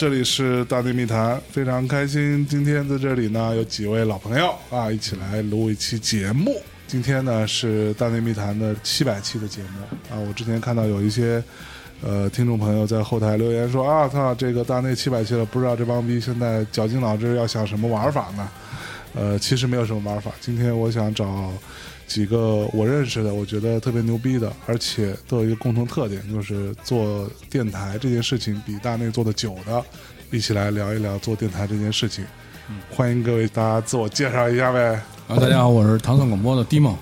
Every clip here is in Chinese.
这里是大内密谈，非常开心，今天在这里呢有几位老朋友啊，一起来录一期节目。今天呢是大内密谈的七百期的节目啊，我之前看到有一些呃听众朋友在后台留言说啊，操，这个大内七百期了，不知道这帮逼现在绞尽脑汁要想什么玩法呢？呃，其实没有什么玩法。今天我想找几个我认识的，我觉得特别牛逼的，而且都有一个共同特点，就是做电台这件事情比大内做的久的，一起来聊一聊做电台这件事情。欢迎各位大家自我介绍一下呗。啊，大家好，我是唐宋广播的 D 梦。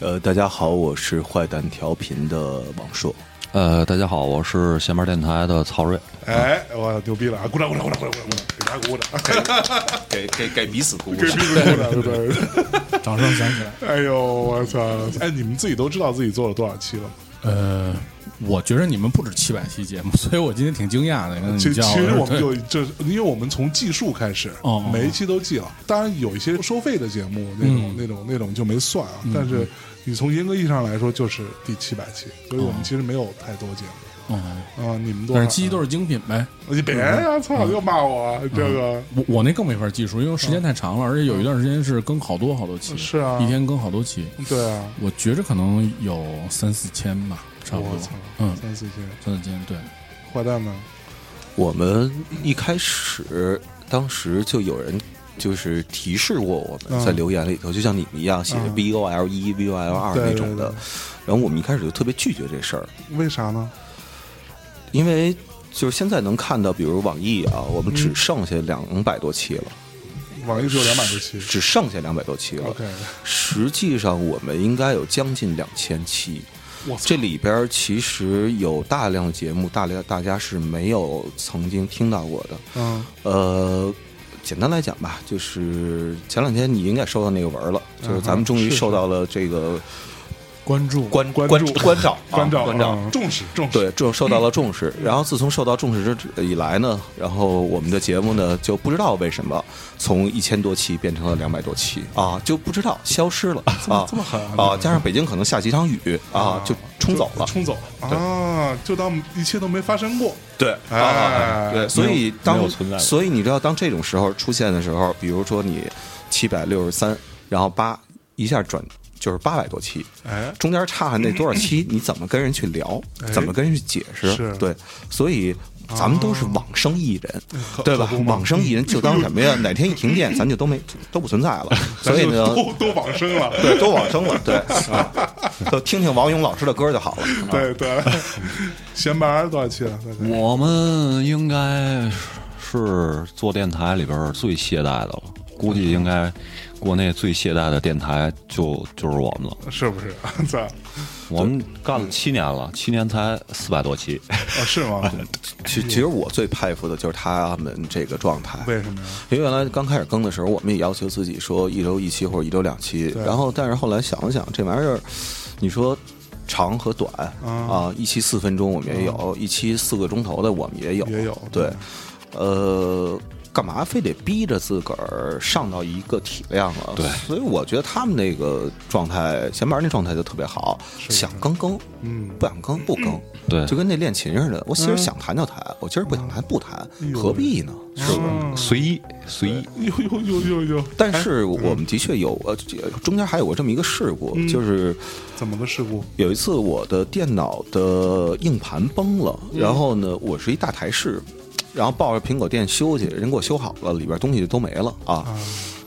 呃，大家好，我是坏蛋调频的王硕。呃，大家好，我是闲班电台的曹睿。哎，我牛逼了啊！鼓掌，鼓掌，鼓掌，鼓掌，鼓掌，给大家鼓掌，给给给彼此鼓给掌彼。此鼓掌，对对。掌声响起来。哎呦，我操！哎，你们自己都知道自己做了多少期了吗？呃，我觉得你们不止七百期节目，所以我今天挺惊讶的。其其实我们就就这，因为我们从计数开始，每一期都记了。当然有一些收费的节目，那种、嗯那种那种就没算啊。但是你从严格意义上来说，就是第七百期，所以我们其实没有太多节目哦，啊。你们多少？但是期都是精品呗。你别呀！操，又骂我这个我我那更没法计数，因为时间太长了，而且有一段时间是更好多好多期，是啊一天更好多期。对啊，我觉着可能有三四千吧，差不多。，嗯，三四千，三四千，对。坏蛋呢？我们一开始当时就有人就是提示过我们嗯在留言里头，就像你们一样写嗯 V O L 一、V O L 二那种的。然后我们一开始就特别拒绝这事儿，为啥呢？因为就是现在能看到，比如网易啊，我们嗯只剩下两百多期了，网易只有两百多期。只剩下两百多期了。OK，实际上我们应该有将近两千期。这里边其实有大量的节目，大量大家是没有曾经听到过的。嗯呃，简单来讲吧，就是前两天你应该收到那个文了，就是嗯咱们终于是收到了这个关注关关关注关照啊关照关照。啊重视重视。对，重受到了重视。然后自从受到重视之以来呢，然后我们的节目呢就不知道为什么从一千多期变成了两百多期啊，就不知道消失了啊这么狠啊啊！加上北京可能下几场雨啊，就冲走了。冲走了啊！就当一切都没发生过。对哎啊，对，所以当所以你知道，当这种时候出现的时候，比如说你七百六十三，然后八一下转就是八百多期，哎，中间差那多少期，你怎么跟人去聊哎？怎么跟人去解释？对，所以。咱们都是网生艺人，对吧可不？嘛往生艺人就当什么呀？哪天一停电，咱就都没都不存在了。所以呢，都 都往生了。对，都往生了，对，啊，都听听王勇老师的歌就好了。对对，闲白儿多少期了？我们应该是做电台里边最懈怠的了，估计应该国内最懈怠的电台就就是我们了。是不是？在我们干了七年了，七年才四百多期。啊，是吗？其其实我最佩服的就是他们这个状态，为什么呀？因为原来刚开始更的时候，我们也要求自己说一周一期或者一周两期，然后但是后来想了想，这玩意儿，你说长和短啊啊，一期四分钟我们也有，一期四个钟头的我们也有，也有对，呃。干嘛非得逼着自个儿上到一个体量啊？对。所以我觉得他们那个状态，前面那状态就特别好，想更更，嗯。不想更不更，对。就跟那练琴似的，我今儿嗯。想弹就弹，我今儿不想弹不弹何必呢？是不是？嗯随意随意，呦呦呦呦呦！但是我们的确有呃，中间还有过这么一个事故，嗯。就是怎么个事故？有一次我的电脑的硬盘崩了，然后呢，我是一大台式，然后抱着苹果店修去，人给我修好了，里边东西都没了啊。啊，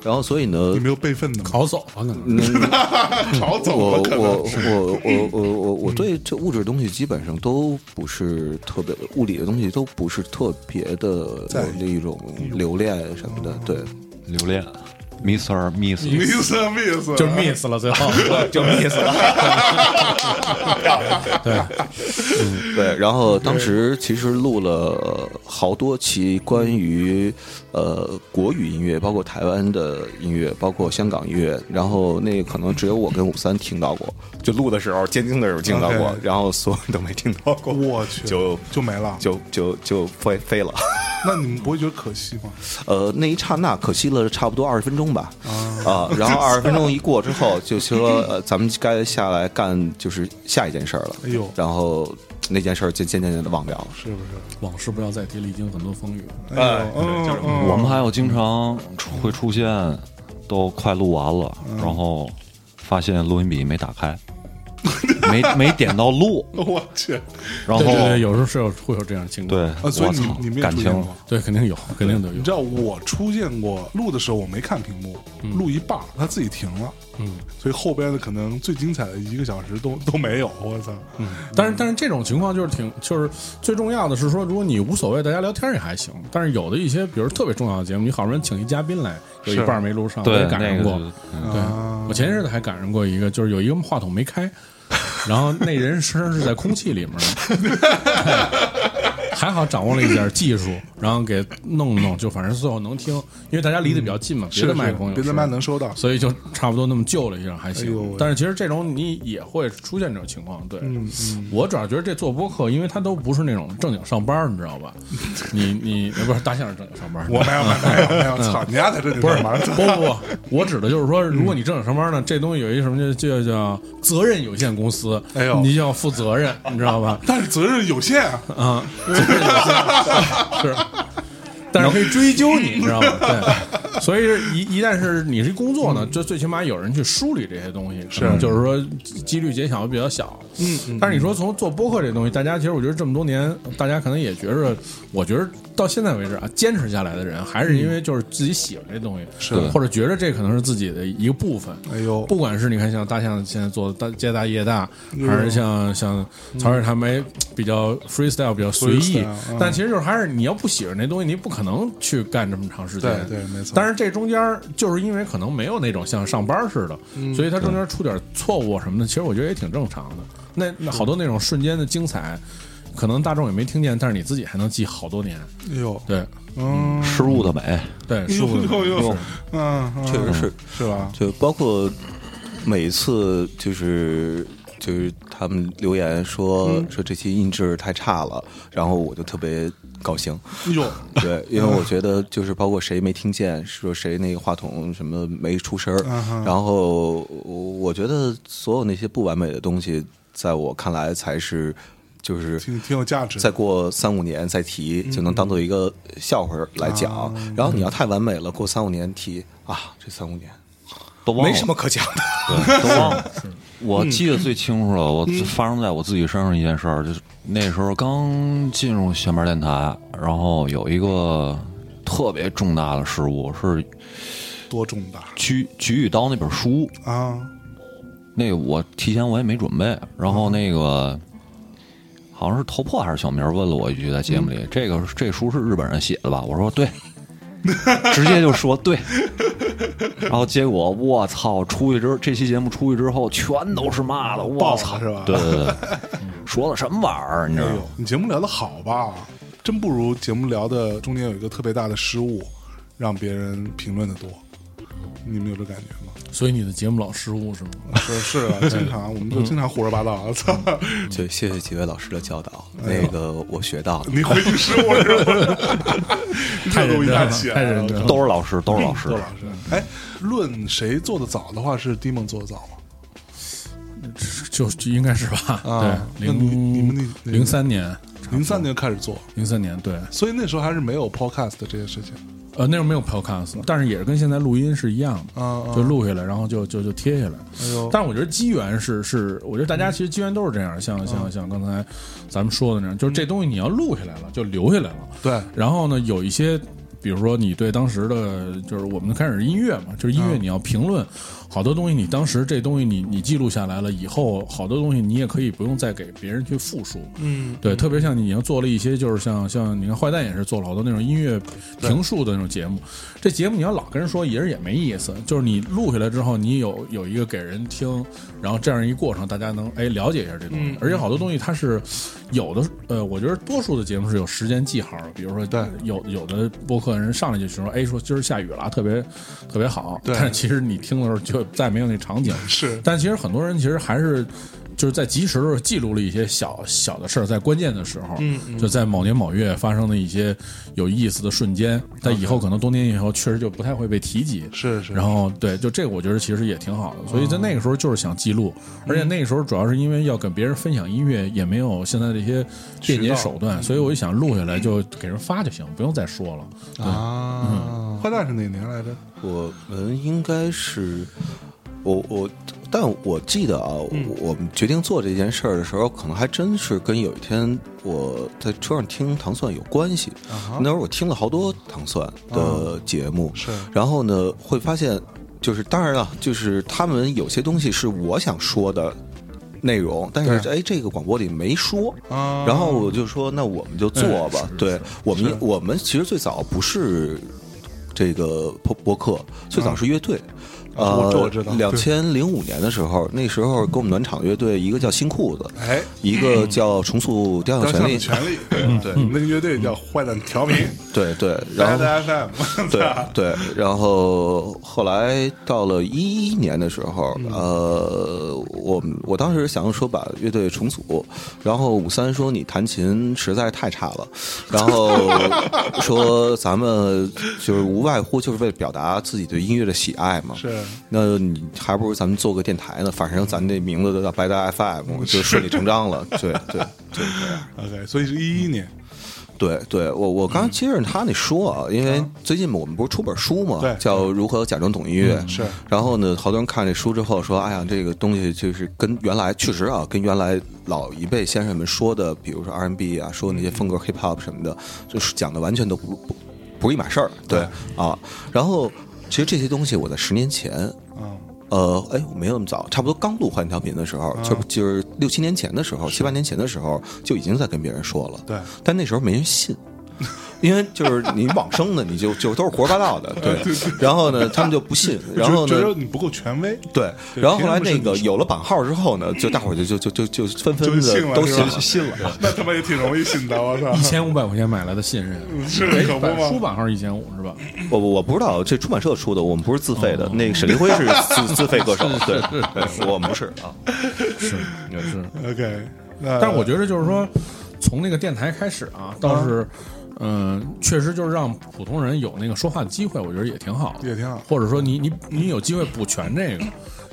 然后所以呢你，没有备份的吗？考走了可能。嗯，逃走我了，我我。我我我我我对这物质的东西基本上都不是特别，物理的东西都不是特别的在那一种留恋什么的，对。留恋，Mr. Miss，miss miss 就 miss 了，最后就 miss 了。对，对，然后当时其实录了好多期关于呃国语音乐，包括台湾的音乐，包括香港音乐，然后那个可能只有我跟五三听到过，就录的时候监听的时候听到过然后所有人都没听到过，我去，就就没了。就就就飞飞了。那你们不会觉得可惜吗？呃，那一刹那可惜了差不多二十分钟吧。啊啊，然后二十分钟一过之后，就说呃，咱们该下来干就是下一件事儿了。哎呦然后那件事儿就渐渐渐的忘掉了。是不是？往事不要再提，历经很多风雨。哎我们还有经常会出现，都快录完了，嗯然后发现录音笔没打开，没没点到录，我去，然后对对对，有时候是有会有这样的情况。对，啊，所以你你们，也感情出现过。对，肯定有，肯定都有你。知道我出现过录的时候，我没看屏幕，录一半儿它自己停了，嗯所以后边的可能最精彩的一个小时都都没有。我操，嗯，但是但是这种情况就是挺就是最重要的是说，如果你无所谓，大家聊天也还行。但是有的一些，比如特别重要的节目，你好不容易请一嘉宾来，有一半没录上，我对也赶上过。嗯对啊，我前些日子还赶上过一个，就是有一个话筒没开，然后那人声儿是在空气里面的，还好掌握了一点技术，然后给弄弄，就反正最后能听，因为大家离得比较近嘛，别的麦克风别的麦能收到。所以就差不多那么救了一下，还行。哎但是其实这种你也会出现这种情况，对。我主要觉得这做播客，因为他都不是那种正经上班，你知道吧？你你呃不是大象是正经上班，我没有没有没有操，你丫才正经不是上班不不不，我指的就是说，如果你正经上班呢，这东西有一什么叫叫叫责任有限公司，哎呦你就要负责任，你知道吧？但是责任有限啊。是，但是可以追究你，你知道吗？对，所以一一旦是你是工作呢，就最起码有人去梳理这些东西，可能就是说几率减小比较小。嗯嗯，但是你说从做播客这东西，大家其实我觉得这么多年，大家可能也觉着，我觉得到现在为止啊，坚持下来的人，还是因为就是自己喜欢这东西，是或者觉着这可能是自己的一个部分。哎呦，不管是你看像大象现在做的大家大业大，还是像像曹睿他们比较 freestyle 比较随意但其实就是还是你要不喜欢那东西，你不可能去干这么长时间。对对没错但是这中间就是因为可能没有那种像上班似的，嗯所以它中间出点错误什么的，其实我觉得也挺正常的。那那好多那种瞬间的精彩，可能大众也没听见，但是你自己还能记好多年。哎呦，对。嗯，失误的美，对，是呦不是呦呦，嗯，嗯确实是，是吧？就包括每一次就是就是他们留言说、嗯。说这期音质太差了，然后我就特别高兴。哎呦，对，因为我觉得就是包括谁没听见，说谁那个话筒什么没出声然后我觉得所有那些不完美的东西，在我看来才是就是挺挺有价值。再过三五年再提，就能当做一个笑话来讲。然后你要太完美了，过三五年提啊，这三五年都忘了没什么可讲的。对，都忘了。我记得最清楚了，我发生在我自己身上一件事儿，就是那时候刚进入闲班电台，然后有一个特别重大的失误，是多重大《菊菊与刀》那本书，啊！那个我提前我也没准备，然后那个好像是头破还是小明问了我一句，在节目里，这个这书是日本人写的吧？我说对，直接就说对。然后结果我操，出去之这期节目出去之后，全都是骂的，我操，是吧对对对，说的什么玩意儿？你知道吗哎？，你节目聊的好吧？真不如节目聊的中间有一个特别大的失误，让别人评论的多。你们有这感觉吗？所以你的节目老失误是吗？是是啊，经常我们就经常胡说八道。操，就谢谢几位老师的教导，哎那个我学到了。你回去失误是吧？太热度一认真了下起来太认真了都是老师，都是老师都是。老师，哎，论谁做的早的话，是迪梦做的早吗？就就应该是吧？啊对，那你你们零那零三年，零三年开始做，零三年对，所以那时候还是没有 podcast 的这些事情。呃，那时候没有 podcast，但是也是跟现在录音是一样的，啊啊就录下来，然后就就就贴下来。哎，但是我觉得机缘是是，我觉得大家其实机缘都是这样，像嗯像像刚才咱们说的那样，就是这东西你要录下来了，就留下来了。对，然后呢，有一些，比如说你对当时的，就是我们开始音乐嘛，就是音乐嗯你要评论，好多东西你当时这东西你你记录下来了以后，好多东西你也可以不用再给别人去复述。嗯，对，特别像你要做了一些，就是像像你看坏蛋也是做了好多那种音乐评述的那种节目，这节目你要老跟人说，也是也没意思。就是你录下来之后，你有有一个给人听，然后这样一过程，大家能哎了解一下这东西。嗯而且好多东西它是有的，呃，我觉得多数的节目是有时间记号的，比如说对有有的播客人上来就说，哎，说今儿下雨了，特别特别好。对但是其实你听的时候就再没有那场景。是但其实很多人其实还是就是在及时的时候记录了一些小小的事儿，在关键的时候，嗯嗯就在某年某月发生的一些有意思的瞬间，但以后可能多年以后确实就不太会被提及。是是，然后对，就这个我觉得其实也挺好的，所以在那个时候就是想记录，而且那个时候主要是因为要跟别人分享音乐，也没有现在这些便捷手段，所以我就想录下来就给人发就行，不用再说了。啊，坏蛋是哪年来着？我们应该是我我，但我记得啊，嗯我们决定做这件事儿的时候，可能还真是跟有一天我在车上听糖蒜有关系。啊那会儿我听了好多糖蒜的节目，是然后呢，会发现就是当然了，就是他们有些东西是我想说的。内容，但是对哎，这个广播里没说，啊，然后我就说，那我们就做吧。对我们，我们其实最早不是这个播播客，最早是乐队。啊我这我知道两千零五年的时候，那时候跟我们暖场乐队，一个叫新裤子，哎，一个叫重塑雕雕像权利，权利，对 对，那个乐队叫坏蛋调频，对对，然后 FM，对对，然后后来到了一一年的时候，呃，我我当时想说把乐队重组，然后五三说你弹琴实在是太差了，然后说咱们就是无外乎就是为了表达自己对音乐的喜爱嘛，是那你还不如咱们做个电台呢，反正咱这名字都叫白搭 FM，就顺理成章了，对对对。OK，所以是一一年，对对，我我刚接着他那说啊，因为最近我们不是出本书嘛对，叫《如何假装懂音乐》。是然后呢，好多人看这书之后说：“哎呀，这个东西就是跟原来确实啊，跟原来老一辈先生们说的，比如说 R&B 啊，说那些风格 hip hop 什么的，就是讲的完全都不不不是一码事儿。”对啊，然后其实这些东西我在十年前。嗯，呃，哎，我没有那么早，差不多刚录换调频的时候，就就是六七年前的时候，七八年前的时候，就已经在跟别人说了。对，但那时候没人信，因为就是你往生的，你就就都是胡说八道的，对。然后呢，他们就不信，然后呢觉得，你不够权威，对。然后后来那个有了版号之后呢，就大伙儿就就就就就纷纷的都信是吧信了。那他妈也挺容易信的，我操，一千五百块钱买来的信任，是哎可不吗出版号一千五是吧？我我我不知道，这出版社出的，我们不是自费的。那个沈立辉是自 自费歌手，对，对我们不是啊。是也是。OK，但是我觉得就是说，从那个电台开始啊，倒是，嗯、确实就是让普通人有那个说话的机会，我觉得也挺好的。也挺好，或者说你你你有机会补全这个，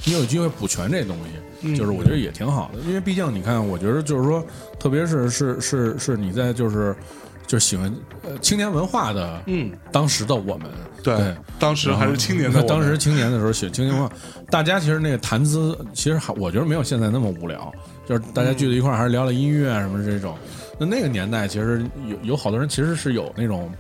你有机会补全这东嗯西，就是我觉得也挺好的。因为毕竟你看，我觉得就是说，特别是是是是你在就是就喜欢呃青年文化的，嗯，当时的我们，对对，当时还是青年的，当时青年的时候写青年文化，大家其实那个谈资，其实还我觉得没有现在那么无聊，就是大家聚在一块儿还是聊聊音乐啊什么这种。那那个年代其实有有好多人其实是有那种。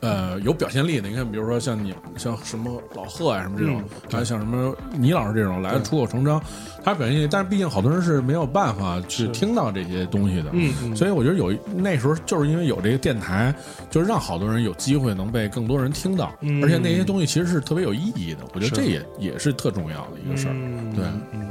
呃，有表现力的，你看，比如说像你，像什么老贺啊，什么这种，还有像什么倪老师这种来出口成章，他表现力，但是毕竟好多人是没有办法去听到这些东西的，嗯嗯。所以我觉得有那时候就是因为有这个电台，就是让好多人有机会能被更多人听到，嗯。而且那些东西其实是特别有意义的，我觉得这也也是特重要的一个事儿。嗯对，嗯，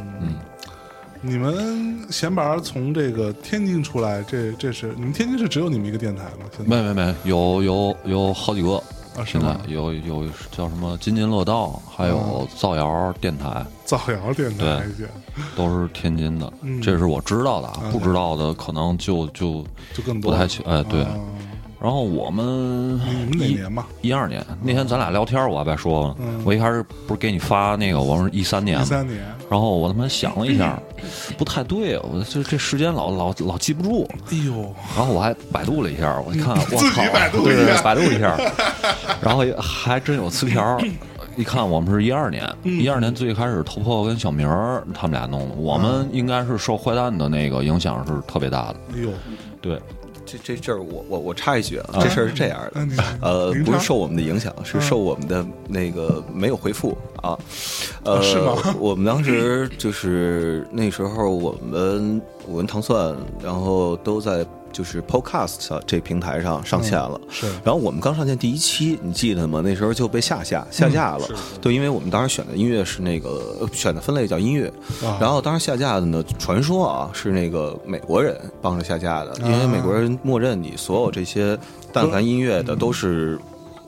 你们闲白儿从这个天津出来，这这是你们天津是只有你们一个电台吗？现在没没没，有有有好几个，啊，现在？有有叫什么津津乐道，还有造谣电台，造谣电台对，都是天津的嗯，这是我知道的不知道的可能就就就更多不太清。哎，对。啊然后我们一年吧？一二年那天咱俩聊天，我还别说我一开始不是给你发那个，我说一三年嘛，一三年，然后我他妈想了一下，不太对，我这这时间老老老记不住，哎呦，然后我还百度了一下，我一看，我 自己操，百度对一下。对，百度一下，然后也还真有词条。一看我们是一二年，嗯。一二年最开始头破跟小明儿他们俩弄的，我们应该是受坏蛋的那个影响是特别大的。哎呦，对，这这这儿我我我插一句啊，这事儿是这样的呃，不是受我们的影响，是受我们的那个没有回复啊，呃，啊是吗？我们当时就是那时候我们我跟唐蒜，然后都在就是 Podcast 这平台上上线了。是然后我们刚上线第一期，你记得吗？那时候就被下架下架了。对，因为我们当时选的音乐是那个呃选的分类叫音乐，啊然后当时下架的呢，传说啊是那个美国人帮着下架的，因为美国人默认你所有这些但凡音乐的都是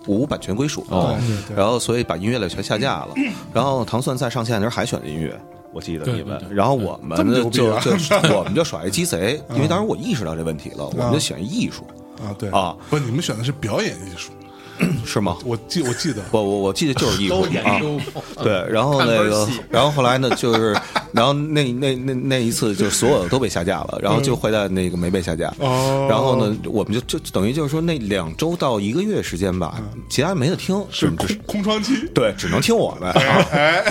无版权归属的。哦然后所以把音乐类全下架了。然后糖蒜再上线的时候还选的音乐，我记得你们然后我们就就 我们就耍一鸡贼，因为当时我意识到这问题了，我们就选艺术，啊，对。啊，不，你们选的是表演艺术，是吗？我记我记得。我我我记得就是艺术啊，究。对，然后那个然后后来呢，就是，然后那那那那一次，就所有的都被下架了，然后就坏蛋那个没被下架。哦，然后呢，我们就就等于就是说，那两周到一个月时间吧，其他没得听，是空空窗期，对，只能听我们。哎，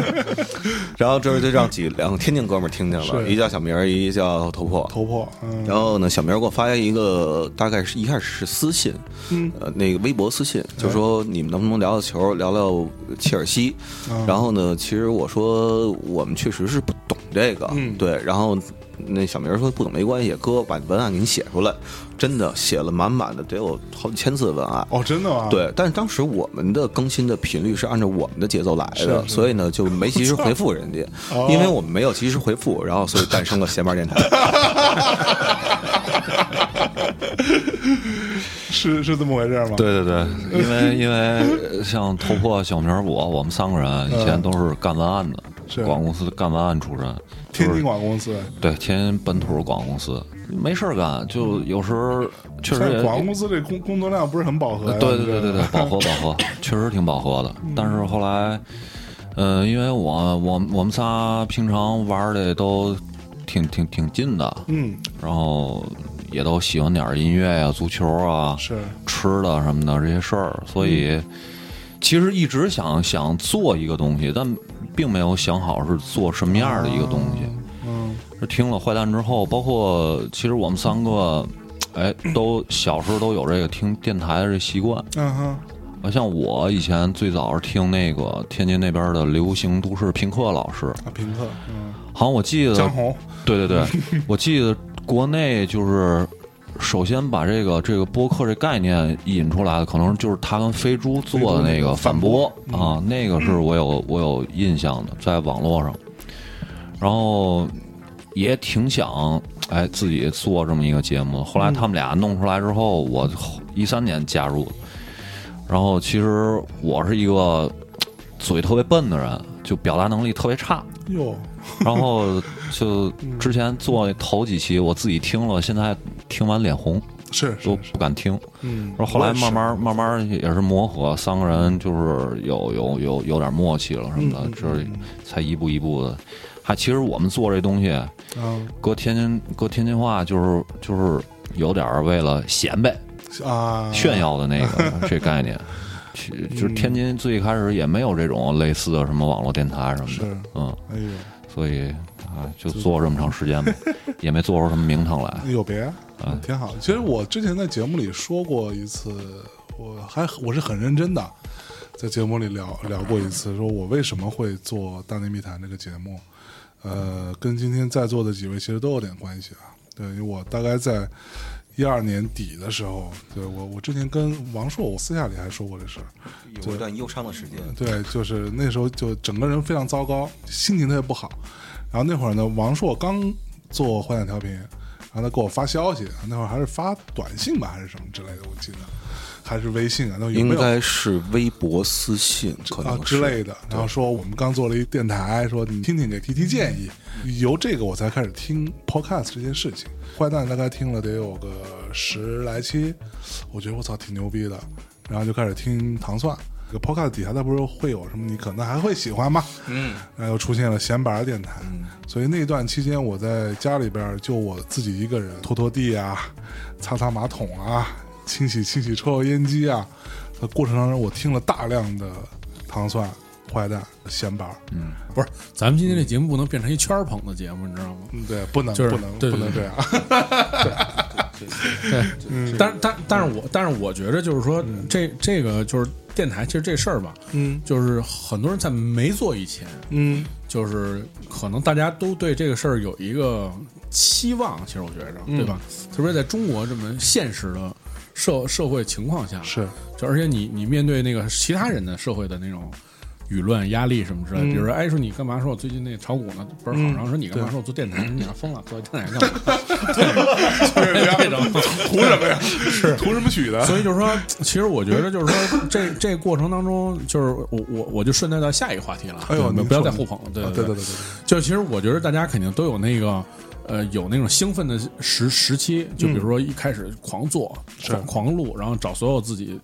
然后这就让几两个天津哥们儿听见了，是。一叫小明儿，一叫头破。头破，嗯，然后呢，小明儿给我发一个，大概是一开始是私信，嗯，呃，那个微博私信，就说你们能不能聊聊球，聊聊切尔西。啊然后呢，其实我说我们确实是不懂这个，嗯对。然后那小明说不懂没关系，哥把文案给你写出来，真的写了满满的，得有好几千字的文案。哦，真的吗？，对，但是当时我们的更新的频率是按照我们的节奏来的，所以呢就没及时回复人家，哦因为我们没有及时回复，然后所以诞生了闲班电台。是是这么回事吗？，对对对，因为因为呃像头破、小明儿我，我们三个人以前都是干文案的，是广告公司干文案出身，天津就是广告公司，对天津本土广告公司，没事儿干，就有时候确实也广告公司这工工作量不是很饱和，对对对对对，饱和饱和，确实挺饱和的。但是后来，呃，因为我我我们仨平常玩的都挺挺挺近的，嗯，然后也都喜欢点儿音乐呀、足球啊、是。吃的什么的这些事儿，所以其实一直想想做一个东西，但并没有想好是做什么样的一个东西。嗯是听了坏蛋之后，包括其实我们三个，哎，都小时候都有这个听电台的这习惯。嗯哼，啊，像我以前最早是听那个天津那边的流行都市评课老师，啊，平克，嗯，好像我记得，江红，对对对，我记得国内就是首先把这个这个播客这概念引出来的，可能就是他跟飞猪做的那个反驳反驳啊，那个是我有我有印象的，在网络上，然后也挺想哎自己做这么一个节目。后来他们俩弄出来之后，我一三年加入的。然后其实我是一个嘴特别笨的人，就表达能力特别差。哟，然后就之前做头几期，我自己听了，现在听完脸红，是是是，都不敢听。嗯，然后后来慢慢慢慢也是磨合，三个人就是有有有有点默契了什么的，嗯这才一步一步的。还其实我们做这东西，嗯，搁天津搁天津话就是就是有点为了显摆啊，炫耀的那个 这概念。其就是天津最开始也没有这种类似的什么网络电台什么的，嗯，哎呦，所以啊，就做这么长时间吧，也没做出什么名堂来。有别啊挺好。其实我之前在节目里说过一次，我还我是很认真的，在节目里聊聊过一次，说我为什么会做《大内密谈》这个节目，呃，跟今天在座的几位其实都有点关系啊。对，因为我大概在一二年底的时候，对我我之前跟王硕，我私下里还说过这事儿。有一段忧伤的时间，对，就是那时候就整个人非常糟糕，心情特别不好。然后那会儿呢，王硕刚做幻想调频，然后他给我发消息，那会儿还是发短信吧，还是什么之类的，我记得还是微信啊，那有应没有该是微博私信，可啊之类的？然后说我们刚做了一电台，说你听听给提提建议。由这个我才开始听 podcast 这件事情。坏蛋大概听了得有个十来期，我觉得我操挺牛逼的，然后就开始听糖蒜。这个 podcast 底下它不是会有什么你可能还会喜欢吗？嗯，然后又出现了闲板儿电台，所以那段期间我在家里边儿就我自己一个人拖拖地啊，擦擦马桶啊，清洗清洗抽油烟机啊，在过程当中我听了大量的糖蒜、坏蛋、闲板嗯，不是，咱们今天这节目不能变成一圈儿捧的节目，你知道吗？嗯，对，不能就是不能对对不能这样，对，但但但是我但是我觉得就是说，这这个就是电台，其实这事儿吧，嗯。就是很多人在没做以前，嗯。就是可能大家都对这个事儿有一个期望，其实我觉着，对吧？特别在中国这么现实的社社会情况下，是就而且你你面对那个其他人的社会的那种舆论压力什么之类的。嗯比如说，哎，说你干嘛？说我最近那炒股呢倍儿好，嗯然后说你干嘛？说我做电台，你俩疯了，做电台干嘛？对，这种 图什么呀？是图什么取的？所以就是说，其实我觉得就是说，这这过程当中，就是我我我就顺带到下一个话题了。哎呦你不要再互捧了。对对对对对，就其实我觉得大家肯定都有那个。呃，有那种兴奋的时时期，就比如说一开始狂做、狂录，然后找所有自己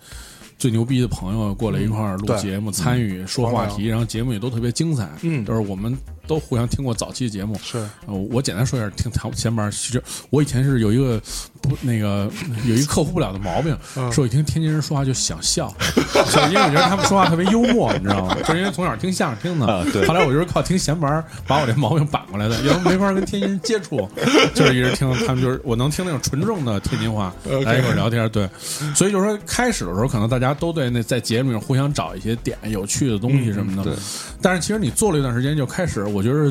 最牛逼的朋友过来一块儿录节目，参与说话题，然后节目也都特别精彩。嗯。就是我们都互相听过早期节目。是。呃我简单说一下，听前前面，其实我以前是有一个不那个有一个克服不了的毛病，嗯。是我一听天津人说话就想笑，就是因为我觉得他们说话特别幽默，你知道吗？就是因为从小听相声听的，啊对。后来我就是靠听闲玩把我这毛病扳过来的，要不没法跟天津人接触，就是一直听他们就是我能听那种纯正的天津话来一块儿聊天，对，所以就是说开始的时候，可能大家都对那在节目里互相找一些点有趣的东西什么的，对。但是其实你做了一段时间，就开始，我觉得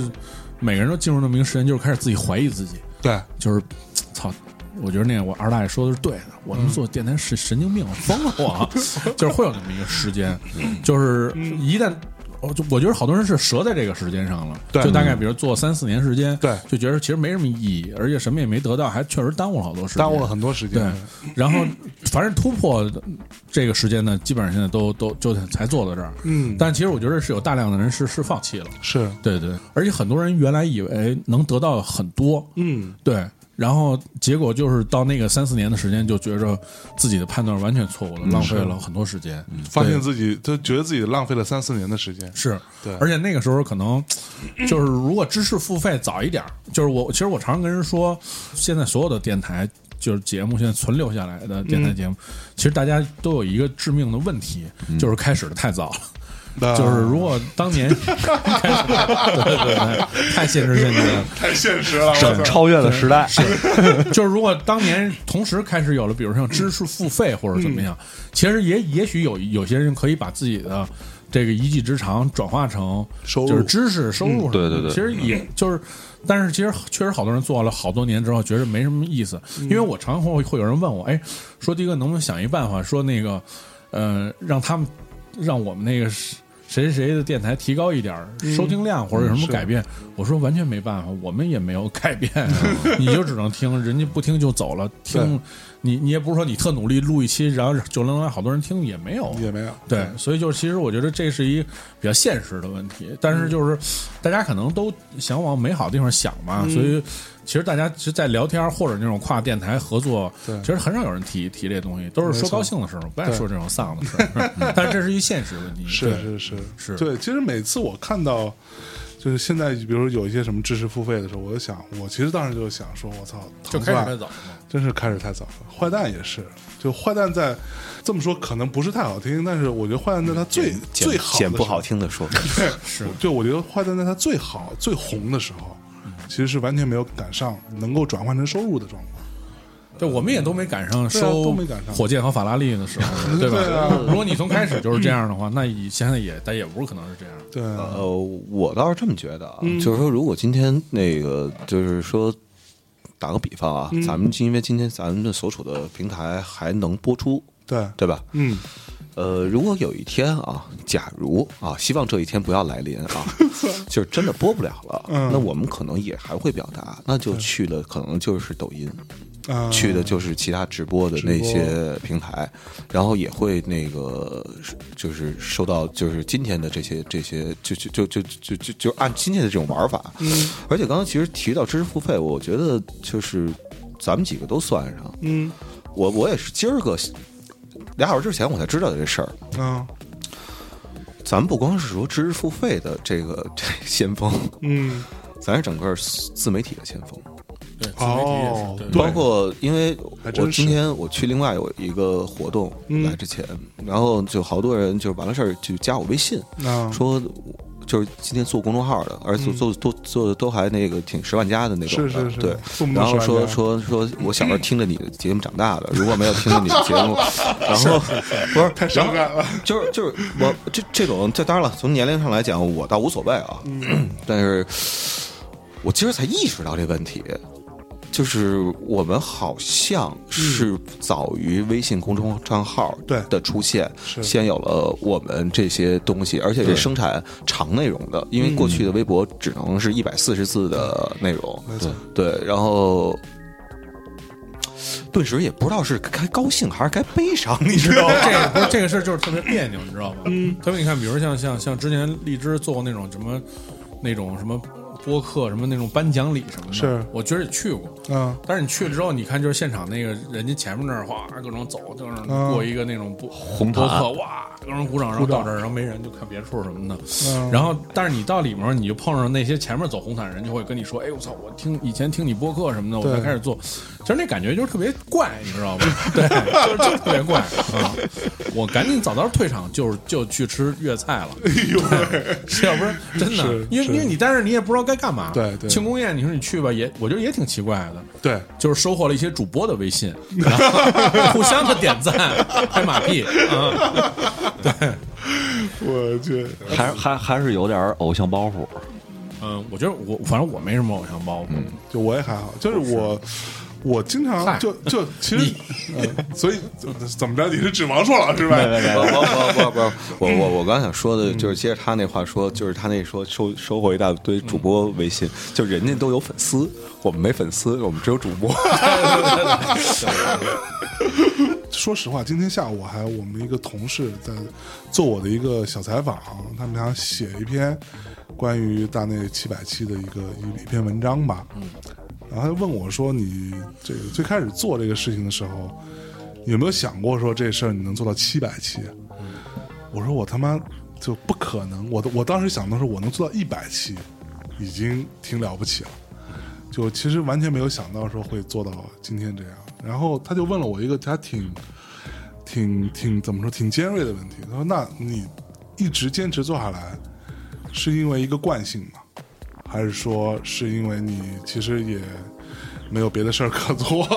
每个人都进入那么一个时间，就是开始自己怀疑自己，对，就是操。我觉得那个我二大爷说的是对的，我他妈做电台是神经病，疯了我，就是会有那么一个时间，就是一旦我就我觉得好多人是折在这个时间上了，对就大概比如做三四年时间，对就觉得其实没什么意义，而且什么也没得到，还确实耽误了好多时间，耽误了很多时间。对，然后凡是突破这个时间呢，基本上现在都都就才做到这儿。嗯，但其实我觉得是有大量的人是是放弃了，是，对对，而且很多人原来以为能得到很多，嗯，对，然后结果就是到那个三四年的时间，就觉着自己的判断完全错误了，浪费了很多时间，发现自己就觉得自己浪费了三四年的时间。是，对。而且那个时候可能就是如果知识付费早一点，就是我其实我常常跟人说，现在所有的电台就是节目，现在存留下来的电台节目，其实大家都有一个致命的问题，就是开始的太早了。那就是如果当年开始，对对对，太现实现实了。太现实了，是超越了时代，就是如果当年同时开始有了，比如像知识付费或者怎么样，其实也也许有有些人可以把自己的这个一技之长转化成收入。就是知识收入什么的、对对对。其实也就是，但是其实确实好多人做了好多年之后，觉得没什么意思。因为我常会会有人问我，哎，说第一个能不能想一办法，说那个呃，让他们让我们那个谁谁谁的电台提高一点儿收听量或者有什么改变？我说完全没办法，我们也没有改变，啊你就只能听，人家不听就走了。听你你也不是说你特努力录一期，然后就能让好多人听，也没有。也没有。对，所以就是其实我觉得这是一比较现实的问题，但嗯是就是大家可能都想往美好的地方想嘛，嗯所以其实大家其实，在聊天或者那种跨电台合作，其实很少有人提提这东西，都是说高兴的时候，不爱说这种丧的事儿。但是这是一现实问题，是对是是是对。其实每次我看到，就是现在，比如有一些什么知识付费的时候，我就想，我其实当时就想说，我操，就开始太早了。真是开始太早了。坏蛋也是，就坏蛋在这么说可能不是太好听，但是我觉得坏蛋在他最剪最好的时候剪不好，听的说，对，是就我觉得坏蛋在他最好最红的时候，其实是完全没有赶上能够转换成收入的状况。对，我们也都没赶上收火箭和法拉利的时候，对吧？对啊如果你从开始就是这样的话，那你现在也，但也不是可能是这样。对啊，呃，我倒是这么觉得啊，嗯就是说，如果今天那个，就是说，打个比方啊，嗯咱们因为今天咱们的所处的平台还能播出，对，对吧？嗯，呃，如果有一天啊，假如啊，希望这一天不要来临啊，就是真的播不了了，嗯那我们可能也还会表达，那就去了，可能就是抖音，啊，去的就是其他直播的那些平台，然后也会那个就是收到就是今天的这些这些就就就就就就就按今天的这种玩法，嗯。而且刚刚其实提到知识付费，我觉得就是咱们几个都算上，嗯。我我也是今儿个俩小时之前我才知道的这事儿。啊。咱不光是说知识付费的这个这先锋，嗯。咱是整个自媒体的先锋。哦，对。包括因为我今天我去另外有一个活动嗯。来之前，然后就好多人就完了事儿就加我微信，啊说就是今天做公众号的，而且做做都做的都还那个挺十万加的那种的，是是是，对。然后说说说，我小时候听着你的节目长大的，如果没有听着你的节目，然后不是太伤感了，就是就是我这这种，这当然了，从年龄上来讲，我倒无所谓啊。但是，我今儿才意识到这问题，就是我们好像是早于微信公众账号对。的出现，是。先有了我们这些东西，而且是生产长内容的，因为过去的微博只能是一百四十字的内容，没错，对，然后。顿时也不知道是该高兴还是该悲伤，你知道吗？这个不是这个事儿就是特别别扭，你知道吗？嗯，特别你看，比如像像像之前荔枝做过那种什么那种什么播客什么那种颁奖礼什么的，是我觉得也去过。嗯，但是你去了之后，你看就是现场那个人家前面那儿哗各种走，就是嗯过一个那种播红毯播客，哇，各种鼓掌，然后到这儿，然后没人就看别处什么的。嗯然后，但是你到里面，你就碰上那些前面走红毯的人，就会跟你说：“哎，我操，我听以前听你播客什么的，我才开始做。”其实那感觉就是特别怪，你知道吗？对，就是就特别怪啊！我赶紧早早退场，就是就去吃粤菜了。哎呦 要不然真的因为因为你但是你也不知道该干嘛。对对庆功宴，你说你去吧，也我觉得也挺奇怪的。对，就是收获了一些主播的微信，然后互相的点赞、拍马屁嗯。对，我去，还还还是有点偶像包袱。嗯，我觉得我反正我没什么偶像包袱，就我也还好，就是我。我经常就就 其实，呃，所以怎么着？你是指王硕老师呗？不不不不不，我我我刚想说的就是接着他那话说，就是他那说收收获一大堆主播微信，就人家都有粉丝，我们没粉丝，我们只有主播。说实话，今天下午还我们一个同事在做我的一个小采访，他们想写一篇关于大内七百七的一个一一篇文章吧。嗯，然后他就问我说：“你这个最开始做这个事情的时候，有没有想过说这事儿你能做到七百期？”我说：“我他妈就不可能！我的我当时想的是我能做到一百期，已经挺了不起了。就其实完全没有想到说会做到今天这样。然后他就问了我一个他挺挺挺怎么说挺尖锐的问题。他说：“那你一直坚持做下来，是因为一个惯性吗？还是说是因为你其实也没有别的事儿 可做？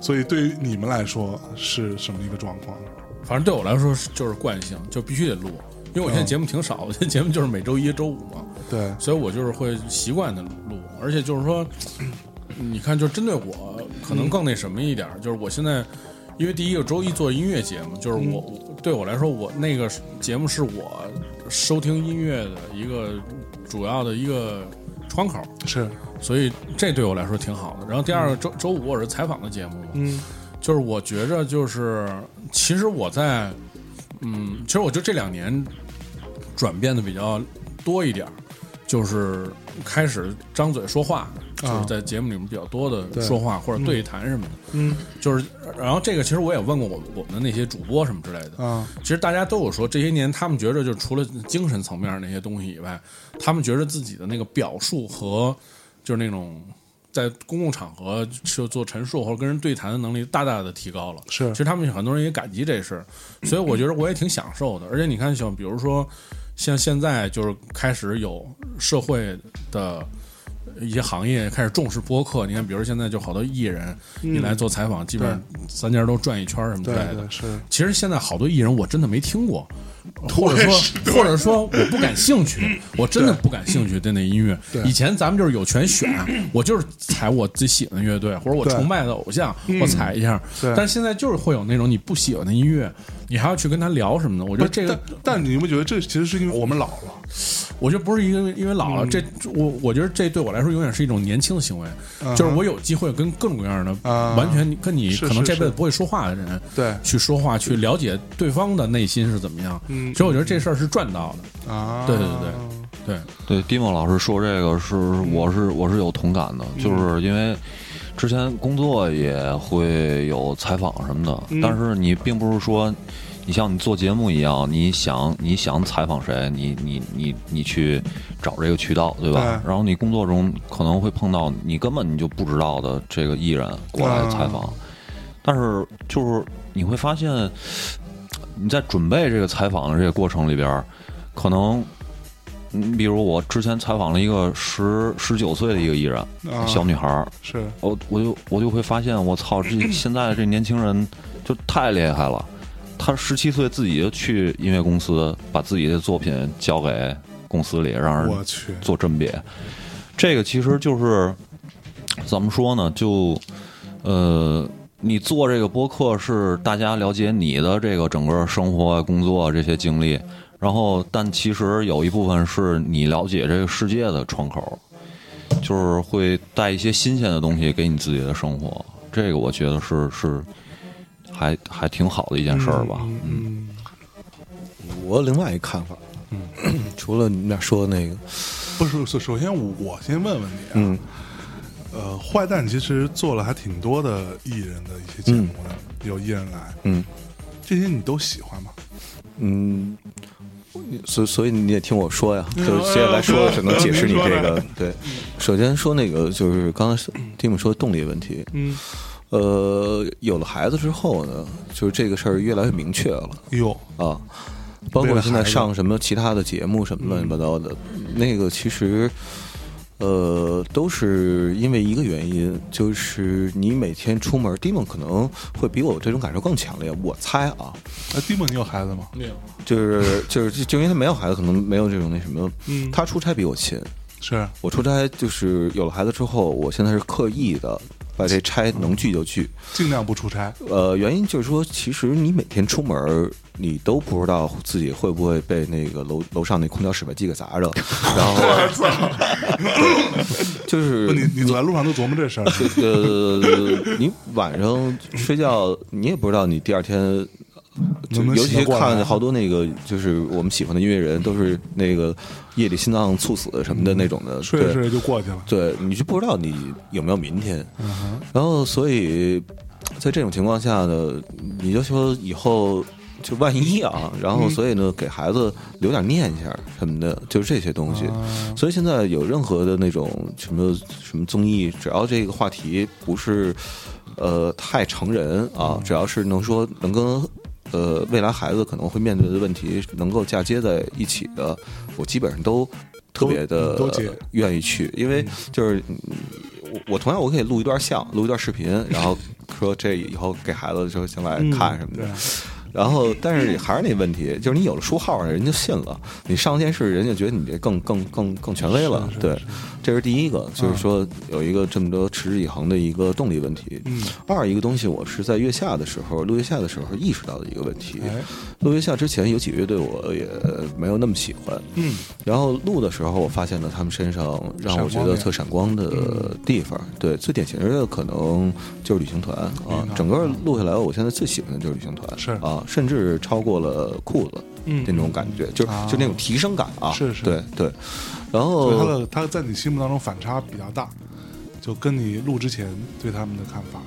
所以对于你们来说是什么一个状况？反正对我来说是就是惯性，就必须得录，因为我现在节目挺少，我现在节目就是每周一、周五嘛，对，所以我就是会习惯的录，而且就是说，你看，就针对我，可能更那什么一点儿，就是我现在。因为第一个周一做音乐节目，就是我、我对我来说，我那个节目是我收听音乐的一个主要的一个窗口，是，所以这对我来说挺好的。然后第二个周周五我是采访的节目嘛，嗯。就是我觉着就是其实我在嗯，其实我觉得这两年转变的比较多一点儿，就是开始张嘴说话，就是在节目里面比较多的说话或者对谈什么的。嗯就是，然后这个其实我也问过我我们的那些主播什么之类的，啊其实大家都有说，这些年他们觉着，就除了精神层面那些东西以外，他们觉着自己的那个表述和就是那种在公共场合就做陈述或者跟人对谈的能力大大的提高了。是其实他们很多人也感激这事儿，所以我觉得我也挺享受的。而且你看，像比如说，像现在就是开始有社会的。一些行业开始重视播客，你看，比如现在就好多艺人，你来做采访，基本上三家都转一圈儿什么之类的。是，其实现在好多艺人我真的没听过，或者说或者说我不感兴趣，我真的不感兴趣对那音乐。以前咱们就是有权选，我就是踩我最喜欢的乐队，或者我崇拜的偶像，我踩一下。对但是现在就是会有那种你不喜欢的音乐，你还要去跟他聊什么呢。我觉得这个但但你有没有觉得这其实是因为我们老了？我觉得不是因为因为老嗯了，这我我觉得这对我来说永远是一种年轻的行为，就是我有机会跟各种各样的啊完全跟你可能这辈子不会说话的人，对去说话，去了解对方的内心是怎么样。嗯其实我觉得这事儿是赚到的。啊，对对对对，对，蒂莫老师说这个是我是我是有同感的，就是因为之前工作也会有采访什么的，但是你并不是说你像你做节目一样，你想你想采访谁，你你你你去找这个渠道，对吧？对然后你工作中可能会碰到你根本你就不知道的这个艺人过来采访，但是就是你会发现你在准备这个采访的这个过程里边儿，可能。嗯，比如我之前采访了一个十十九岁的一个艺人，啊小女孩儿，是我我就我就会发现，我操，这现在这年轻人就太厉害了。他十七岁自己就去音乐公司，把自己的作品交给公司里，让人，做甄别。这个其实就是怎么说呢？就呃，你做这个播客是大家了解你的这个整个生活、工作这些经历，然后但其实有一部分是你了解这个世界的窗口，就是会带一些新鲜的东西给你自己的生活。这个我觉得是是还还挺好的一件事儿吧。嗯我有另外一个看法，嗯，除了你们俩说的那个，不是，首首先我我先问问你啊，嗯呃，坏蛋其实做了还挺多的艺人的一些节目的，有艺人来，嗯这些你都喜欢吗？嗯，所所以你也听我说呀，就是接下来说的只能解释你这个。对，首先说那个就是刚才蒂姆说动力问题，嗯，呃，有了孩子之后呢，就是这个事儿越来越明确了。哟，啊。包括现在上什么其他的节目什么乱七八糟的，那个其实，呃，都是因为一个原因，就是你每天出门，蒂梦可能会比我这种感受更强烈。我猜啊，哎，蒂梦，你有孩子吗？没有，就是就是就因为他没有孩子，可能没有这种那什么，嗯他出差比我勤。是，我出差就是有了孩子之后，我现在是刻意的把这拆能聚就聚。尽量不出差。呃，原因就是说，其实你每天出门，你都不知道自己会不会被那个楼楼上那空调室外机给砸着，然后就是，你你走在路上都琢磨这事儿。呃你晚上睡觉，你也不知道你第二天。就尤其看好多那个，就是我们喜欢的音乐人，都是那个夜里心脏猝死什么的那种的，对睡着睡着就过去了。对，你就不知道你有没有明天。嗯，然后，所以在这种情况下呢，你就说以后就万一啊，然后所以呢，给孩子留点念想什么的，就是这些东西。啊所以现在有任何的那种什么什么综艺，只要这个话题不是呃太成人啊，只要是能说能跟。呃，未来孩子可能会面对的问题能够嫁接在一起的，我基本上都特别的愿意去，因为就是嗯我我同样我可以录一段像，录一段视频，然后说这以后给孩子的时候想来看什么的。对然后，但是还是那问题，就是你有了书号，人就信了。你上电视，人家觉得你这更更更更权威了。对，这是第一个，就是说有一个这么多持之以恒的一个动力问题。嗯，二一个东西，我是在月下的时候，录月下的时候意识到的一个问题。哎，录月下之前有几个乐队我也没有那么喜欢，嗯，然后录的时候，我发现了他们身上让我觉得特闪光的地方。对，最典型的可能就是旅行团啊，整个录下来，我现在最喜欢的就是旅行团，是啊，甚至超过了裤子，嗯那种感觉，就啊就那种提升感啊，是是对对。然后他的他在你心目当中反差比较大，就跟你录之前对他们的看法。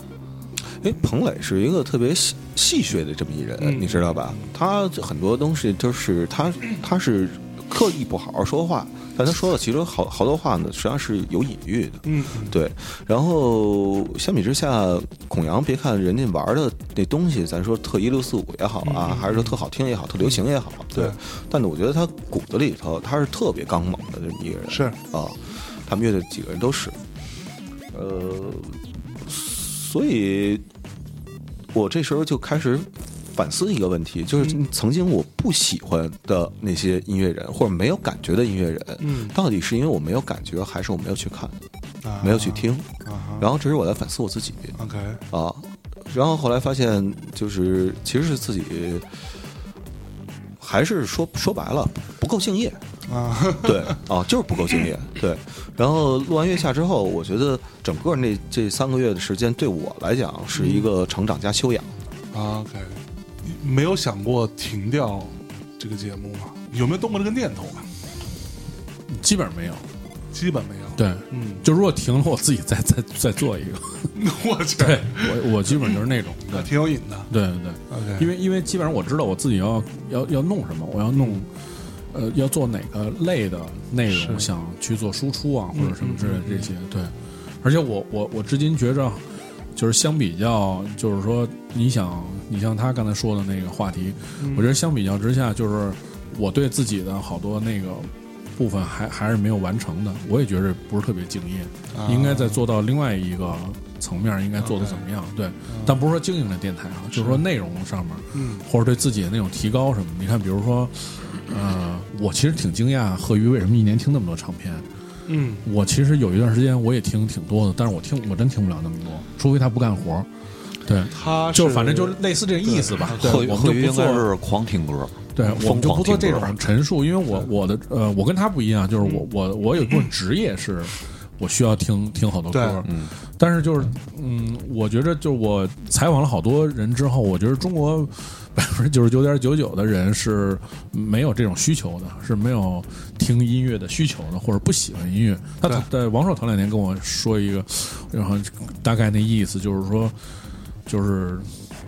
哎，彭磊是一个特别戏戏谑的这么一人，嗯你知道吧？他很多东西就是他他是刻意不好好说话，但他说的其实好好多话呢，实际上是有隐喻的。嗯，对，然后相比之下，孔阳别看人家玩的那东西，咱说特一六四五也好啊，还是说特好听也好，特流行也好，对对，但是我觉得他骨子里头他是特别刚猛的这么一个人，是。啊，他们乐队几个人都是，呃，所以我这时候就开始反思一个问题，就是曾经我不喜欢的那些音乐人，或者没有感觉的音乐人，嗯到底是因为我没有感觉，还是我没有去看，啊没有去听？啊然后这是我在反思我自己，OK，啊，然后后来发现，就是其实是自己。还是说说白了不够敬业，啊，对啊，就是不够敬业。对，然后录完月下之后，我觉得整个那这三个月的时间对我来讲是一个成长加修养。OK，没有想过停掉这个节目吗？有没有动过这个念头啊？基本上没有。基本没有。对，嗯，就如果停了，我自己再再再做一个。我去，对我我基本就是那种。对挺有瘾的。对对，OK，因为因为基本上我知道我自己要要要弄什么，我要弄，呃，要做哪个类的内容，想去做输出啊，或者什么之类的嗯嗯这些。对，而且我我我至今觉着，就是相比较，就是说，你想，你像他刚才说的那个话题，嗯我觉得相比较之下，就是我对自己的好多那个部分还还是没有完成的，我也觉得不是特别敬业，啊应该再做到另外一个层面，应该做的怎么样？对，但不是说经营的电台啊，就是说内容上面，嗯或者对自己的那种提高什么。你看，比如说，呃，我其实挺惊讶，贺鱼为什么一年听那么多唱片，嗯，我其实有一段时间我也听挺多的，但是我听我真听不了那么多，除非他不干活儿。对，他就反正就类似这个意思吧。对，贺我们就不做该是狂听歌，对，我们就不做这种陈述，因为我我的呃，我跟他不一样，就是我我我有一部分职业是，我需要听听好多歌，嗯，但是就是嗯，我觉着就是我采访了好多人之后，我觉得中国百分之九十九点九九的人是没有这种需求的，是没有听音乐的需求的，或者不喜欢音乐。他对在王朔头两年跟我说一个，然后大概那意思就是说，就是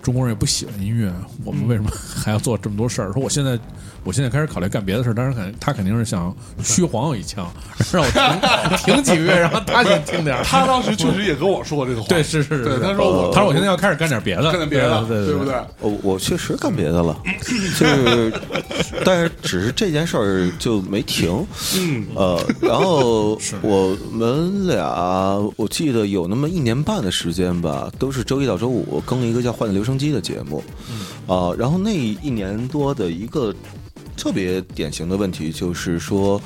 中国人也不喜欢音乐，我们为什么还要做这么多事儿？说我现在，我现在开始考虑干别的事儿，当然肯他肯定是想虚晃我一枪，让我停停几个月，然后他先听点儿。他当时确实也跟我说过这个话，对，是是是，他说我他说我现在要开始干点别的，干点别的，对不对？？我我确实干别的了，就是，但是只是这件事儿就没停。嗯，呃，然后我们俩，我记得有那么一年半的时间吧，都是周一到周五更一个叫《换留声机》的节目。啊、然后那一年多的一个特别典型的问题就是说，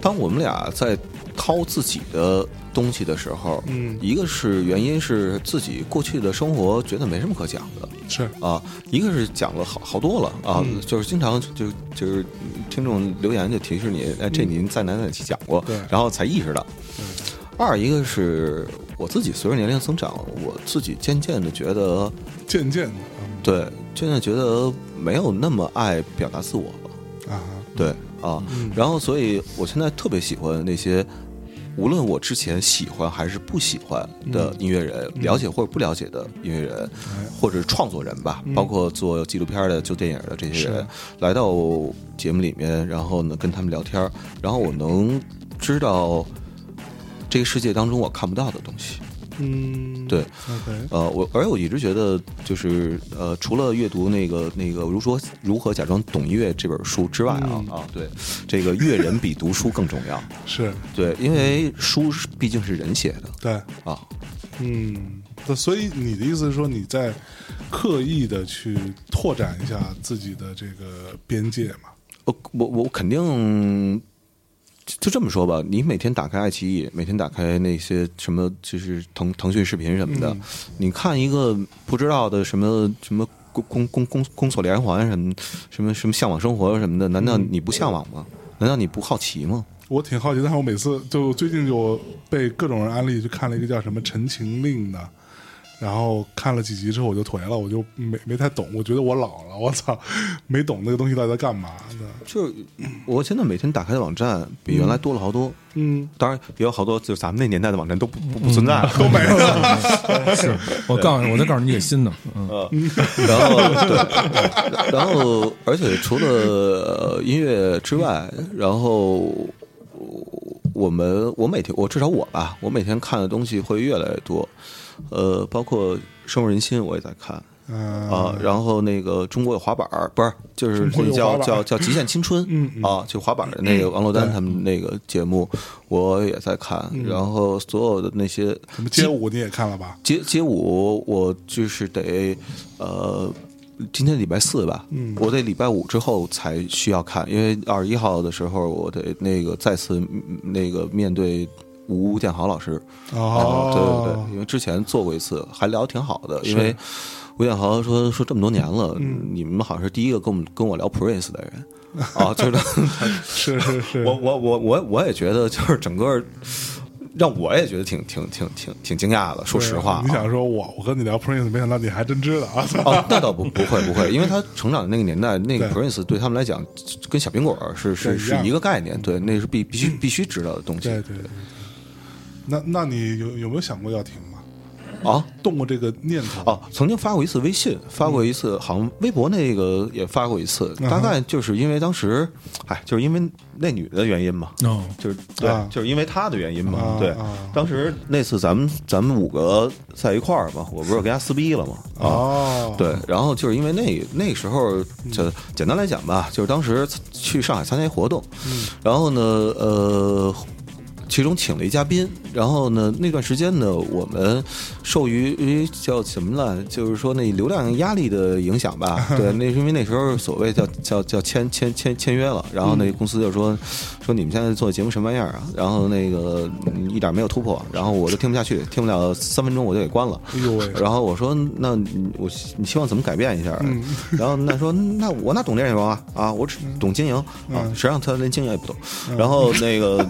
当我们俩在掏自己的东西的时候，嗯一个是原因是自己过去的生活觉得没什么可讲的，是，啊，一个是讲了好好多了啊，嗯就是经常就就是听众留言就提示你，哎，这您在哪哪期讲过，对然后才意识到。二一个是我自己随着年龄增长，我自己渐渐的觉得，渐渐的对，渐渐觉得没有那么爱表达自我了，嗯啊，对啊，然后所以我现在特别喜欢那些。无论我之前喜欢还是不喜欢的音乐人，了解或者不了解的音乐人，或者是创作人吧，包括做纪录片的、做电影的这些人，来到节目里面，然后呢跟他们聊天，然后我能知道这个世界当中我看不到的东西。嗯，对呃，我而且我一直觉得，就是呃，除了阅读那个那个如说如何假装懂音乐这本书之外啊、啊，对，这个阅人比读书更重要。是对，因为书毕竟是人写的对，啊。嗯，那所以你的意思是说你在刻意的去拓展一下自己的这个边界嘛？我我我肯定就就这么说吧，你每天打开爱奇艺，每天打开那些什么，就是腾腾讯视频什么的，你看一个不知道的什么什么宫宫宫宫宫锁连环什么什么什么向往生活什么的，难道你不向往吗？难道你不好奇吗？我挺好奇，但是我每次就最近就被各种人安利去看了一个叫什么《陈情令》的，然后看了几集之后我就颓了，我就没没太懂，我觉得我老了，我操，没懂那个东西到底在干嘛的。就是我现在每天打开的网站比原来多了好多。嗯，当然也有好多就是咱们那年代的网站都不不不存在了，都没了。是我告诉你，我再告诉你一个新的，嗯，然后对，然后而且除了呃音乐之外，然后我们我每天我至少我吧，我每天看的东西会越来越多，呃，包括深入人心我也在看。嗯啊，然后那个中国有滑板儿，不是，就是叫叫叫极限青春，嗯嗯啊，就滑板的那个王珞丹他们那个节目，我也在看，然后所有的那些什么街舞你也看了吧？街街舞，我就是得呃，今天礼拜四吧，嗯我得礼拜五之后才需要看，因为二十一号的时候我得那个再次嗯那个面对吴建豪老师，哦。对对对，因为之前做过一次，还聊得挺好的，因为吴建豪说说这么多年了，嗯。你们好像是第一个跟我们跟我聊 Prince 的人。啊，就是是是是，我我我我我也觉得 就是整个。让我也觉得挺挺挺挺挺惊讶的，说实话、啊，你想说我我跟你聊 Prince，没想到你还真知道啊！哦，那倒不不会不会，因为他成长的那个年代，那个 Prince 对他们来讲，跟小苹果是是是一个概念，对，那是必必须必须知道的东西。对对对。那那你有有没有想过要停吗？啊动过这个念头？哦，曾经发过一次微信，发过一次，好像微博那个也发过一次，嗯大概就是因为当时，哎，就是因为那女的原因嘛，哦，就是对，啊就是因为她的原因嘛，啊对啊。当时那次咱们咱们五个在一块儿嘛，我不是跟人家撕逼了嘛，啊。哦，对，然后就是因为那那时候，就简单来讲吧，就是当时去上海参加一活动，然后呢，呃，其中请了一嘉宾，然后呢，那段时间呢，我们受于于叫什么呢？就是说那流量压力的影响吧。对，那是因为那时候所谓叫叫叫签签签签约了，然后那公司就说说你们现在做的节目什么玩意儿啊？然后那个嗯一点没有突破，然后我就听不下去，听不了三分钟我就给关了。哎呦喂，然后我说，那你我你希望怎么改变一下？然后那说，那我哪懂电影啊啊，我只懂经营啊，实际上他连经营也不懂。然后那个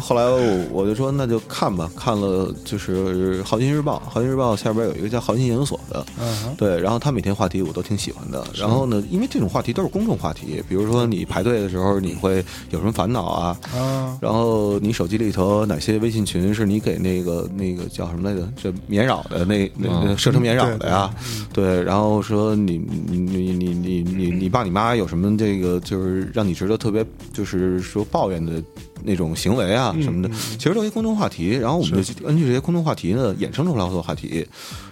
后来我我就说，那就看吧，看了就是《好心日报》，《好心日报》下边有一个叫好心研究所的，嗯对，然后他每天话题我都挺喜欢的。然后呢，因为这种话题都是公众话题，比如说你排队的时候你会有什么烦恼啊？啊，然后你手机里头哪些微信群是你给那个那个叫什么来着？这免扰的那那那设成免扰的呀？对，然后说你你你你你你你爸你妈有什么这个就是让你觉得特别就是说抱怨的那种行为啊什么的，其实都是公众话题。然后我们就根据这些公众话题呢衍生出来好多话题，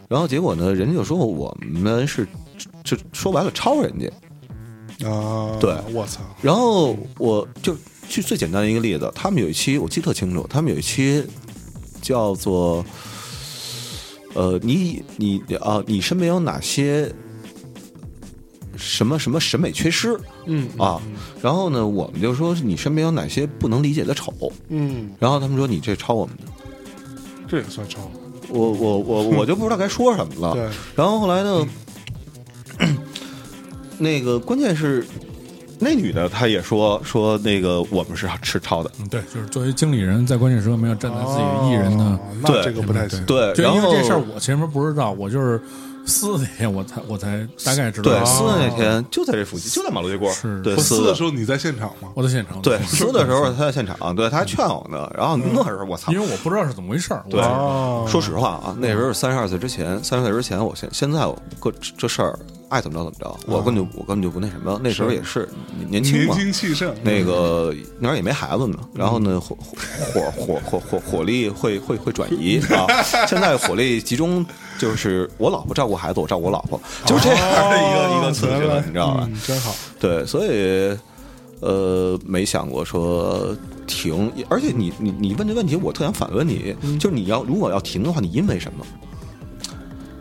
然后结果呢，人家就说我们是就说白了抄人家。啊，对我操，然后我就举最简单的一个例子，他们有一期我记得特清楚，他们有一期叫做呃，你你啊，你身边有哪些什么什么审美缺失？嗯啊，然后呢，我们就说你身边有哪些不能理解的丑，嗯，然后他们说你这抄我们的，这也算抄，我我我 我就不知道该说什么了。对，然后后来呢，那个关键是那女的她也说说那个我们是吃抄的，嗯，对，就是作为经理人，在关键时刻没有站在自己的艺人的哦，那对这个不太行，对，就然后因为这事儿，我前面不知道，我就是撕那天我才我才大概知道。啊对撕的那天就在这附近，就在马路对过。是对我撕的的时候你在现场吗？我在现场。对撕的时候他在现场，对他还劝我呢。然后那时候我操因，为我不知道是怎么回事儿。对哦，说实话啊，那时候三十二岁之前，三十岁之前，我现现在我这这事儿爱怎么着怎么着，我根本就我根本就不那什么。那时候也是年轻年嘛，轻气盛，那个那时候也没孩子呢，然后呢火火火火火火力会会会转移 啊，现在火力集中就是我老婆照顾孩子，我照顾我老婆，就是这样的一个一个次序了，你知道吧？嗯，真好，对，所以呃，没想过说停，而且你你你问这问题，我特想反问你，就是你要如果要停的话，你因为什么？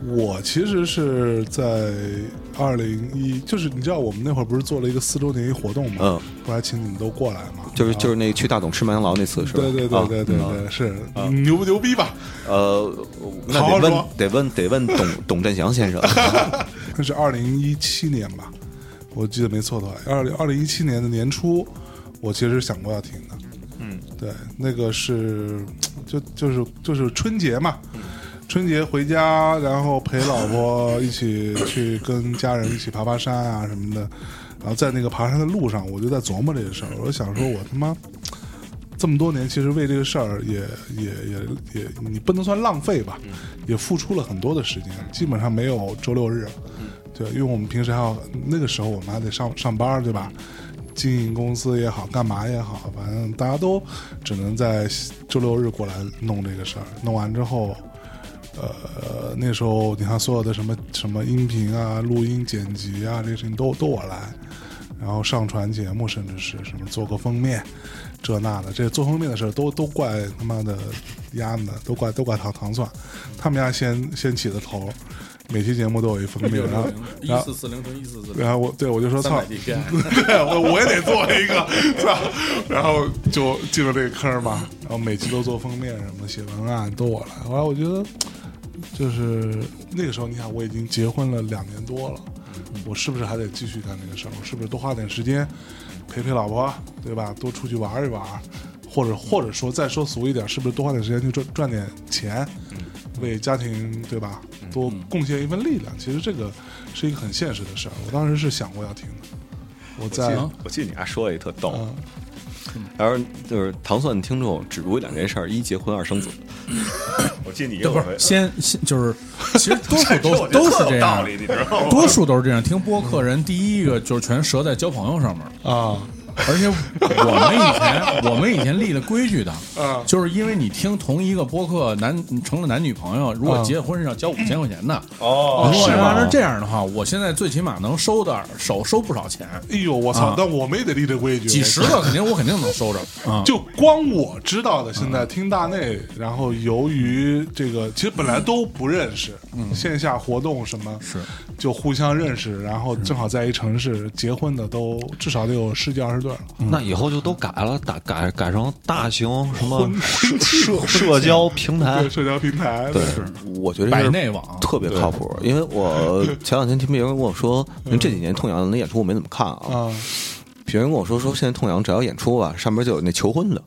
我其实是在二零一，就是你知道我们那会儿不是做了一个四周年一活动嘛，嗯，后来请你们都过来嘛，就是就是那去大董吃麦当劳那次是吧？对对对啊对对对，是。牛不牛逼吧？呃，那得问得问得问董董振祥先生。那是二零一七年吧，我记得没错的话，二零二零一七年的年初，我其实想过要停的。嗯，对，那个是就就是就是春节嘛，嗯春节回家，然后陪老婆一起去跟家人一起爬爬山啊什么的，然后在那个爬山的路上，我就在琢磨这个事儿，我就想说，我他妈。这么多年，其实为这个事儿也也也也，你不能算浪费吧，也付出了很多的时间，基本上没有周六日。对，因为我们平时还要那个时候我们还得上上班，对吧？经营公司也好，干嘛也好，反正大家都只能在周六日过来弄这个事儿。弄完之后，呃，那时候你看所有的什么什么音频啊、录音剪辑啊，这些事情都都我来，然后上传节目，甚至是什么做个封面，这那的，这做封面的事儿都都怪他妈的丫呢，都怪都怪唐唐蒜，他们家先先起的头，每期节目都有一封面，然后一四四零乘一四四零，然后我对我就说操 对我我也得做一个，是吧？然后就进了这个坑嘛，然后每期都做封面什么，写文案都我来。后来我觉得，就是那个时候，你想我已经结婚了两年多了，我是不是还得继续干这个事儿？我是不是多花点时间陪陪老婆，对吧？多出去玩一玩，或者或者说再说俗一点，是不是多花点时间去赚赚点钱，为家庭对吧多贡献一份力量？其实这个是一个很现实的事儿。我当时是想过要听的，我在我记得你还说一特逗，嗯然后就是糖蒜听众只如两件事儿：一结婚，二生子。我记得你这不是先先就是，其实多数都都是这样，你知道吗？多数都是这样。听播客人第一个就是全折在交朋友上面啊，而且我们以前我们以前立了规矩的，啊就是因为你听同一个播客男成了男女朋友，如果啊结婚是要交五千块钱的。哦如果是吗要是这样的话，我现在最起码能收的少收不少钱，哎呦，我操啊！但我们也得立这规矩，几十个肯定我肯定能收着 啊。就光我知道的，现在听大内，然后由于这个，其实本来都不认识，线下活动什么是就互相认识，然后正好在一城市结婚的都至少得有十几二十对了。那以后就都改了，改改改成大型什么社社社交平台对，社交平台，对，我觉得是百内网特别靠谱，因为我 前两天听别人跟我说，因为这几年痛痒的演出我没怎么看啊，啊，别人跟我说说现在痛痒只要演出吧，上面就有那求婚的。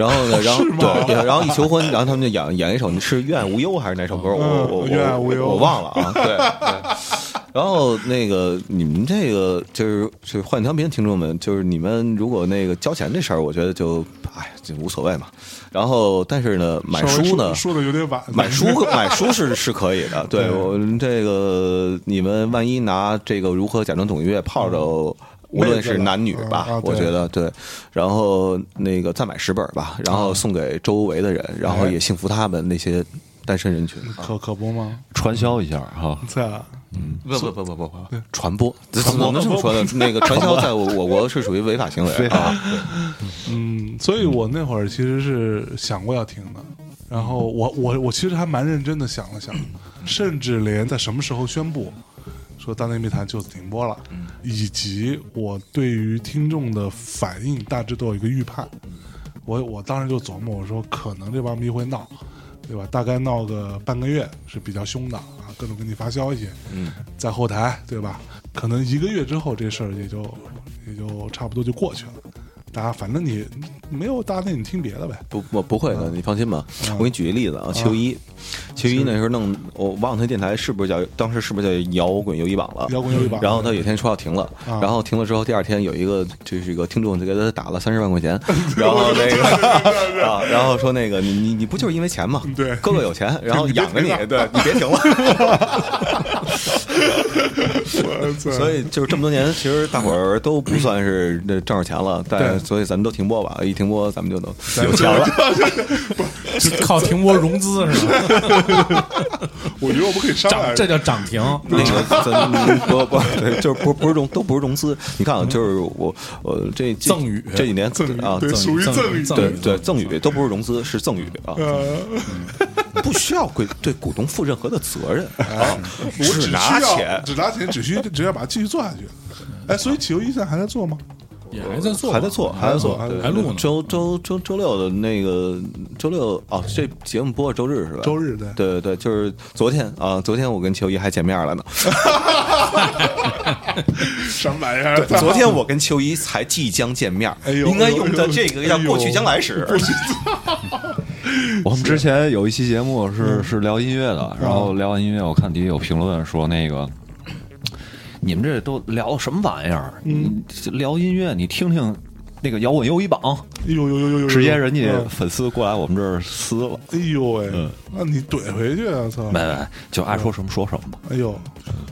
然后呢，然后对，然后一求婚，然后他们就演演一首，你是《愿无忧》还是哪首歌？我嗯我我愿无忧我忘了啊。对对。然后那个你们这个就是就是换调频听众们，就是你们如果那个交钱这事儿，我觉得就哎就无所谓嘛。然后但是呢，买书呢，说的有点晚，买书 买书是是可以的，对对我这个你们万一拿这个如何假装懂音乐泡着。无论是男女吧，我觉得对，然后那个再买十本吧，然后送给周围的人，然后也幸福他们那些单身人群。可可不吗？传销一下哈。在。啊不不不不不。不，传播，怎么能这么说的？那个传销在我我国是属于违法行为啊。嗯，所以我那会儿其实是想过要停的，然后我我我其实还蛮认真的想了想，甚至连在什么时候宣布说《大内密谈》就此停播了，以及我对于听众的反应大致都有一个预判。我我当时就琢磨，我说可能这帮逼会闹，对吧？大概闹个半个月是比较凶的啊，各种给你发消息，嗯，在后台，对吧？可能一个月之后，这事儿也就也就差不多就过去了。大家反正你没有大那，你听别的呗。不我不会的，你放心吧。我给你举个例子啊，七六一，邱一那时候弄，我忘了他电台是不是叫当时是不是叫摇滚游一榜了？摇滚游一榜然后他有一天说要停了，啊然后停了之后，第二天有一个就是一个听众就给他打了三十万块钱，然后那个啊，然后说那个你你你不就是因为钱吗？对哥哥有钱，然后 养着你，对你别停了。我操所以就是这么多年，其实大伙儿都不算是那挣着钱了，但所以咱们都停播吧，一停播咱们就能有钱了。靠停播融资是吧？我觉得我们可以商量涨，这叫涨停。那个咱不不对，就是不不是融都不是融资。你看啊，就是我我这这赠与这几年赠与啊，对，属于赠赠与。赠对对赠与都不是融资，是赠与啊，呃，不需要对对股东负任何的责任 啊，我只需拿要钱。只拿钱，只需只要把它继续做下去。哎，所以企鹅一现在还在做吗？也还在做，还在做，还在做，还在做对还录呢周周周周六的那个周六哦，这节目播是周日是吧？周日对对对对，就是昨天啊，昨天我跟秋一还见面了呢。什么玩意儿？昨天我跟秋一才即将见面，哎呦应该用的这个哎呦叫过去将来时。我们之前有一期节目是是聊音乐的，然后聊完音乐，我看底下有评论说那个。你们这都聊什么玩意儿？嗯，聊音乐，你听听那个摇滚又一榜，哎呦呦呦呦呦！直接人家嗯粉丝过来我们这儿撕了，哎呦喂嗯，那你怼回去啊！操！没没，就爱说什么说什么吧。哎呦，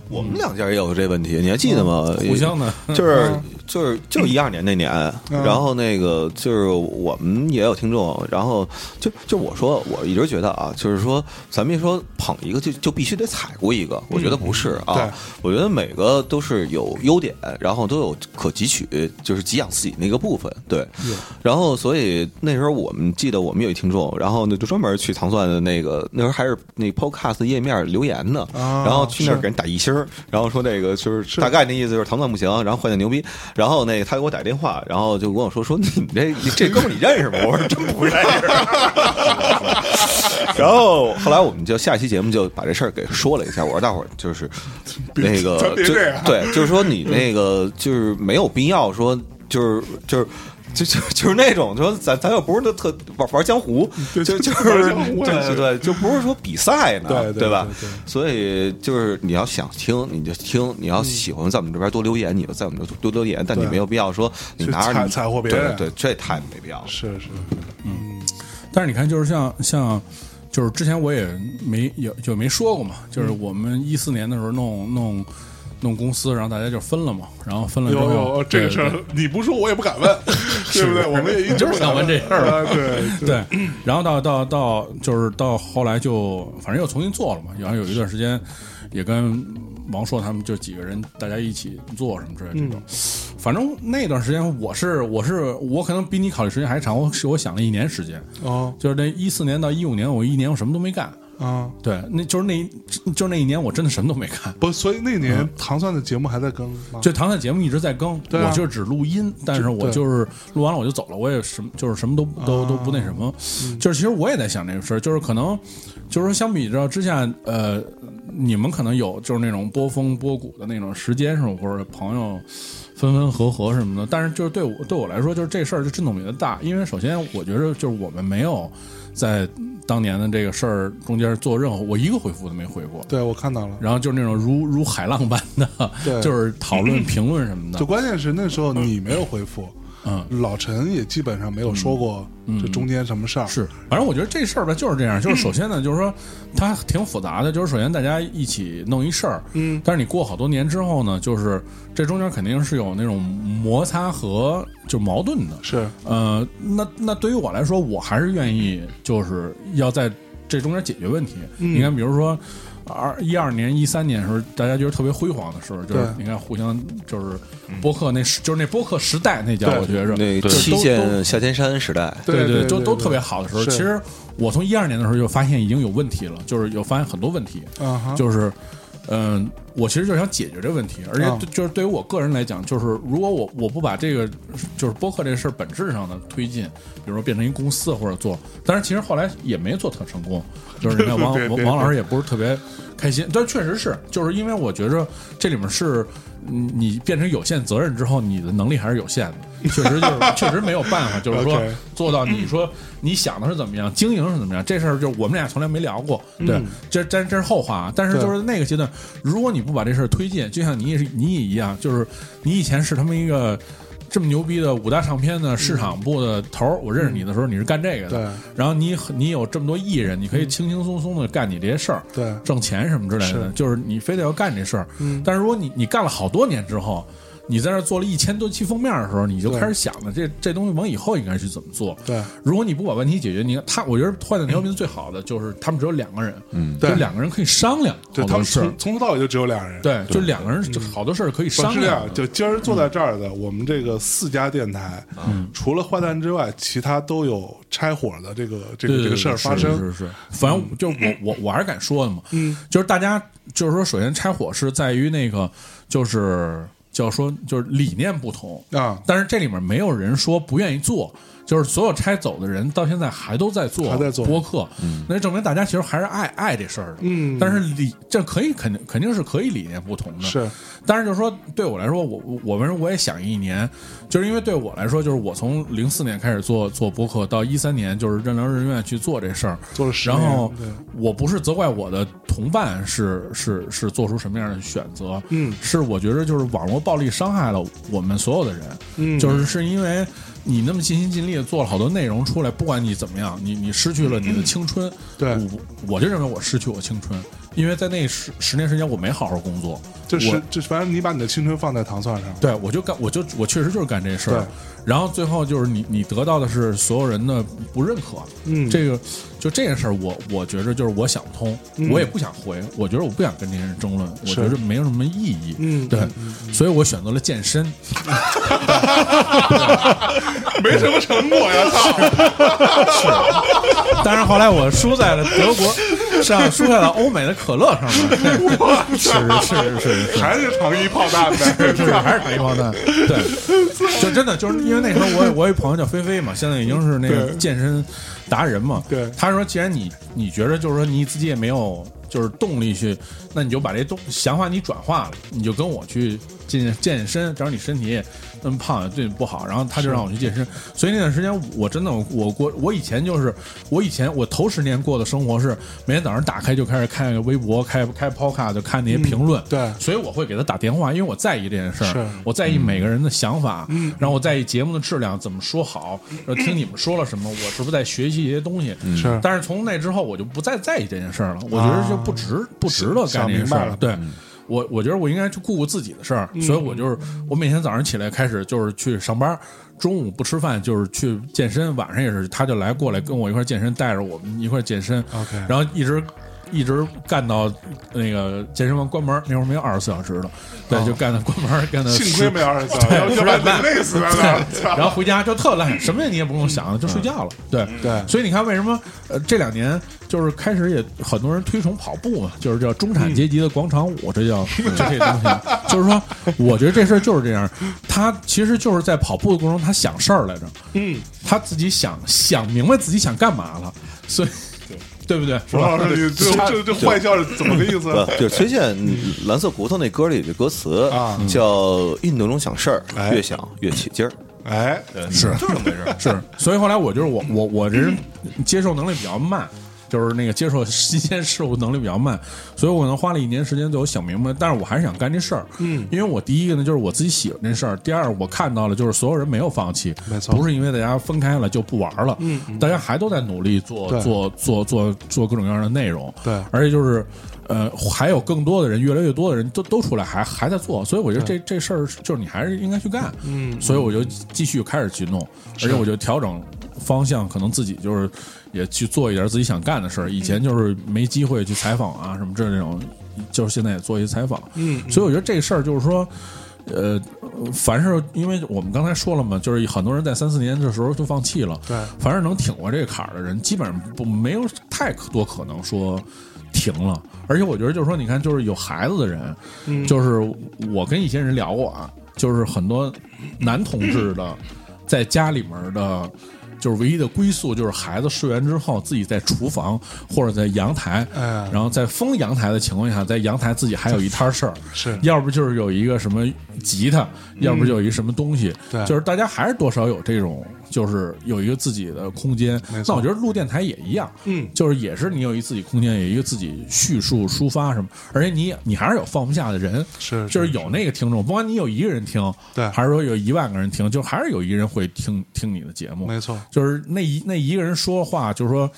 我们两家也有这问题，你还记得吗？互相的，就是就是就是一二年那年，嗯然后那个就是我们也有听众，然后就就我说，我一直觉得啊，就是说咱们一说捧一个就就必须得踩过一个，我觉得不是啊，我觉得每个都是有优点，然后都有可汲取，就是给养自己那个部分，对。然后所以那时候我们记得我们有一听众，然后呢就专门去糖蒜的那个那时候还是那 Podcast 页面留言呢，啊然后去那儿给人打一星儿，然后说那个就是大概那意思就是糖蒜不行，然后坏蛋牛逼，然后那个他给我打电话，然后就跟我说说你这你这哥们你认识吗？我说真不认识。然后后来我们就下一期节目就把这事儿给说了一下，我说大伙儿就是那个 就对，就是说你那个就是没有必要说就是就是。就就 就是那种，就说咱咱又不是那特玩玩江湖，就就是对对对，就不是说比赛呢，对对吧？所以就是你要想听你就听，你要喜欢在我们这边多留言，你就在我们这多留言，但你没有必要说你拿着你踩踩货别人对对，这太没必要了。是是，嗯。但是你看，就是像像，就是之前我也没有就没说过嘛，就是我们一四年的时候弄弄弄公司，然后大家就分了嘛，然后分了之后，有有这个事儿，你不说我也不敢问，对不对？我们也一直就是想问这事儿啊对对，然后到到到就是到后来就反正又重新做了嘛，然后有一段时间也跟王硕他们就几个人大家一起做什么之类的这种。反正那段时间我是我是我可能比你考虑时间还长，我是我想了一年时间，哦。就是那一四年到一五年，我一年我什么都没干。啊，对，那就是那一就是那一年我真的什么都没看。不，所以那年糖蒜的节目还在更吗？就唐探节目一直在更，对啊我就只录音，但是我就是录完了我就走了，我也什么就是什么都都都不那什么，就是其实我也在想这个事儿，就是可能就是说相比较之下，呃，你们可能有就是那种波峰波谷的那种时间上，或者朋友分分合合什么的，但是就是对我对我来说，就是这事儿就震动比较大，因为首先我觉得就是我们没有在当年的这个事儿中间做任何，我一个回复都没回过。对，我看到了。然后就是那种如如海浪般的，对 就是讨论、评论什么的就。关键是那时候你没有回复，嗯，老陈也基本上没有说过这中间什么事儿。是，反正我觉得这事儿吧就是这样，就是首先呢，就是说它挺复杂的，就是首先大家一起弄一事儿，嗯，但是你过好多年之后呢，就是这中间肯定是有那种摩擦和就矛盾的，是。呃，那那对于我来说，我还是愿意就是要在这中间解决问题。嗯。你看，比如说二一二年、一三年的时候，大家觉得特别辉煌的时候，就是你看互相就是播客那时，就是那播客时代那叫我觉着那就都七剑夏天山时代，对对对对就都特别好的时候，其实我从一二年的时候就发现已经有问题了，就是有发现很多问题，啊哈，就是，嗯、我其实就想解决这个问题，而且就是对于我个人来讲，就是如果我我不把这个就是播客这事儿本质上的推进，比如说变成一公司或者做，但是其实后来也没做特成功，就是你看 王王老师也不是特别开心，但确实是，就是因为我觉着这里面是。嗯你变成有限责任之后，你的能力还是有限的，确实就是确实没有办法，就是说做到你说你想的是怎么样，经营是怎么样，这事儿就我们俩从来没聊过，对，这这这是后话啊。但是就是那个阶段，如果你不把这事儿推进，就像你也是你也一样，就是你以前是他们一个这么牛逼的五大唱片的市场部的头儿，我认识你的时候你是干这个的，对。然后你你有这么多艺人，你可以轻轻松松的干你这些事儿，对。挣钱什么之类的是，就是你非得要干这事儿。嗯。但是如果你你干了好多年之后，你在那做了一千多期封面的时候，你就开始想了，这这东西往以后应该去怎么做。对如果你不把问题解决，你看他，我觉得《坏蛋调频》最好的就是他们只有两个人，嗯就对两个人可以商量对他们从。从头到尾就只有俩人。对，就两个人，就好多事儿可以商量。就今儿坐在这儿的，我们这个四家电台，嗯除了坏蛋之外，其他都有拆伙的这个这个这个事儿发生。是是是，反正就我我我还是敢说的嘛，嗯，就是大家就是说，首先拆伙是在于那个就是叫说就是理念不同，啊，但是这里面没有人说不愿意做，就是所有拆走的人到现在还都在做，还在做。播客，那证明大家其实还是爱爱这事儿的。嗯。但是理这可以肯定肯定是可以理念不同的，是。但是就是说，对我来说，我我我们我也想一年，就是因为对我来说，就是我从零四年开始做做播客，到一三年就是任劳任怨去做这事儿，做了十年，然后我不是责怪我的同伴是是是做出什么样的选择，嗯。是我觉得就是网络暴力伤害了我们所有的人，嗯。就是是因为你那么尽心尽力的做了好多内容出来，不管你怎么样，你你失去了你的青春，对。我我就认为我失去我青春，因为在那十十年时间我没好好工作，就是我就是反正你把你的青春放在糖蒜上，对，我就干，我就我确实就是干这事儿，然后最后就是你你得到的是所有人的不认可，嗯。这个就这件事儿，我我觉着就是我想不通，嗯。我也不想回，我觉得我不想跟这些人争论，我觉得没有什么意义，嗯对，所以我选择了健身，没什么成果呀，操！但是后来我输在了德国上，输在了欧美的可乐上面，是是是是。还是糖衣炮弹呗，是还是糖衣炮弹，对，就真的就是因为那时候我我有一朋友叫菲菲嘛，现在已经是那个健身达人嘛，对。他说既然你你觉得就是说你自己也没有就是动力去，那你就把这动想法你转化了，你就跟我去健健身，只要你身体那么胖也对你不好，然后他就让我去健身，所以那段时间我真的我过我以前就是我以前我头十年过的生活是每天早上打开就开始看个微博，开开 Podcast 就看那些评论，对所以我会给他打电话，因为我在意这件事儿，我在意每个人的想法，然后我在意节目的质量怎么说好，然后听你们说了什么，我是不是在学习一些东西？是但是从那之后，我就不再在意这件事儿了，我觉得就不值不值得干这件事儿想明白了对。我我觉得我应该去顾顾自己的事儿，所以我就是我每天早上起来开始就是去上班，中午不吃饭就是去健身，晚上也是他就来过来跟我一块儿健身，带着我们一块儿健身 OK 然后一直。一直干到那个健身房关门，那会儿没有二十四小时的，对，就干到关门，干到幸亏十没二十四，要要不然得累死了呢。然后回家就特懒，什么也你也不用想，就睡觉了。对对所以你看，为什么呃这两年就是开始也很多人推崇跑步嘛，就是叫中产阶级的广场舞，这叫 就这东西。就是说，我觉得这事儿就是这样，他其实就是在跑步的过程中，他想事儿来着，嗯，他自己想想明白自己想干嘛了，所以对不对？冯老师，你这这这坏笑是怎么个意思？不，就是崔健《蓝色骨头》那歌里的歌词啊。叫“运动中想事儿，哎越想越起劲儿哎，是。就是这么回事儿。是，所以后来我就是我我我这人接受能力比较慢，就是那个接受新鲜事物能力比较慢，所以我可能花了一年时间对我想明白，但是我还是想干这事儿。嗯，因为我第一个呢就是我自己喜欢这事儿，第二我看到了就是所有人没有放弃，没错。不是因为大家分开了就不玩了，嗯，大家还都在努力做做做做做各种各样的内容，对。而且就是。呃，还有更多的人，越来越多的人都都出来还还在做，所以我觉得这这事儿就是你还是应该去干，嗯，所以我就继续开始去弄，而且我就调整方向，可能自己就是也去做一点自己想干的事儿。以前就是没机会去采访啊什么这种，就是现在也做一些采访，嗯，所以我觉得这事儿就是说。呃，凡是因为我们刚才说了嘛，就是很多人在三四年的时候就放弃了。对凡是能挺过这个坎儿的人，基本上不没有太多可能说停了。而且我觉得，就是说，你看，就是有孩子的人，就是我跟一些人聊过啊，就是很多男同志的在家里面的。就是唯一的归宿，就是孩子睡完之后，自己在厨房或者在阳台，哎。然后在封阳台的情况下，在阳台自己还有一摊事儿，是。要不就是有一个什么吉他，要不就有一什么东西，对。就是大家还是多少有这种，就是有一个自己的空间。那我觉得录电台也一样，嗯。就是也是你有一自己空间，有一个自己叙述抒发什么，而且你你还是有放不下的人，是就是有那个听众，不管你有一个人听，对。还是说有一万个人听，就还是有一个人会听听你的节目，没错，就是那一那一个人说话，就是说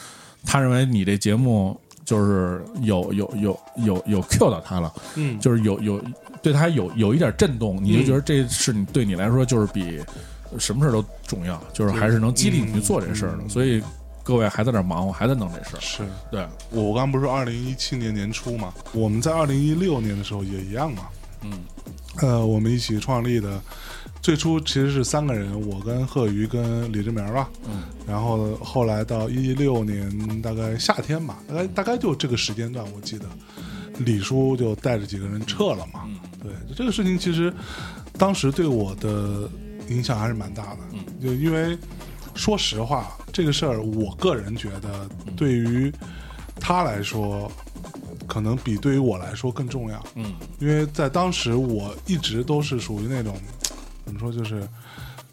他认为你这节目就是有有有有有 Q 到他了，嗯。就是有有对他有有一点震动，你就觉得这是你对你来说就是比什么事儿都重要，就是还是能激励你去做这事儿的。所以各位还在那儿忙活，还在弄这事儿，是。对，我我刚不是说二零一七年年初嘛，我们在二零一六年的时候也一样嘛，嗯，呃，我们一起创立的，最初其实是三个人，我跟贺宇跟李志明吧，嗯，然后后来到一六年大概夏天吧，大概大概就这个时间段，我记得李叔就带着几个人撤了嘛，对，这个事情其实当时对我的影响还是蛮大的，嗯。就因为说实话，这个事儿我个人觉得对于他来说，可能比对于我来说更重要，嗯。因为在当时我一直都是属于那种怎么说，就是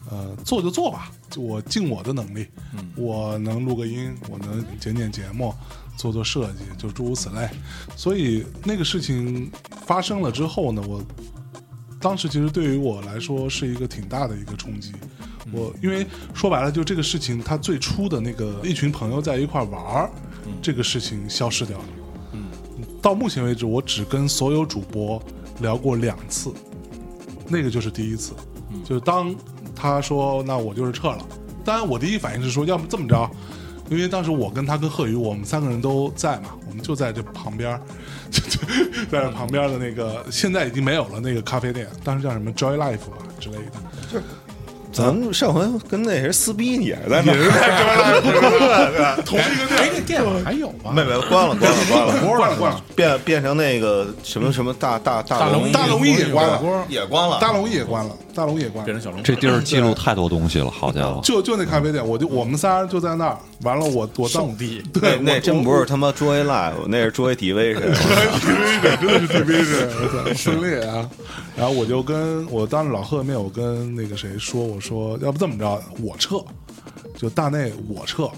呃做就做吧，就我尽我的能力，嗯。我能录个音，我能剪剪节目，做做设计，就诸如此类。所以那个事情发生了之后呢，我当时其实对于我来说是一个挺大的一个冲击。我因为说白了，就这个事情，他最初的那个一群朋友在一块玩儿，这个事情消失掉了。嗯。到目前为止，我只跟所有主播聊过两次，那个就是第一次，就是当他说那我就是撤了，当然我第一反应是说，要不这么着，因为当时我跟他跟贺宇，我们三个人都在嘛，我们就在这旁边儿，就就在这旁边的那个，现在已经没有了那个咖啡店，当时叫什么 Joy Life 吧之类的，就咱们上回跟那谁撕逼也是在那儿，同一个店，哎，那店还有吗？没没关了关了关了，关了 关了，变变成那个什么什么大大大龙大龙燚也关了也关了，大龙也关了，大龙也关了。变成小龙这地儿记录太多东西了，好家伙！就就那咖啡店，我就我们仨就在那儿，完了我我当地对，那真不是他妈 Joy Live，那是 Joy Division。TV 真的是 TV 是，我操，分裂啊！然后我就跟我当着老贺面，我跟那个谁说，我说要不这么着，我撤，就大内我撤，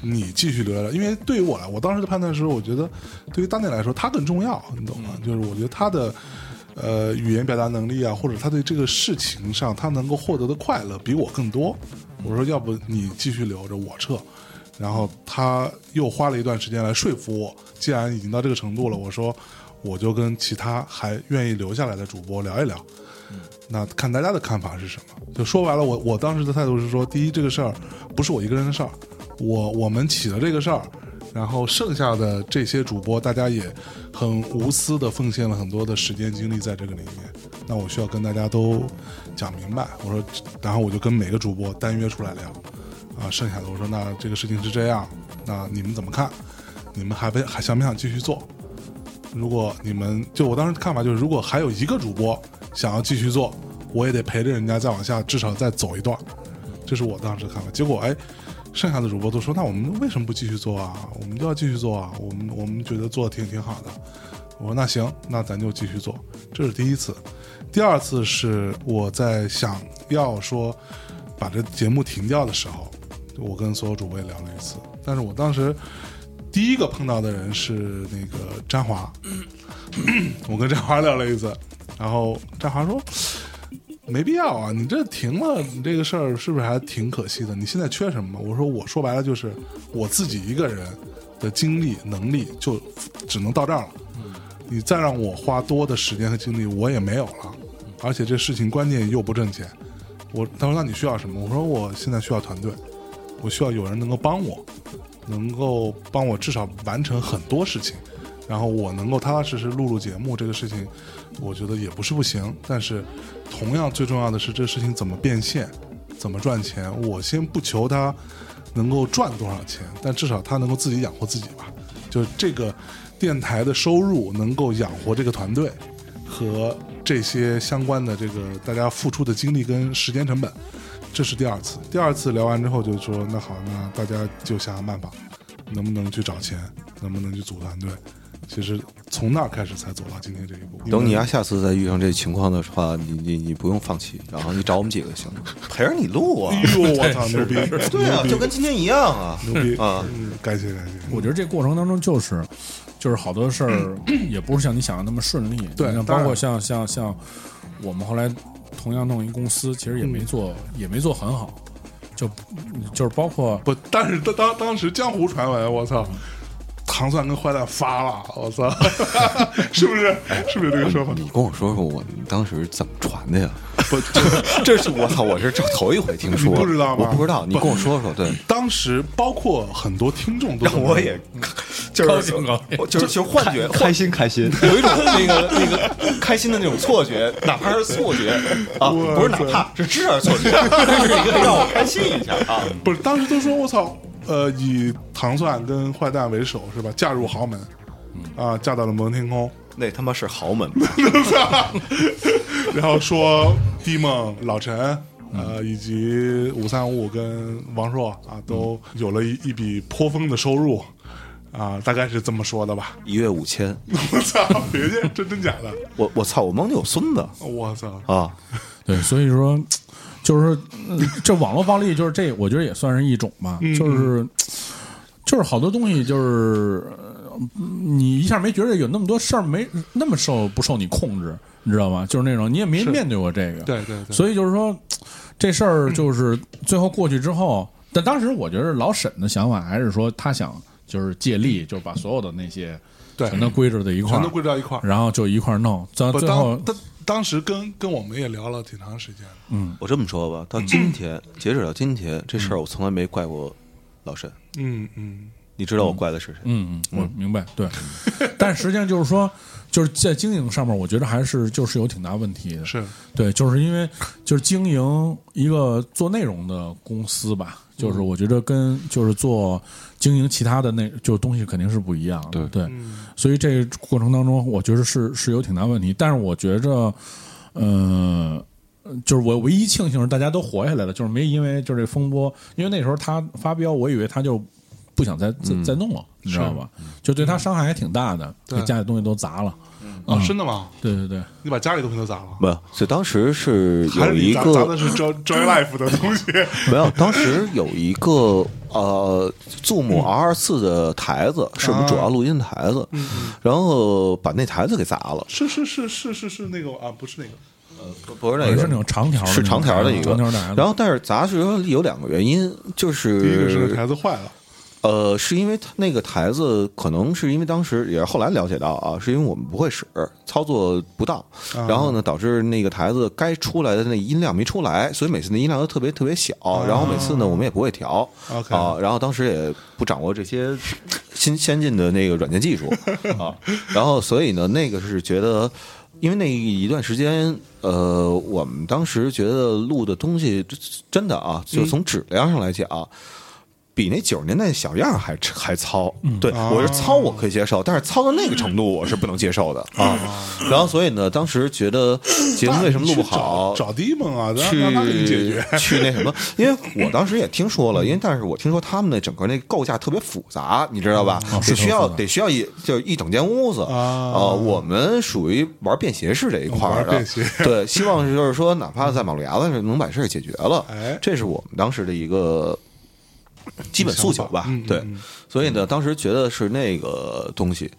你继续留下来，因为对于我来，我当时的判断是，我觉得对于大内来说，他更重要，你懂吗？就是我觉得他的。呃，语言表达能力啊，或者他对这个事情上他能够获得的快乐比我更多。我说，要不你继续留着，我撤。然后他又花了一段时间来说服我，既然已经到这个程度了，我说我就跟其他还愿意留下来的主播聊一聊，那看大家的看法是什么。就说白了，我我当时的态度是说，第一，这个事儿不是我一个人的事儿，我我们起了这个事儿，然后剩下的这些主播，大家也很无私的奉献了很多的时间精力在这个里面。那我需要跟大家都讲明白，我说，然后我就跟每个主播单约出来聊，啊，剩下的我说，那这个事情是这样，那你们怎么看？你们还不还想不想继续做？如果你们就我当时看法就是，如果还有一个主播想要继续做，我也得陪着人家再往下，至少再走一段。这是我当时的看法。结果哎，剩下的主播都说，那我们为什么不继续做啊？我们就要继续做啊！我们我们觉得做的挺挺好的。我说那行，那咱就继续做。这是第一次。第二次是我在想要说把这节目停掉的时候，我跟所有主播也聊了一次。但是我当时第一个碰到的人是那个詹华，我跟詹华聊了一次，然后詹华说。没必要啊！你这停了，你这个事儿是不是还挺可惜的？你现在缺什么？我说，我说白了就是我自己一个人的精力能力就只能到这儿了。你再让我花多的时间和精力，我也没有了。而且这事情关键又不挣钱。我他说那你需要什么？我说我现在需要团队，我需要有人能够帮我，能够帮我至少完成很多事情，然后我能够踏踏实实录录节目，这个事情我觉得也不是不行。但是同样最重要的是，这事情怎么变现，怎么赚钱。我先不求他能够赚多少钱，但至少他能够自己养活自己吧。就这个电台的收入能够养活这个团队和这些相关的这个大家付出的精力跟时间成本。这是第二次，第二次聊完之后就说，那好，那大家就想想办法，能不能去找钱，能不能去组团队。其实从那儿开始才走到今天这一步。等你呀，下次再遇上这情况的话，你你你不用放弃，然后你找我们几个就行了，陪着你录啊。哎呦，我操，牛逼！对啊，就跟今天一样啊。牛逼啊！嗯，感谢感谢。我觉得这过程当中就是，就是好多事儿也不是像你想的那么顺利。对包括像像像我们后来同样弄一公司，其实也没做、也没做很好，就就是包括不，但是当当当时江湖传闻，我操，糖蒜跟坏蛋发了，我操，是不是？是不是这个说法？你跟我说说，我你当时怎么传的呀？不，这是我操，我是这头一回听说，你不知道吗我不知道，你跟我说说。对，当时包括很多听众都我也就高是兴高兴就是就幻觉，开心开心。有一种那个那个开心的那种错觉，哪怕是错觉 啊，不是哪怕是知道是错觉，但是一个让我开心一下啊。不是当时都说我操，呃，以糖蒜跟坏蛋为首是吧？嫁入豪门，啊，嫁到了摩天空，那他妈是豪门，然 后说迪梦、老陈，呃，以及五三五跟王朔啊，都有了一一笔颇丰的收入，啊，大概是这么说的吧。一月五千。我操，别介，真真假的？我我操，我梦里有孙子我操，啊！对，所以说就是嗯这网络暴力，就是这，我觉得也算是一种吧，就是就是好多东西就是。呃你一下没觉得有那么多事儿没那么受不受你控制，你知道吗？就是那种你也没面对过这个，对对对，所以就是说，这事儿就是最后过去之后，但当时我觉得老沈的想法还是说他想就是借力，就把所有的那些全都归置在一块儿全都归置到一块儿。然后就一块儿弄，最后当当当时跟跟我们也聊了挺长时间嗯。我这么说吧，到今天，截止到今天，这事儿我从来没怪过老沈。嗯嗯，你知道我怪的是谁？嗯嗯，我明白，对。但实际上就是说，就是在经营上面，我觉得还是就是有挺大问题的。是对，就是因为就是经营一个做内容的公司吧，就是我觉得跟就是做经营其他的那就东西肯定是不一样的。对对，所以这个过程当中，我觉得是是有挺大问题。但是我觉着，呃。就是我唯一庆幸是大家都活下来了，就是没因为就是这风波，因为那时候他发飙，我以为他就不想再再再弄了，你知道吧？就对他伤害还挺大的，家里东西都砸了。啊，真的吗？对对对，你把家里东西都砸了？没有，所以当时是有一个砸砸的是 Joy Joy Life 的东西？没有，当时有一个呃，Zoom R 二四的台子是我们主要录音台子，然后把那台子给砸了。是是是是是是那个啊，不是那个，不不是那个，也是那种长条是长条的一个。然后，但是砸是有两个原因，就第一个是是台子坏了，呃，是因为他那个台子，可能是因为当时也是后来了解到啊，是因为我们不会使，操作不到，啊。然后呢，导致那个台子该出来的那音量没出来，所以每次那音量都特别特别小，然后每次呢我们也不会调啊，然后当时也不掌握这些新先进的那个软件技术啊，然后所以呢，那个是觉得。因为那一段时间，呃，我们当时觉得录的东西真的啊，就从质量上来讲，比那九十年代小样儿还还糙。对我是糙我可以接受，但是糙到那个程度我是不能接受的啊。然后所以呢，当时觉得节目为什么录不好，找找 Demon 啊，去。去那什么，因为我当时也听说了，因为但是我听说他们那整个那构架特别复杂，你知道吧？得需要得需要一就是一整间屋子啊呃我们属于玩便携式这一块儿的对，希望是就是说，哪怕在马路牙子上能把事儿解决了，哎这是我们当时的一个。基本诉求吧，对。嗯，所以呢，当时觉得是那个东西，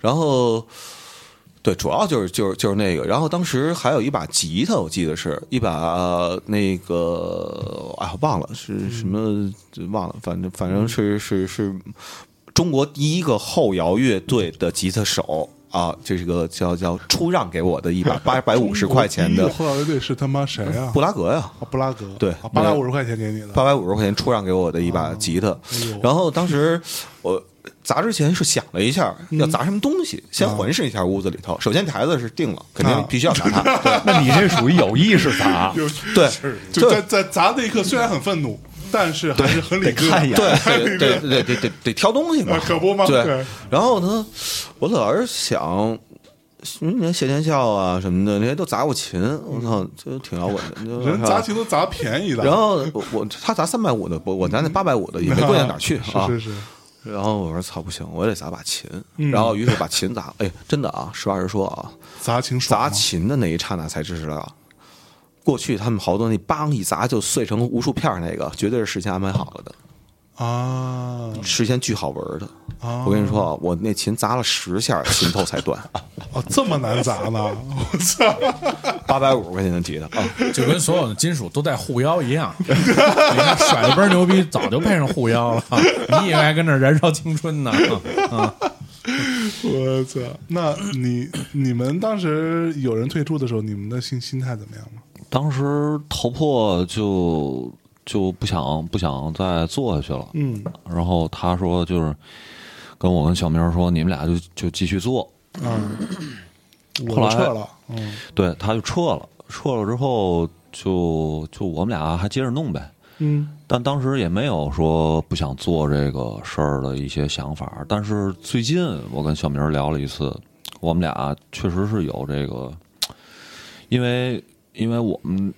然后对，主要就是就是就是那个，然后当时还有一把吉他，我记得是一把、呃那个，哎，我忘了是什么，忘了，反正反正是是是中国第一个后摇乐队的吉他手啊，这是个叫叫出让给我的一把八百五十块钱的后摇乐队是他妈谁啊？布拉格呀，啊布拉格，对啊八百五十块钱给你的，八百五十块钱出让给我的一把吉他。哎，然后当时我砸之前是想了一下嗯。要砸什么东西，先啊环视一下屋子里头。首先台子是定了，肯定必须要砸 那你这属于有意识砸，有对，就在在砸那一刻虽然很愤怒，但是还是很理智看一眼对对对对对得得挑东西嘛啊，可不嘛对对，然后呢，我老是想。你看谢天笑啊什么的，那些都砸过琴，我操，这挺摇滚的。人砸琴都砸便宜的，然后我我他砸三百五的，我我拿那八百五的也没 贵到哪儿去啊。是是是，然后我说操不行，我得砸把琴。嗯然后于是把琴砸，哎，真的啊，实话实说啊，砸琴砸琴的那一刹那才知道，过去他们好多那梆一砸就碎成无数片儿那个，绝对是事先安排好了的，啊事先锯好纹儿的。啊！我跟你说啊，我那琴砸了十下，琴头才断，哦，这么难砸呢？我操！八百五十块钱的吉他啊！就跟所有的金属都带护腰一样。你看甩的倍儿牛逼，早就配上护腰了。你以为还跟那燃烧青春呢？啊，我操！那你你们当时有人退出的时候，你们的心心态怎么样吗？当时头破就就不想不想再做下去了。嗯然后他说就是跟我跟小明说，你们俩就就继续做。嗯，我后来撤了。嗯对，他就撤了，撤了之后就就我们俩还接着弄呗。嗯但当时也没有说不想做这个事儿的一些想法。但是最近我跟小明聊了一次，我们俩确实是有这个，因为因为我们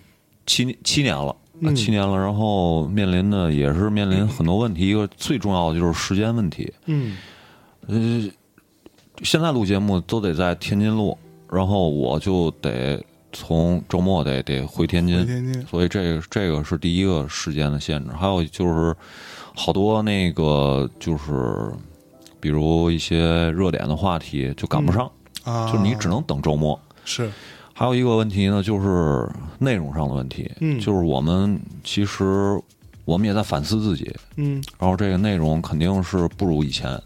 七七年了。嗯七年了，然后面临的也是面临很多问题，一个最重要的就是时间问题。嗯呃，现在录节目都得在天津录，然后我就得从周末得得回天津，天津所以这个这个是第一个时间的限制。还有就是好多那个就是比如一些热点的话题就赶不上，啊，就你只能等周末。是还有一个问题呢，就是内容上的问题，嗯就是我们其实我们也在反思自己，嗯然后这个内容肯定是不如以前。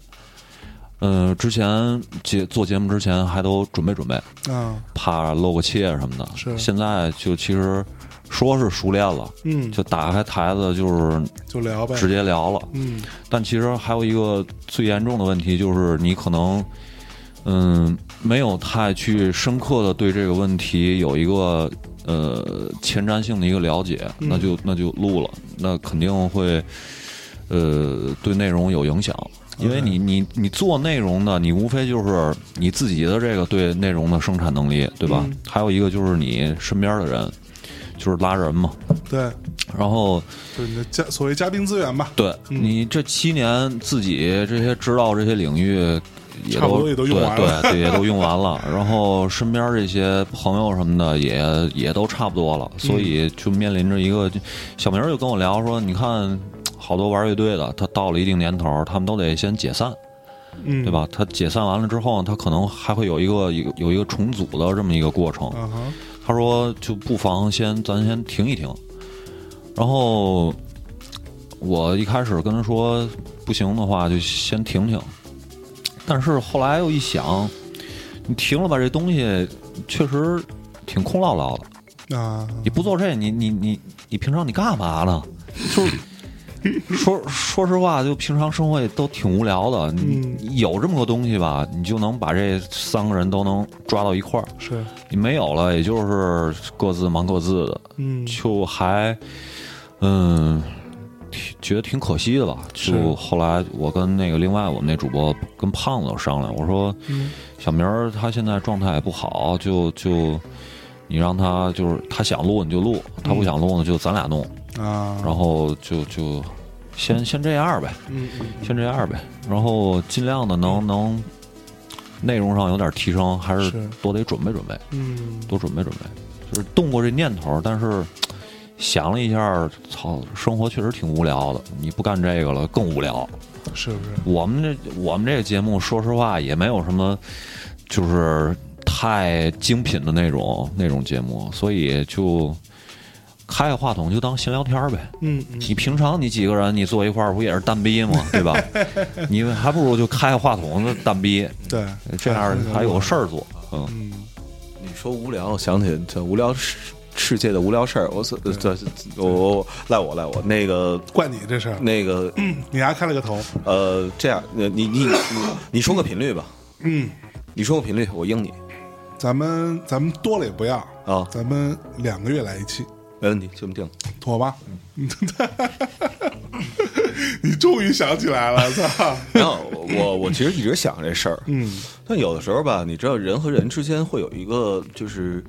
嗯、之前节做节目之前还都准备准备，啊怕露个怯什么的。是现在就其实说是熟练了，嗯，就打开台子就是就聊呗。直接聊了。嗯但其实还有一个最严重的问题，就是你可能嗯没有太去深刻的对这个问题有一个呃前瞻性的一个了解，嗯那就那就录了，那肯定会呃对内容有影响。因为你你你做内容的，你无非就是你自己的这个对内容的生产能力，对吧？嗯还有一个就是你身边的人，就是拉人嘛。对，然后对你的嘉所谓嘉宾资源吧。对、嗯你这七年自己这些知道这些领域也都用完了对对 对，也都用完了。然后身边这些朋友什么的也也都差不多了，所以就面临着一个，小明就跟我聊说，你看好多玩乐队的，他到了一定年头，他们都得先解散。嗯，对？吧？他解散完了之后，他可能还会有一个有有一个重组的这么一个过程。他说就不妨先咱先停一停，然后我一开始跟他说不行的话，就先停停。但是后来又一想，你停了吧，这东西确实挺空落落的。啊，你不做这，你你你你平常你干嘛呢？就是说说实话，就平常生活也都挺无聊的。你你有这么个东西吧，你就能把这三个人都能抓到一块儿。是，你没有了，也就是各自忙各自的，嗯，就还嗯，挺觉得挺可惜的吧。就后来我跟那个另外我们那主播跟胖子商量，我说嗯。小明儿他现在状态也不好，就就你让他就是他想录你就录，他不想录呢就咱俩弄，啊，然后就就先先这样呗，先这样呗，然后尽量的能能内容上有点提升，还是是。多得准备准备。嗯，多准备准备，就是动过这念头，但是想了一下，操，生活确实挺无聊的。你不干这个了，更无聊。是不是？我们这我们这个节目，说实话也没有什么，就是太精品的那种那种节目，所以就开个话筒就当闲聊天儿呗。嗯嗯，你平常你几个人你坐一块儿不也是单逼吗？对吧？你还不如就开个话筒子单逼，对，这样还有事儿做。嗯，嗯，你说无聊，我想起这无聊世世界的无聊事儿。我这这我我赖我赖我。那个 怪你这事儿，那个 你还开了个头，呃，这样，呃你你你你说个频率吧，嗯，你说个频率，我应你。咱们咱们多了也不要，啊，咱们两个月来一期，没问题，就这么定。妥吧？你终于想起来了，操！然后我我其实一直想这事儿，嗯，但有的时候吧，你知道人和人之间会有一个，就是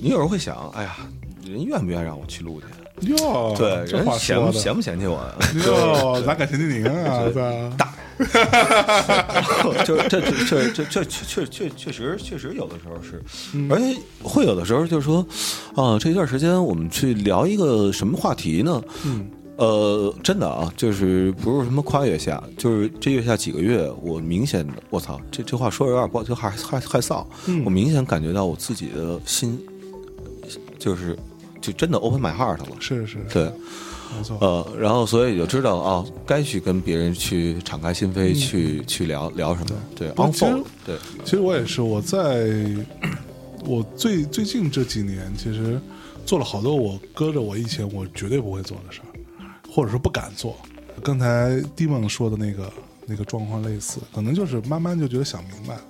你有时候会想，哎呀，人愿不愿意让我去录去？哟，对，人嫌不嫌不嫌弃我呀？哟，哪敢嫌弃您啊？操，大，就这这这这这确确确确实确实有的时候是，而且会有的时候就是说，啊，这一段时间我们去聊一个什么话题呢？嗯，呃，真的啊，就是不是什么跨月下，就是这月下几个月，我明显的，我操，这这话说的有点不好，就害害害臊。嗯我明显感觉到我自己的心，就是就真的 open my heart 了。是是，对，没错，呃，然后所以就知道啊，该去跟别人去敞开心扉，去去聊聊什么。对其实，unfold，对，其实我也是，我在我最最近这几年，其实做了好多我搁着我以前我绝对不会做的事儿，或者说不敢做。刚才蒂梦说的那个那个状况类似，可能就是慢慢就觉得想明白了，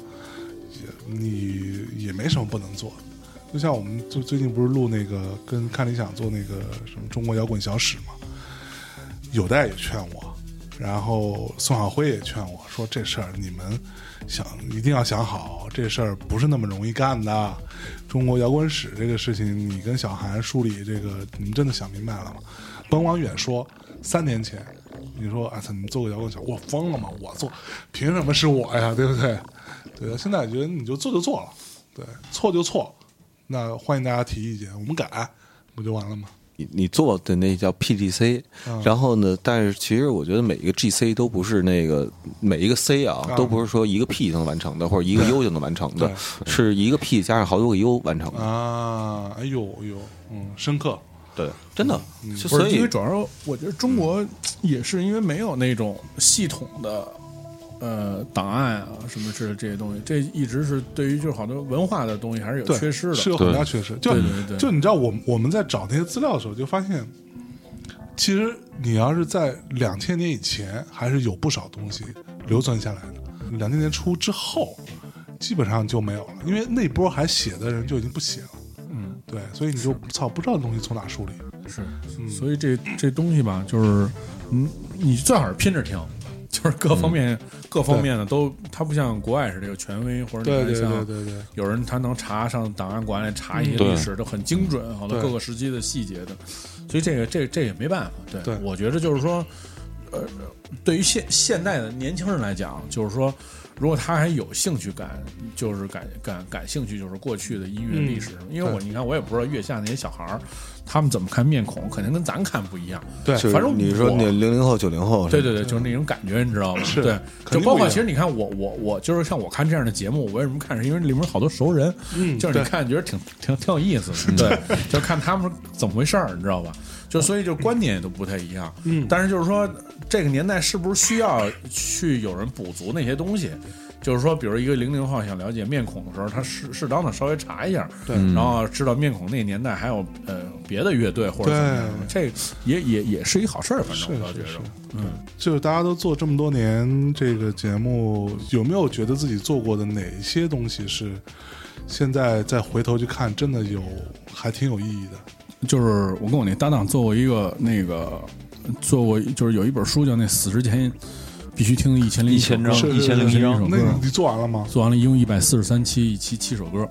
也你也没什么不能做的。就像我们最最近不是录那个跟看理想做那个什么中国摇滚小史嘛，有代也劝我，然后宋晓辉也劝我说这事儿你们想一定要想好，这事儿不是那么容易干的。中国摇滚史这个事情，你跟小韩梳理这个，你们真的想明白了吗？甭往远说，三年前你说啊，操，你做个摇滚小，我疯了吗？我做，凭什么是我呀？对不对？对，现在觉得你就做就做了，对，错就错，那欢迎大家提意见，我们改，不就完了吗？你你做的那叫 PDC，、嗯然后呢，但是其实我觉得每一个 GC 都不是那个每一个 C 啊，啊都不是说一个 P 就能完成的，或者一个 U 就能完成的，是一个 P 加上好多个 U 完成的。啊，哎呦哎呦，嗯，深刻，对，真的，就不是，因所以为主要是我觉得中国也是因为没有那种系统的呃档案啊什么之类这些东西，这一直是对于就是好多文化的东西还是有，缺失的。是有很大缺失。就对对对就你知道，我我们在找那些资料的时候，就发现，其实你要是在两千年以前，还是有不少东西留存下来的。两千年初之后，基本上就没有了，因为那波还写的人就已经不写了。嗯，对，所以你就操不知道东西从哪梳理。是，所以这这东西吧，就是嗯，你最好是拼着听。就是各方面、各方面的都，它不像国外似的有权威，或者对对你看像对对对，有人他能查上档案馆里查一些历史，都很精准，好多各个时期的细节的，所以这个这这也没办法。对，对。我觉得就是说，呃，对于现现代的年轻人来讲，就是说，如果他还有兴趣感，就是感感感兴趣，就是过去的音乐历史。因为我你看，我也不知道月下那些小孩儿，他们怎么看面孔，肯定跟咱看不一样。对反正你说那零零后、九零后，对对对，就是那种感觉，你知道吗？是对，就包括其实你看我我我就是像我看这样的节目，我为什么看？是因为里面好多熟人，嗯就是你看觉得挺挺挺有意思的，对，就看他们怎么回事儿，你知道吧？就所以就观点也都不太一样。嗯但是就是说这个年代是不是需要去有人补足那些东西？就是说，比如一个零零后想了解面孔的时候，他适适当的稍微查一下，对。然后知道面孔那个年代还有呃别的乐队或者怎么样，这也也也是一好事儿，反是正我倒觉是是。得，，嗯，就是大家都做这么多年这个节目，有没有觉得自己做过的哪些东西是现在再回头去看，真的有还挺有意义的？就是我跟我那搭档做过一个那个做过，就是有一本书叫那死之前必须听一千零一千张一千零一张。首歌。那你，你做完了吗？做完了一共一百四十三期，一期七首歌，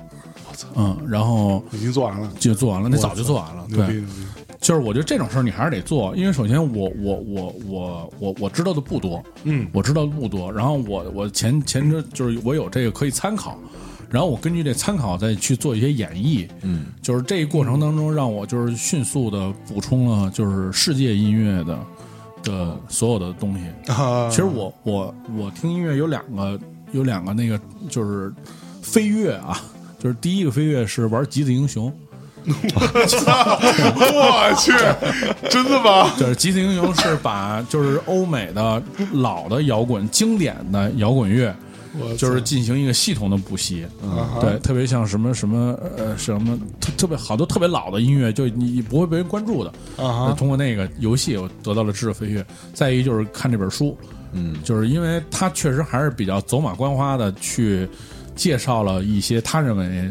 我操，嗯，然后已经做完了，就做完了，那早就做完了，对！就是我觉得这种事儿你还是得做，因为首先我我我我我我知道的不多，嗯我知道的不多，然后我我前前阵就是我有这个可以参考，然后我根据这参考再去做一些演绎，嗯，就是这一过程当中让我就是迅速的补充了就是世界音乐的的所有的东西。啊，其实我我我听音乐有两个有两个那个就是飞跃啊，就是第一个飞跃是玩极子英雄，我去，真的吗？就是极地英雄是把就是欧美的老的摇滚经典的摇滚乐。我就是进行一个系统的补习，嗯对，特别像什么什么呃什么特特别好多特别老的音乐，就你你不会被人关注的，啊哈，通过那个游戏我得到了知识飞跃。再一就是看这本书，嗯，就是因为他确实还是比较走马观花的去介绍了一些他认为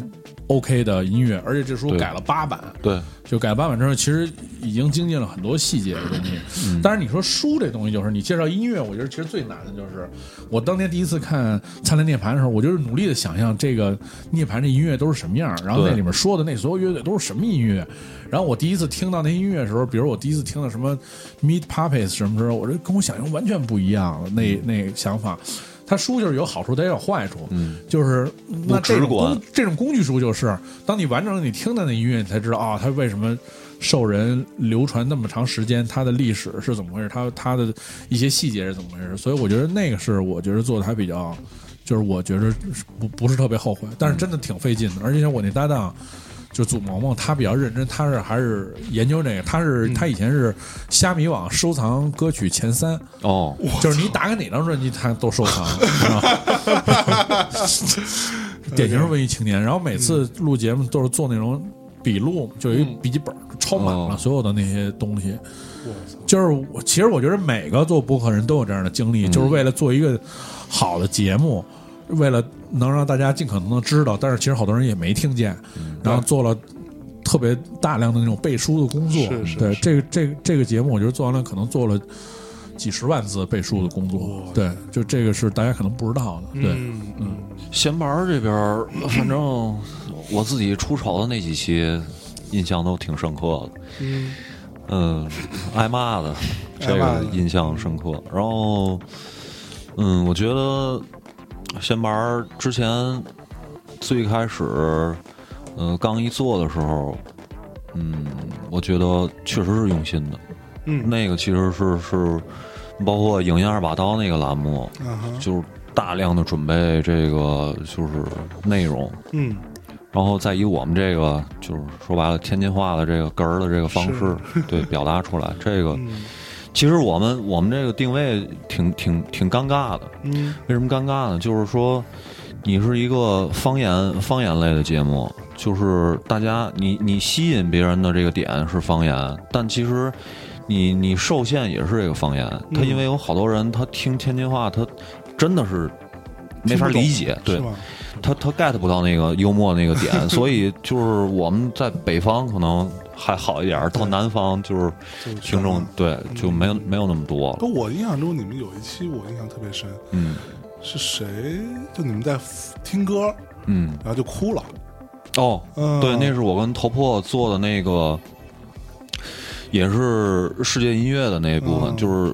OK 的音乐，而且这书对改了八版，对，就改了八版之后，其实已经精进了很多细节的东西。但是，你说书这东西，就是你介绍音乐，我觉得其实最难的就是我当年第一次看《灿烂涅槃》的时候，我就是努力的想象这个涅槃这音乐都是什么样，然后那里面说的那所有乐队都是什么音乐。然后我第一次听到那音乐的时候，比如我第一次听到什么 Meat Puppets 什么时候，我这跟我想象完全不一样，那那想法。他书就是有好处，它也有坏处。嗯，就是那这种工这种工具书就是，当你完整的你听到那音乐，你才知道啊，它为什么受人流传那么长时间，它的历史是怎么回事，它它的一些细节是怎么回事。所以我觉得那个是我觉得做的还比较，就是我觉得不不是特别后悔，但是真的挺费劲的。而且像我那搭档。就祖萌萌，他比较认真，他是还是研究这个，他是、他以前是虾米网收藏歌曲前三，哦，就是你打开哪张专辑，他都收藏，典型文艺青年。然后每次录节目都是做那种笔录，就有一笔记本抄满了哦所有的那些东西。就是我，其实我觉得每个做播客人都有这样的经历，就是为了做一个好的节目，为了能让大家尽可能的知道，但是其实好多人也没听见，然后做了。特别大量的那种背书的工作，是是是。对这个这个这个节目，我觉得做完了可能做了几十万字背书的工作，对，就这个是大家可能不知道的，对，嗯。嗯，闲班儿这边，反正我自己出丑的那几期，印象都挺深刻的。嗯。嗯，挨骂的这个印象深刻。然后，嗯，我觉得闲班儿之前最开始，呃，刚一做的时候，嗯，我觉得确实是用心的。嗯。那个其实是是包括《影音二把刀》那个栏目，就是大量的准备这个就是内容，嗯。然后再以我们这个就是说白了天津话的这个哏儿的这个方式，对表达出来。这个嗯其实我们我们这个定位挺挺挺尴尬的。嗯为什么尴尬呢？就是说你是一个方言方言类的节目，就是大家你你吸引别人的这个点是方言，但其实你你受限也是这个方言。他因为有好多人他听天津话，他真的是没法理解，对？他他 get 不到那个幽默那个点，所以就是我们在北方可能还好一点儿，到南方就是听众对就没有没有那么多了。不，我印象中你们有一期我印象特别深，嗯是谁？就你们在听歌，嗯，然后就哭了。哦，嗯，对，那是我跟头破做的那个，也是世界音乐的那一部分，嗯就是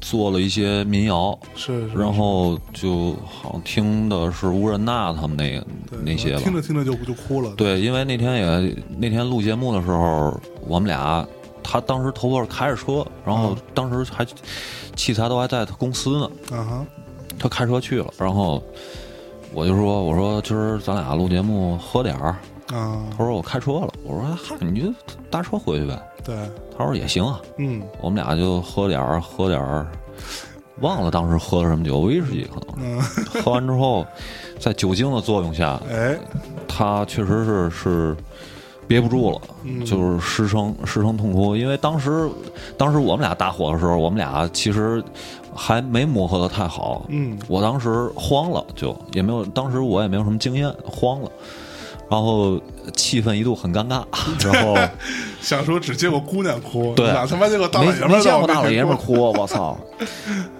做了一些民谣，是，是然后就好像听的是乌仁娜他们那个那些吧。听。着听着就就哭了。对，因为那天也那天录节目的时候，我们俩他当时头破开着车，然后嗯当时还器材都还在他公司呢，啊哈，他开车去了，然后我就说我说今儿咱俩录节目喝点儿，啊。他说我开车了，我说嗨，你就搭车回去呗。对，他说也行啊，嗯我们俩就喝点儿喝点儿，忘了当时喝了什么酒，威士忌可能。嗯，喝完之后，在酒精的作用下，哎，他确实是是憋不住了，嗯就是失声失声痛哭。因为当时当时我们俩搭伙的时候，我们俩其实还没磨合的太好。嗯我当时慌了，就也没有，当时我也没有什么经验，慌了。然后气氛一度很尴尬，然后想说只见过姑娘哭，对。哪他妈见过大老爷们没见儿在我面过大老爷们儿哭？我操！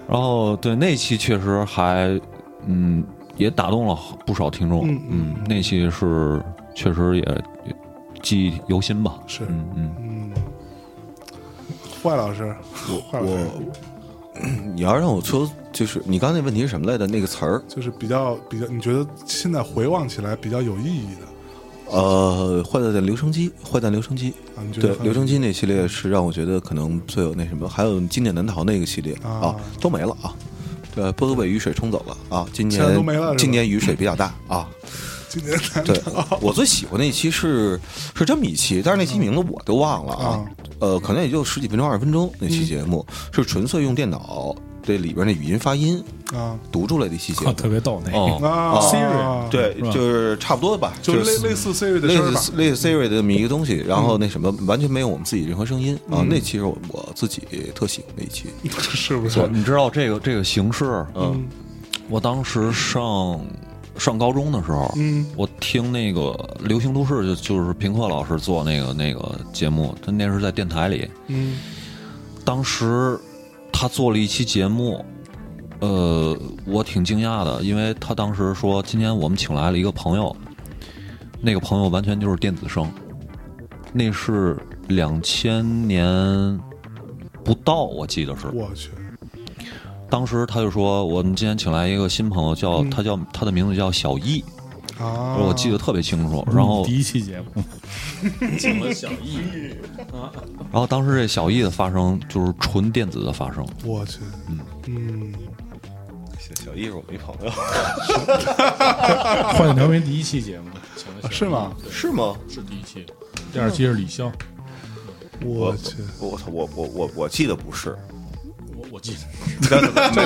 然后对那期确实还嗯也打动了不少听众，嗯那期是确实也也记忆犹新吧，是。嗯嗯，嗯，坏老师，坏老师。你要让我说，就是你刚才那问题是什么来的？那个词儿，就是比较比较，你觉得现在回望起来比较有意义的呃，坏蛋的留声机，坏蛋留声机，对，留声机那系列是让我觉得可能最有那什么，还有经典难逃那个系列。啊。啊，都没了啊。对，波都被雨水冲走了。啊。今年都没了今年雨水比较大。啊。今年难对逃，我最喜欢那一期是是这么一期，但是那期名字我都忘了啊。呃，可能也就十几分钟、二十分钟那期节目，是纯粹用电脑这里边那语音发音啊。读出来的一期节。特别逗那个。哦，啊 Siri 对，就是差不多吧，就是类类似 Siri 的类似类似 Siri 的这么一个东西，然后那什么完全没有我们自己任何声音啊。嗯。那期是我我自己特喜欢的一期，是不是？你知道这个这个形式，嗯。我当时上上高中的时候，嗯。我听那个《流行都市》，就就是平克老师做那个那个节目，他那是在电台里，嗯。当时他做了一期节目，呃，我挺惊讶的，因为他当时说今天我们请来了一个朋友，那个朋友完全就是电子声，那是两千年不到，我记得是。我去，当时他就说我们今天请来一个新朋友，叫他叫他的名字叫小易，啊，我记得特别清楚。然后第一期节目，请了小易，然后当时这小易的发声就是纯电子的发声，我去，嗯嗯，小易是我一朋友，坏蛋调频第一期节目，请了小易是吗？是吗？是第一期，第二期是李湘，我去，我我我我我记得不是，这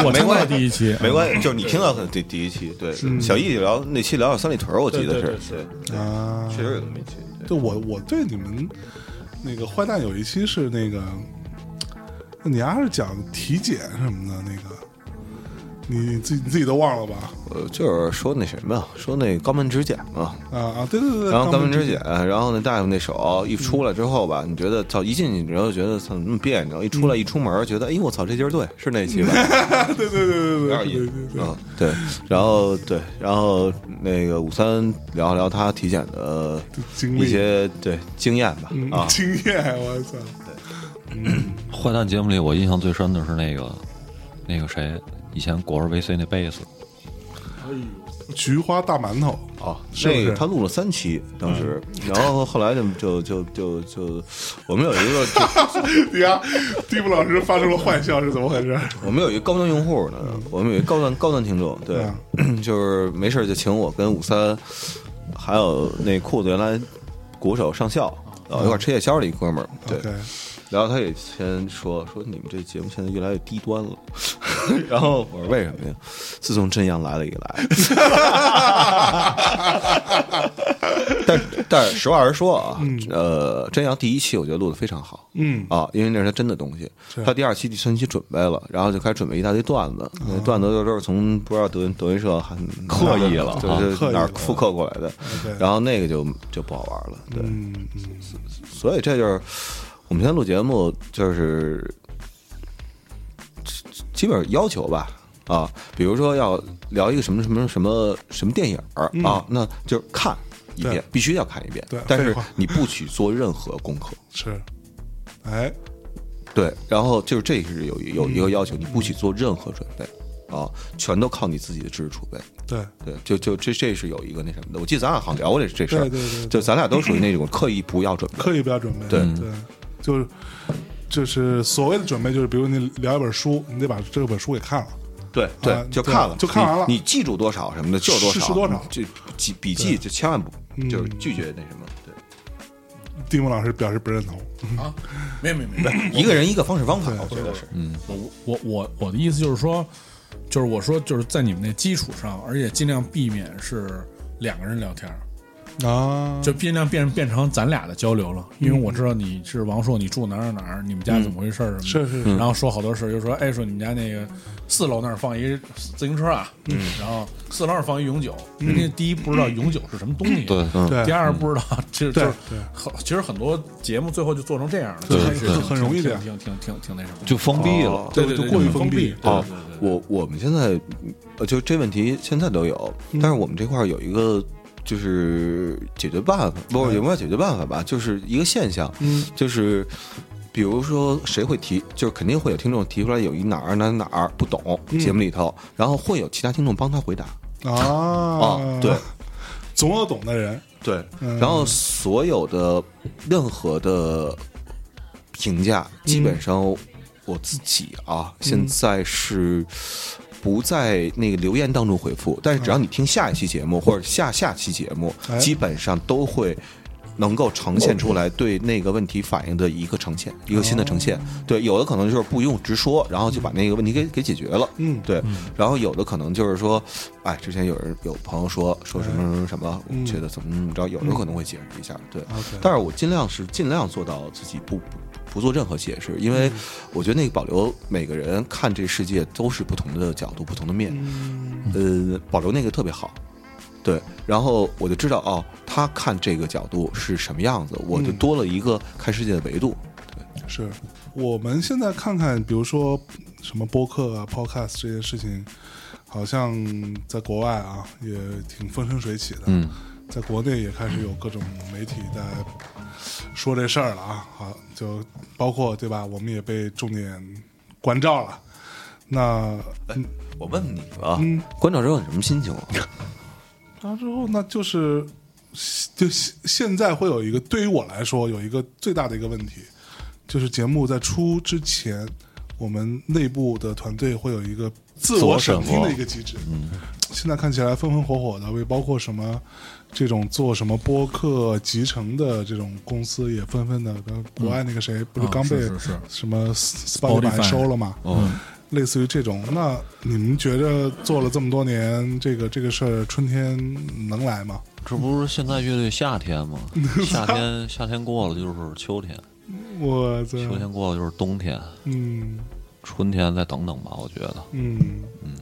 我听到没关系，第一期，没关系，就是你听到的第第一期，对，小易聊那期聊三里屯，我记得是，啊，确实有那么一期，对。对我我对你们那个坏蛋有一期是那个，你丫是讲体检什么的那个，你你自己你自己都忘了吧？呃，就是说那什么，说那肛门指检嘛，啊啊，对对对对，然后肛门指指检，然后那大夫那手一出来之后吧，你觉得操一进去，然后觉得操那么别扭，一出来一出门觉得，哎，我操这劲儿对，是那期吧？对对对对对有点意思对对对，啊，对，然后对，然后那个五三聊聊他体检的经历一些对经验吧嗯啊，经验，我操，对坏蛋节目里，我印象最深的是那个那个谁，以前果儿 VC 那贝斯，菊花大馒头，哦，是不是？那个他录了三期，当时，然后后来就就就就就，我们有一个 就你呀，蒂姆老师发出了坏笑是怎么回事？我们有一个高端用户呢，我们有一个高端高端听众，对，就是没事就请我跟五三，还有那裤子原来鼓手上校，呃，一块吃夜宵的一哥们儿，对然后他也先说说你们这节目现在越来越低端了，然后我说为什么呀？自从真阳来了以来，但但实话实说啊，呃，真阳第一期我觉得录的非常好，嗯。啊，因为那是他真的东西。他第二期、第三期准备了，然后就开始准备一大堆段子，那段子都是从不知道德云德云社还刻意了就是哪儿复刻过来的。然后那个就就不好玩了，对。所以这就是我们现在录节目，就是基基本要求吧。啊，比如说要聊一个什么什么什么什么电影儿、啊，那就是看一遍，必须要看一遍对。但是你不许做任何功课，是，哎，对。然后就是这是有有嗯一个要求，你不许做任何准备啊，全都靠你自己的知识储备。对对，就就这这是有一个那什么的，我记得咱俩好像聊过这这事儿，对对对对就咱俩都属于那种刻意不要准备，刻意不要准备，对对，就是就是所谓的准备，就是比如你聊一本书，你得把这本书给看了，对对啊，就看了，就看完了你，你记住多少什么的就是多少，多少就记笔记就千万不嗯就是拒绝那什么，对，蒂姆老师表示不认同。啊，没有没有没有，一个人一个方式方法，我觉得是。嗯我我我我的意思就是说，就是我说就是在你们那基础上，而且尽量避免是两个人聊天儿，啊，就尽量变变成咱俩的交流了。因为我知道你是王硕，你住哪儿哪儿哪儿，你们家怎么回事儿什么的。是是是，然后说好多事儿，就说哎，说你们家那个四楼那儿放一自行车啊，嗯，然后四楼那儿放一永久，人家第一不知道永久是什么东西，对，第二不知道，其实就对。是很其实很多节目最后就做成这样了，对很容易的挺挺挺挺挺那什么，就封闭了。哦。对对过于封封闭对哦对对对，我我们现在呃，就这问题现在都有，但是我们这块儿有一个就是解决办法，不是也不叫解决办法吧，就是一个现象，嗯。就是比如说谁会提，就是肯定会有听众提出来有一哪儿哪儿哪儿不懂节目里头，然后会有其他听众帮他回答。啊。啊，对，总有懂的人。对，嗯。然后所有的任何的评价，基本上我自己啊，现在是不在那个留言当中回复，但是只要你听下一期节目或者下下期节目，哎基本上都会。能够呈现出来对那个问题反应的一个呈现，一个新的呈现。对，有的可能就是不用直说，然后就把那个问题给给解决了。嗯对。然后有的可能就是说，哎，之前有人有朋友说说什么什么什么，我觉得怎么怎么着，有的可能会解释一下。对，但是我尽量是尽量做到自己不不不做任何解释，因为我觉得那个保留每个人看这世界都是不同的角度、不同的面，呃，保留那个特别好。对，然后我就知道哦，他看这个角度是什么样子，我就多了一个看世界的维度。对是我们现在看看，比如说什么播客啊、podcast 这些事情，好像在国外啊也挺风生水起的。嗯，在国内也开始有各种媒体在说这事儿了啊。好，就包括对吧？我们也被重点关照了。那我问你啊，嗯关照之后你什么心情啊？然后之后，那就是就现现在会有一个，对于我来说有一个最大的一个问题，就是节目在出之前，我们内部的团队会有一个自我审听的一个机制。嗯，现在看起来风风火火的，为包括什么这种做什么播客集成的这种公司也纷纷的，跟国外那个谁不是啊刚被什么 Spotify 收了吗？嗯，类似于这种，那你们觉着做了这么多年，这个这个事儿，春天能来吗？这不是现在乐队夏天吗？夏天夏天过了就是秋天，我操！秋天过了就是冬天，嗯春天再等等吧，我觉得。嗯嗯，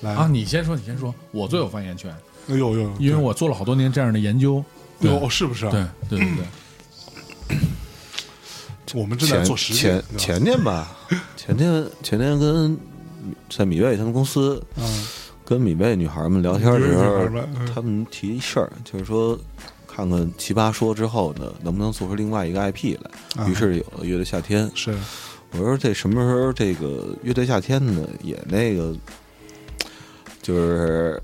来啊，，你先说，你先说，我最有发言权，哎呦呦，因为我做了好多年这样的研究。对有是不是啊？对对对对，我们正在前做实前前天吧，前天前天跟在米贝他们公司嗯，跟米贝女孩们聊天的时候嗯，他们提一事儿，就是说看看奇葩说之后呢，能不能做出另外一个 IP 来。啊于是有了乐队夏天。是我说这什么时候这个乐队夏天呢？也那个就是。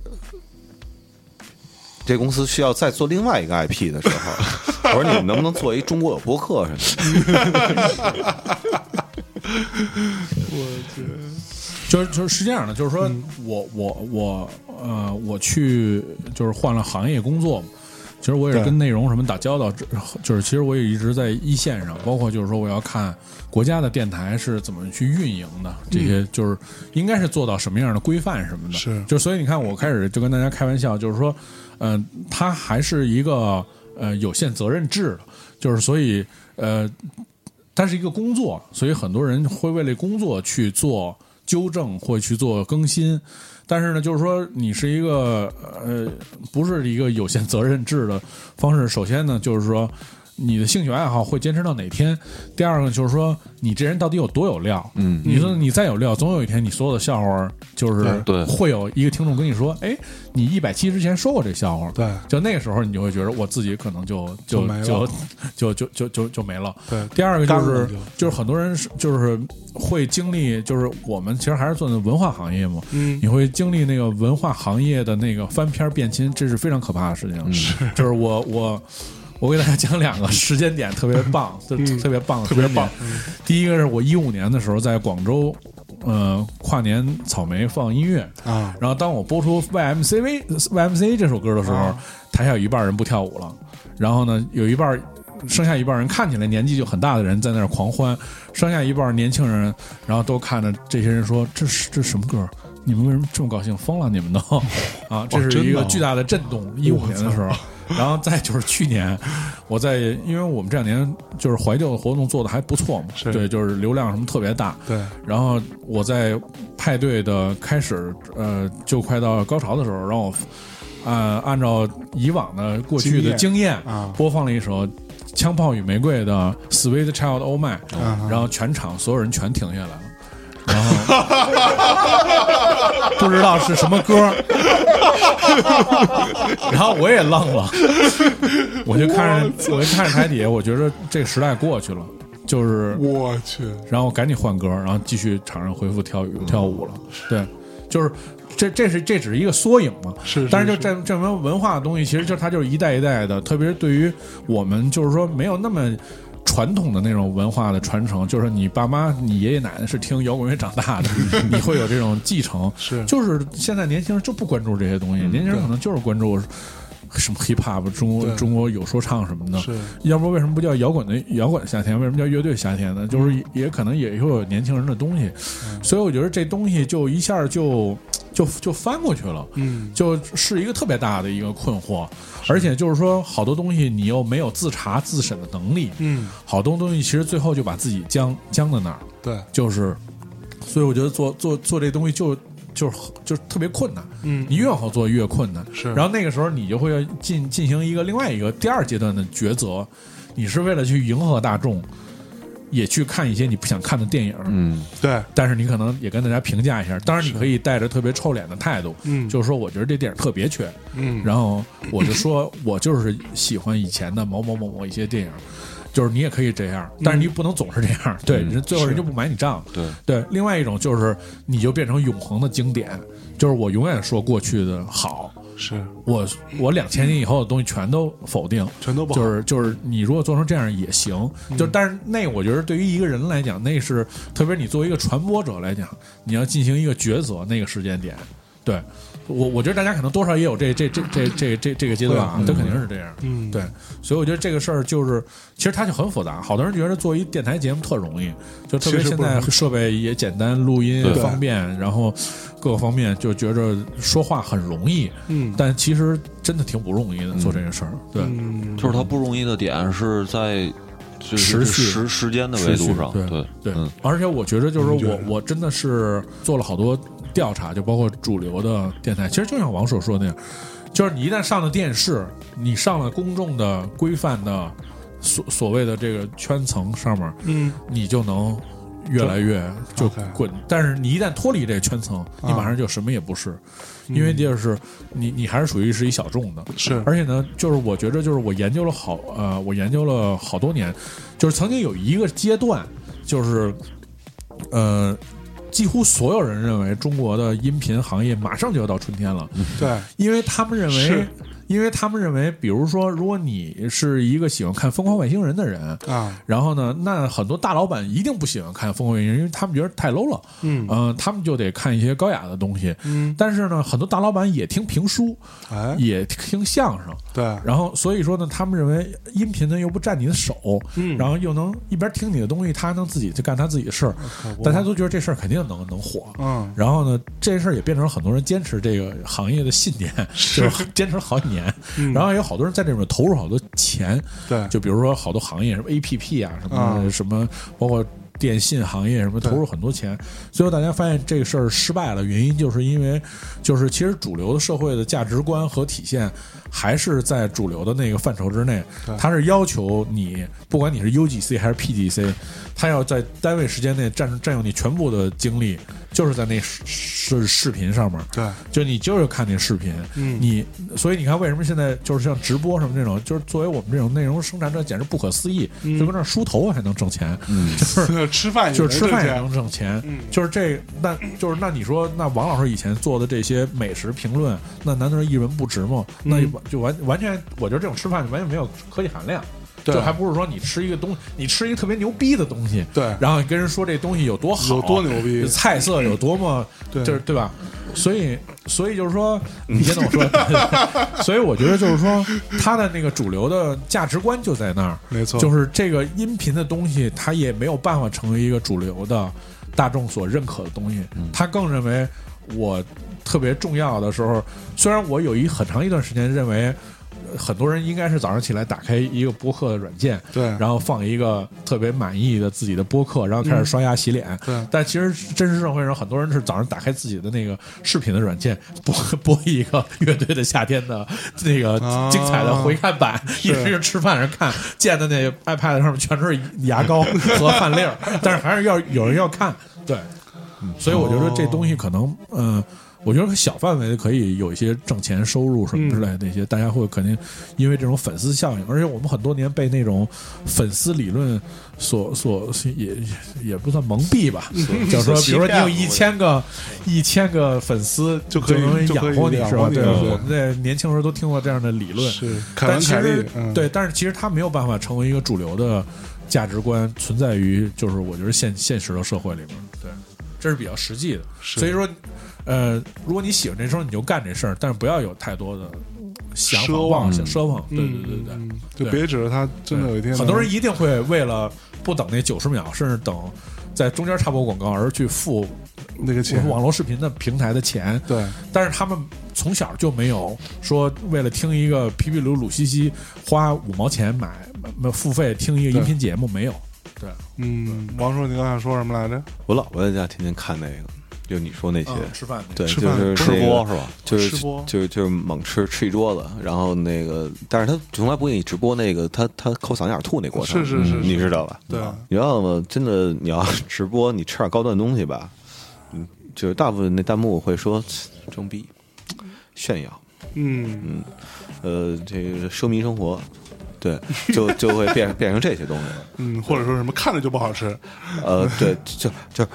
这公司需要再做另外一个 IP 的时候，我说你们能不能做一中国有播客什么的？我 去，就是就是是这样的，就是说我我我呃，我去就是换了行业工作嘛。其实我也是跟内容什么打交道，就是其实我也一直在一线上，包括就是说我要看国家的电台是怎么去运营的，这些就是应该是做到什么样的规范什么的。是就所以你看，我开始就跟大家开玩笑，就是说，嗯、它还是一个呃有限责任制的，就是所以呃，它是一个工作，所以很多人会为了工作去做纠正或去做更新。但是呢，就是说你是一个呃，不是一个有限责任制的方式。首先呢，就是说你的兴趣爱好会坚持到哪天；第二个就是说你这人到底有多有料。嗯。你说你再有料，总有一天你所有的笑话就是会有一个听众跟你说：“哎，你一百期之前说过这笑话。”对。就那个时候你就会觉得我自己可能就就就就就就就没了。对，第二个就是就。就是很多人是就是会经历，就是我们其实还是做的文化行业嘛，嗯。你会经历那个文化行业的那个翻篇变亲，这是非常可怕的事情。是，就是我我我给大家讲两个时间点特别棒，就特别棒特别棒。第一个是我一五年的时候在广州，呃，跨年草莓放音乐，啊，然后当我播出 YMCV YMCA 这首歌的时候，啊台下有一半人不跳舞了，然后呢，有一半剩下一半人看起来年纪就很大的人在那儿狂欢，剩下一半年轻人，然后都看着这些人说：“这是这是什么歌？你们为什么这么高兴？疯了你们都啊！”这是一个巨大的震动。一五年的时候，然后再就是去年，我在因为我们这两年就是怀旧的活动做的还不错嘛，对，就是流量什么特别大，对，然后我在派对的开始，呃，就快到高潮的时候，让我，呃，按照以往的过去的经验啊播放了一首《枪炮与玫瑰》的《Sweet Child O' Mine》，啊然后全场所有人全停下来了。然 后不知道是什么歌，然后我也愣了，我就看着我就看着台底下，我觉得这个时代过去了，就是我去，然后赶紧换歌，然后继续场上恢复跳舞跳舞了。对，就是这这是这只是一个缩影嘛。是是但是就是这这门文化的东西，其实就它就是一代一代的，特别是对于我们就是说没有那么。传统的那种文化的传承，就是你爸妈、你爷爷奶奶是听摇滚乐长大的，你会有这种继承。是就是现在年轻人就不关注这些东西，年轻人可能就是关注什么 hip hop、中国中国有说唱什么的。是要不为什么不叫摇滚的摇滚夏天？为什么叫乐队夏天呢？就是也也可能也会有年轻人的东西，所以我觉得这东西就一下就就就翻过去了。嗯。就是一个特别大的一个困惑，而且就是说，好多东西你又没有自查自审的能力，嗯，好多东西其实最后就把自己僵僵在那儿，对，就是，所以我觉得做做做这东西就就是就是特别困难，嗯。你越好做越困难，是。然后那个时候你就会进进行一个另外一个第二阶段的抉择，你是为了去迎合大众，也去看一些你不想看的电影，嗯，对，但是你可能也跟大家评价一下，当然你可以带着特别臭脸的态度，嗯。就是说我觉得这电影特别缺，嗯。然后我就说我就是喜欢以前的某某某某一些电影，就是你也可以这样，但是你不能总是这样，对，人最后人就不买你账。对，对，另外一种就是你就变成永恒的经典，就是我永远说过去的好，是。我我两千年以后的东西全都否定，全都不好，就是就是你如果做成这样也行，就但是那我觉得对于一个人来讲，那是特别你作为一个传播者来讲，你要进行一个抉择，那个时间点，对我我觉得大家可能多少也有这这这这这这这个阶段啊，这肯定是这样，嗯对，所以我觉得这个事儿就是其实它就很复杂，好多人觉得做一电台节目特容易，就特别现在设备也简单，录音对方便，然后各个方面就觉着说话很容易，嗯但其实真的挺不容易的做这个事儿，对。嗯，就是它不容易的点是在就是持续时时间的维度上，对对对，嗯而且我觉得就是我我真的是做了好多调查，就包括主流的电台，其实就像王所说的那样，就是你一旦上了电视，你上了公众的规范的所所谓的这个圈层上面，嗯。你就能越来越就滚。但是你一旦脱离这个圈层，你马上就什么也不是，因为就是你你还是属于是一小众的，是。而且呢，就是我觉着，就是我研究了好呃，我研究了好多年，就是曾经有一个阶段，就是呃，几乎所有人认为中国的音频行业马上就要到春天了，对，因为他们认为是。因为他们认为，比如说，如果你是一个喜欢看《疯狂外星人》的人，啊，然后呢，那很多大老板一定不喜欢看《疯狂外星人》，因为他们觉得太 low 了。嗯呃，他们就得看一些高雅的东西。嗯，但是呢，很多大老板也听评书，哎，也听相声。对，然后所以说呢，他们认为音频呢又不占你的手，嗯然后又能一边听你的东西，他还能自己去干他自己的事儿，大家都觉得这事儿肯定能能火。嗯然后呢，这事儿也变成了很多人坚持这个行业的信念，就是坚持了好几年。嗯。然后有好多人在这里面投入好多钱，对，就比如说好多行业，什么 A P P 啊，什么、啊。什么，包括电信行业什么，投入很多钱。最后大家发现这个事儿失败了，原因就是因为，就是其实主流的社会的价值观和体现还是在主流的那个范畴之内对，它是要求你，不管你是 U G C 还是 P G C，它要在单位时间内占占用你全部的精力，就是在那视视视频上面。对，就你就是看那视频，嗯。你所以你看为什么现在就是像直播什么这种，就是作为我们这种内容生产者，简直不可思议，就跟那梳头还 能挣钱，嗯，就是吃饭就是吃饭也能能挣钱，嗯。就是这那就是那你说那王老师以前做的这些美食评论，那难道是一文不值吗？那就就完完全，我觉得这种吃饭就完全没有科技含量。对就还不是说你吃一个东，你吃一个特别牛逼的东西，对然后你跟人说这东西有多好，有多牛逼菜色有多么，对就是对吧？所以，所以就是说，你先等我说。所以我觉得就是说，他的那个主流的价值观就在那儿，没错，就是这个音频的东西，他也没有办法成为一个主流的大众所认可的东西。他更认为我特别重要的时候，虽然我有一很长一段时间认为。很多人应该是早上起来打开一个播客的软件，对，然后放一个特别满意的自己的播客，然后开始刷牙洗脸。对，但其实真实社会上很多人是早上打开自己的那个视频的软件，播播一个乐队的夏天的那个精彩的回看版，一直吃饭人看，见的那 iPad 上面全是牙膏和 饭粒儿，但是还是要有人要看。对，所以我觉得这东西可能，嗯。我觉得小范围的可以有一些挣钱收入什么之类的那些，大家会肯定因为这种粉丝效应，而且我们很多年被那种粉丝理论所所也也不算蒙蔽吧，就是说，比如说你有一千个一千个粉丝就可以养活你是吧？对，我们在年轻时候都听过这样的理论，是，但其实对，但是其实他没有办法成为一个主流的价值观存在于就是我觉得现现实的社会里面，对，这是比较实际的，所以说。呃，如果你喜欢这事儿，你就干这事儿，但是不要有太多的想法、妄想、奢望。对对对对，就别指着他真的有一天。很多人一定会为了不等那九十秒，甚至等在中间插播广告而去付那个钱，网络视频的平台的钱。对，但是他们从小就没有说为了听一个皮皮鲁鲁西西花五毛钱买付费听一个音频节目，没有。对，嗯，王叔，你刚才说什么来着？我老婆在家天天看那个。就你说那些吃饭，对，就是吃播是吧？就是就是就是猛吃吃一桌子，然后那个，但是他从来不给你直播那个，他他抠嗓子眼吐那过程，是是是，你知道吧？对，你知道吗？真的，你要 直播，你吃点高端东西吧，嗯，就是大部分那弹幕会说装逼、炫耀，嗯嗯，呃，这个奢靡生活，对，就就会变变成这些东西了，嗯，或者说什么看着就不好吃，呃，对，就就。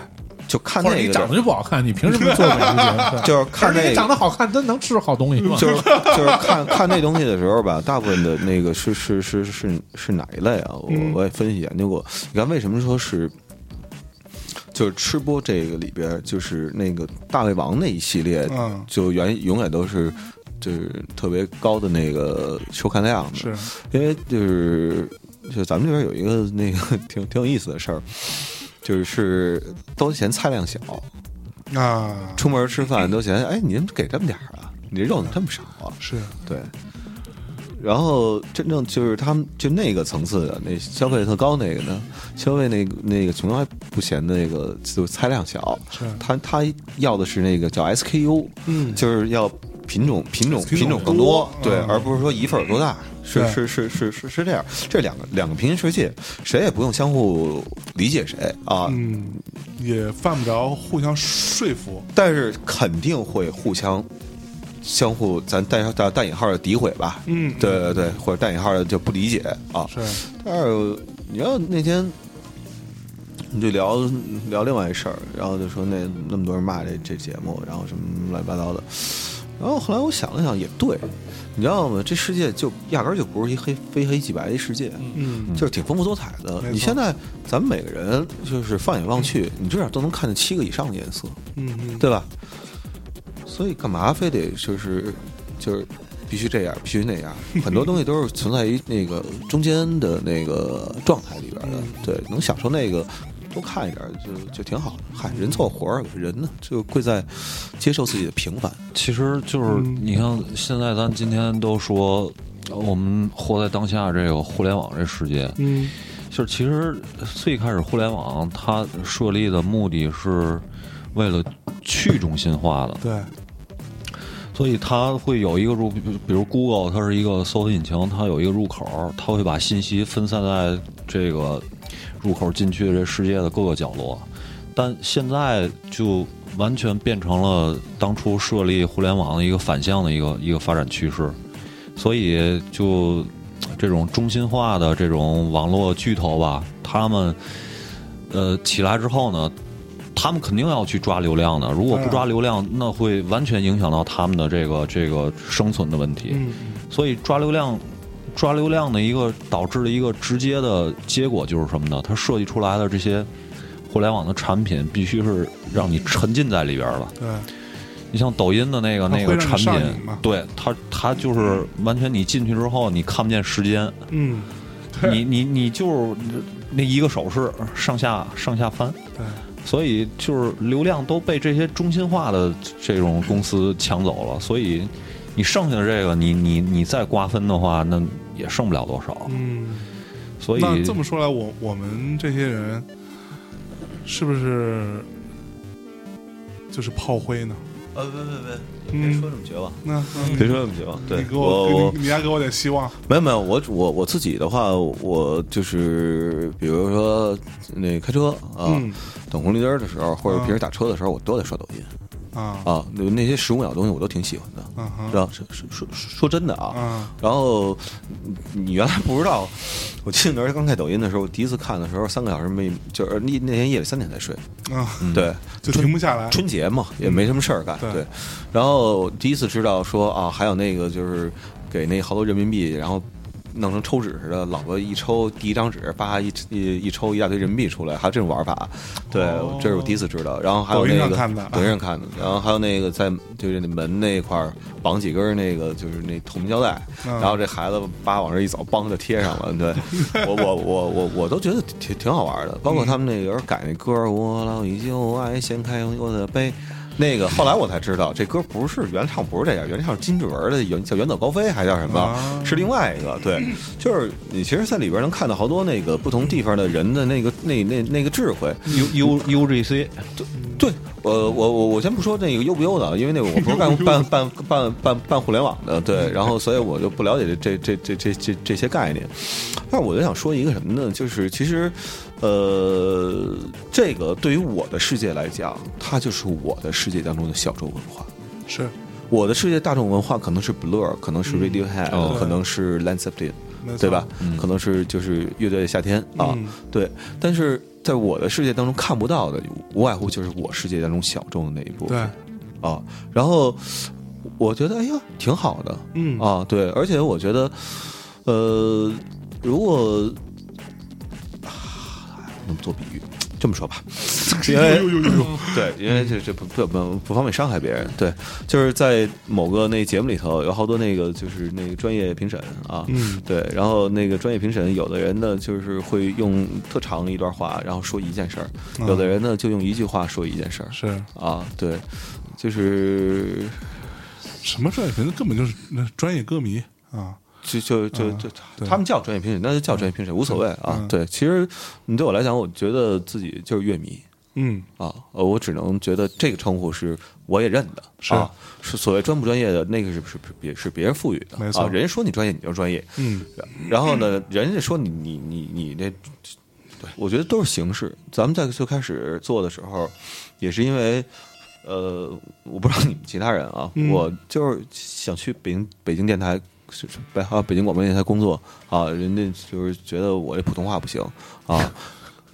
就看那个，你长得就不好看，你凭什么做美食节目？就是看那个长得好看，真能吃好东西吗？就是就是看看那东西的时候吧，大部分的那个是是是是是哪一类啊？我我也分析研究过。你看为什么说是，就是吃播这个里边，就是那个大胃王那一系列，就原永远都是就是特别高的那个收看量的，是因为就是就咱们这边有一个那个 挺挺有意思的事儿。就是都嫌菜量小啊，出门吃饭都嫌哎，你给这么点儿啊？你这肉怎么这么少啊？是对。然后真正就是他们就那个层次的那消费特高那个呢，消费那个那个从来不嫌那个就菜量小，是他他要的是那个叫 SKU，嗯，就是要品种品种品种更多，对，而不是说一份多大。是是是是是是这样，这两个两个平行世界，谁也不用相互理解谁啊，嗯，也犯不着互相说服，但是肯定会互相相互咱带带带引号的诋毁吧，嗯，对对对，或者带引号的就不理解啊，是，但是你要那天你就聊聊另外一事儿，然后就说那那么多人骂这这节目，然后什么乱七八糟的，然后后来我想了想，也对。你知道吗？这世界就压根儿就不是一黑非黑即白的世界，嗯，就是挺丰富多彩的。你现在咱们每个人就是放眼望去，你至少都能看见七个以上的颜色，嗯，对吧？所以干嘛非得就是就是必须这样，必须那样？很多东西都是存在于那个中间的那个状态里边的。对，能享受那个。多看一点就就挺好的。嗨，人凑活儿，人呢就贵在接受自己的平凡。其实就是你看，现在咱今天都说我们活在当下这个互联网这世界，嗯，就是其实最开始互联网它设立的目的是为了去中心化的，对，所以它会有一个入，比如 Google，它是一个搜索引擎，它有一个入口，它会把信息分散在这个。入口进去这世界的各个角落，但现在就完全变成了当初设立互联网的一个反向的一个一个发展趋势，所以就这种中心化的这种网络巨头吧，他们呃起来之后呢，他们肯定要去抓流量的，如果不抓流量，那会完全影响到他们的这个这个生存的问题，所以抓流量。抓流量的一个导致的一个直接的结果就是什么呢？它设计出来的这些互联网的产品必须是让你沉浸在里边了。对，你像抖音的那个那个产品对它它就是完全你进去之后你看不见时间，嗯，你你你就是那一个手势上下上下翻，对，所以就是流量都被这些中心化的这种公司抢走了，所以你剩下的这个你你你再瓜分的话，那也剩不了多少，嗯。所以那这么说来，我我们这些人是不是就是炮灰呢？呃，别别别，嗯别说这么绝望，那那别说这么绝望。对你给我我，你你还给我点希望。没有没有，我我我自己的话，我就是比如说那开车啊，嗯等红绿灯的时候，或者啊平时打车的时候，我都在刷抖音啊啊。那那些十五秒的东西我都挺喜欢的，知道？说说说说真的啊。啊然后你原来不知道，我记得那时候刚开抖音的时候，我第一次看的时候，三个小时没，就是那那天夜里三点才睡。啊，对，就停不下来。春节嘛，也没什么事儿干。对对，然后第一次知道说啊，还有那个就是给那好多人民币，然后弄成抽纸似的，老婆一抽第一张纸，叭一一一抽一大堆人民币出来，还有这种玩法。对，哦这是我第一次知道。然后还有那个抖音上看的，然后还有那个在就是那门那块儿绑几根那个就是那透明胶带，嗯然后这孩子叭往这一走，梆就贴上了。对 我我我我我都觉得挺挺好玩的，包括他们那个人改那歌儿，我老依旧爱掀开我的背。那个后来我才知道，这歌不是原唱，不是这样，原唱是金志文的，原叫《远走高飞》还叫什么？啊是另外一个。对，就是你其实，在里边能看到好多那个不同地方的人的那个那那那个智慧。U U U G C 对，我我我我先不说那个优不优的，因为那个我不是干办 办办办办互联网的，对，然后所以我就不了解这这这这这这些概念。但是我就想说一个什么呢？就是其实，呃，这个对于我的世界来讲，它就是我的世界当中的小众文化。是我的世界大众文化可能是 Blur，可能是 Radiohead，、哦可能是 Zeppelin，对吧？可能是就是乐队的夏天啊，嗯对。但是在我的世界当中看不到的，无外乎就是我世界当中小众的那一部对分，啊。然后我觉得，哎呀，挺好的，嗯啊，对。而且我觉得，呃，如果啊怎么做比喻？这么说吧，因为 对，因为这这不不不不方便伤害别人。对，就是在某个那节目里头，有好多那个就是那个专业评审啊，嗯。对，然后那个专业评审，有的人呢就是会用特长的一段话，然后说一件事儿；嗯有的人呢就用一句话说一件事儿。是。啊，对，就是什么专业评审？根本就是那专业歌迷。啊，就就就就对他们叫专业评审，那就叫专业评审，无所谓啊嗯。对，其实你对我来讲，我觉得自己就是乐迷。嗯啊，呃，我只能觉得这个称呼是我也认的，是啊，是所谓专不专业的那个是是是别是别人赋予的，没错啊，人家说你专业你就专业，嗯然后呢，人家说你你你你那，对我觉得都是形式。咱们在最开始做的时候，也是因为，呃，我不知道你们其他人啊，嗯我就是想去北京北京电台。北啊北京广播电台工作啊，人家就是觉得我这普通话不行啊，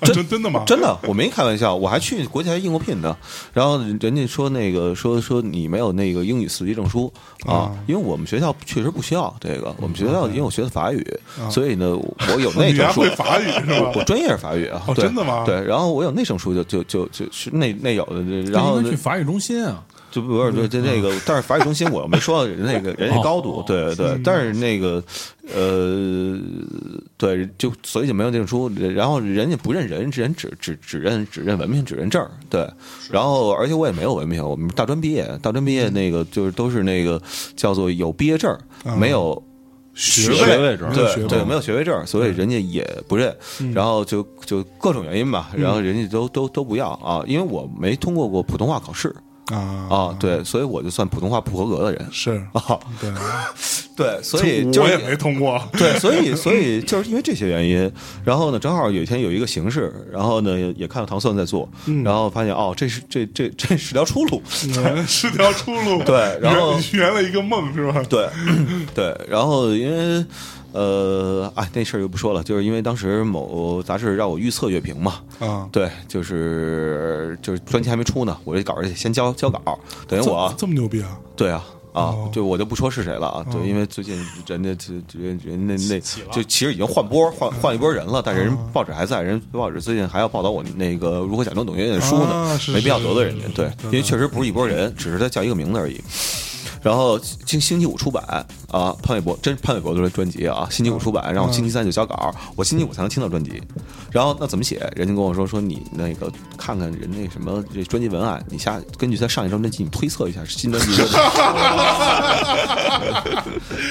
啊真真的吗？真的，我没开玩笑，我还去国际还应过聘呢。然后人家说那个说说你没有那个英语四级证书啊啊，因为我们学校确实不需要这个，我们学校因为我学的法语，啊所以呢我有 那证书会。法语是吧？我专业是法语啊，真的吗对，然后我有那证书就就就就是那那有的，然后去法语中心啊，就不是就就那个，但是法语中心我又没说到人那个 人家高度哦，对对，但是那个呃，对，就所以就没有那种书，然后人家不认人，人只只只认只认文凭，只认证儿，对，然后而且我也没有文凭，我们大专毕业，大专毕业那个就是都是那个叫做有毕业证没有。学位位证对对，没有学位没有学位证，所以人家也不认，然后就就各种原因吧，然后人家都都都不要啊，因为我没通过过普通话考试啊啊，对，所以我就算普通话不合格的人是，啊，对，对，所以就是我也没通过，对，所以所以就是因为这些原因，然后呢，正好有一天有一个形式，然后呢也也看到唐僧在做，然后发现哦，这是这这这是条出路，嗯 是条出路，对然后圆圆了一个梦是吧？对对，然后因为。呃，哎，那事儿就不说了，就是因为当时某杂志让我预测乐评嘛，啊，对，就是就是专辑还没出呢，我这稿先交交稿，等于我这么牛逼啊！对啊啊哦，就我就不说是谁了啊，对，因为最近人家就就人人那那就其实已经换波换换一波人了，但是人报纸还在，人报纸最近还要报道我那个如何假装董月的书呢，没必要得罪人家，对因为确实不是一波人，只是他叫一个名字而已。然后星星期五出版啊，潘玮柏真是潘玮柏的专辑啊，星期五出版，然后星期三就交稿，我星期五才能听到专辑。然后那怎么写？人家跟我说说你那个看看人那什么这专辑文案，你下根据他上一张专辑你推测一下新专辑。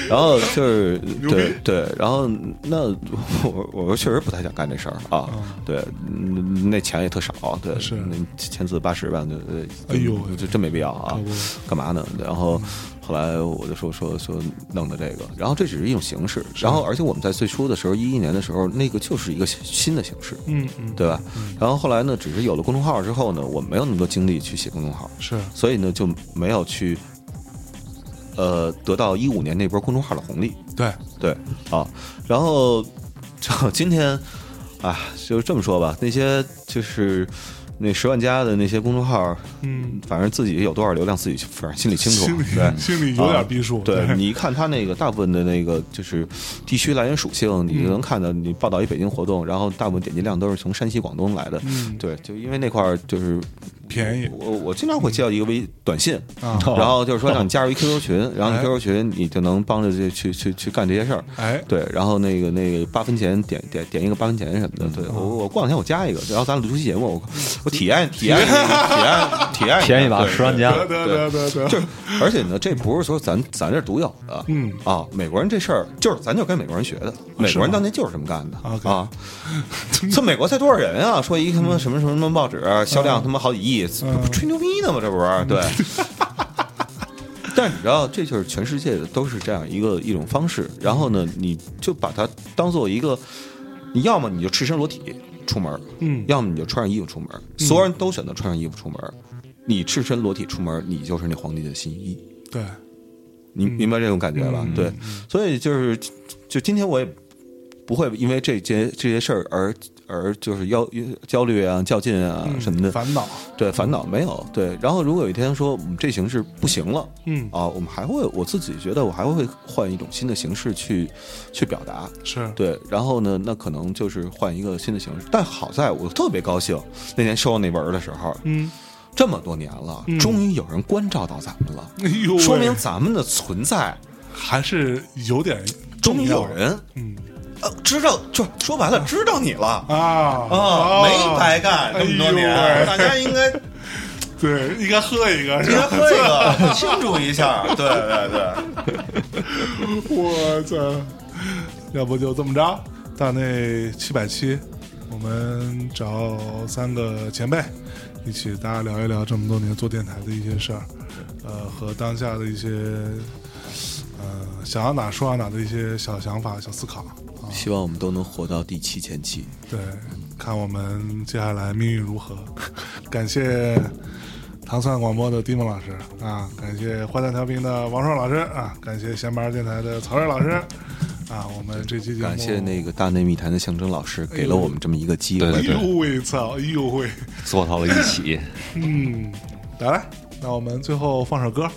然后就是对对，然后那我我确实不太想干这事儿啊，对，嗯那钱也特少，对，是那签字八十万，对对，哎呦就真没必要啊，干嘛呢？然后后来我就说说说弄的这个，然后这只是一种形式，然后而且我们在最初的时候，一一年的时候，那个就是一个新的形式，嗯嗯，对吧？然后后来呢，只是有了公众号之后呢，我没有那么多精力去写公众号，是。所以呢就没有去，呃，得到一五年那波公众号的红利。对，对。啊，然后就今天啊，就这么说吧，那些就是那十万加的那些公众号，嗯，反正自己有多少流量，自己反正心里清楚心。里对，心里有点逼数，对你一看他那个大部分的那个就是地区来源属性，你就能看到你报道一北京活动，然后大部分点击量都是从山西、广东来的。嗯对，就因为那块儿就是便宜。我我经常会接到一个微短信，啊，然后就是说让你加入一 QQ 群，然后 QQ 群你就能帮着这去去去干这些事儿。哎，对，然后那个那个八分钱点点点一个八分钱什么的，对我我过两天我加一个，然后咱录期节目，我我体验体验 体验体验便宜吧十万加得得得得得，就是，而且呢，这不是说咱咱这独有的，嗯啊，美国人这事儿就是咱就跟美国人学的，美国人当年就是这么干的啊。这美国才多少人啊？说一个什么什么什么什么报纸销量他妈好几亿，这不吹牛逼呢吗？这不是对。但是你知道，这就是全世界的都是这样一个一种方式。然后呢，你就把它当做一个，你要么你就赤身裸体出门，嗯要么你就穿上衣服出门。所有人都选择穿上衣服出门，你赤身裸体出门，你就是那皇帝的新衣。对，你明白这种感觉吧？嗯对，所以就是，就今天我也不会因为这些这些事儿而而就是焦焦虑啊、较劲啊什么的，烦恼，对烦恼没有对。然后如果有一天说我们这形式不行了，嗯啊，我们还会我自己觉得我还会换一种新的形式去去表达，是，对。然后呢，那可能就是换一个新的形式。但好在我特别高兴，那年收到那文的时候，嗯，这么多年了，嗯终于有人关照到咱们了，哎，说明咱们的存在。还是有点终于有人嗯呃知道，就说白了知道你了。啊啊，没白干这么多年，喂。大家应该 对，应该喝一个，应该喝一个 庆祝一下，对对对，我操！要不就这么着，大内七百七，我们找三个前辈一起，大家聊一聊这么多年做电台的一些事儿，呃，和当下的一些呃想要哪说到哪的一些小想法、小思考啊。希望我们都能活到第七千期。对，看我们接下来命运如何。感谢糖蒜广播的丁梦老师啊，感谢坏蛋调频的王硕老师啊，感谢闲班电台的曹睿老师啊，我们这期节目感谢那个大内密谈的象征老师，给了我们这么一个机会。哎呦喂操，哎呦喂，坐到了一起，嗯，来来，那我们最后放首歌，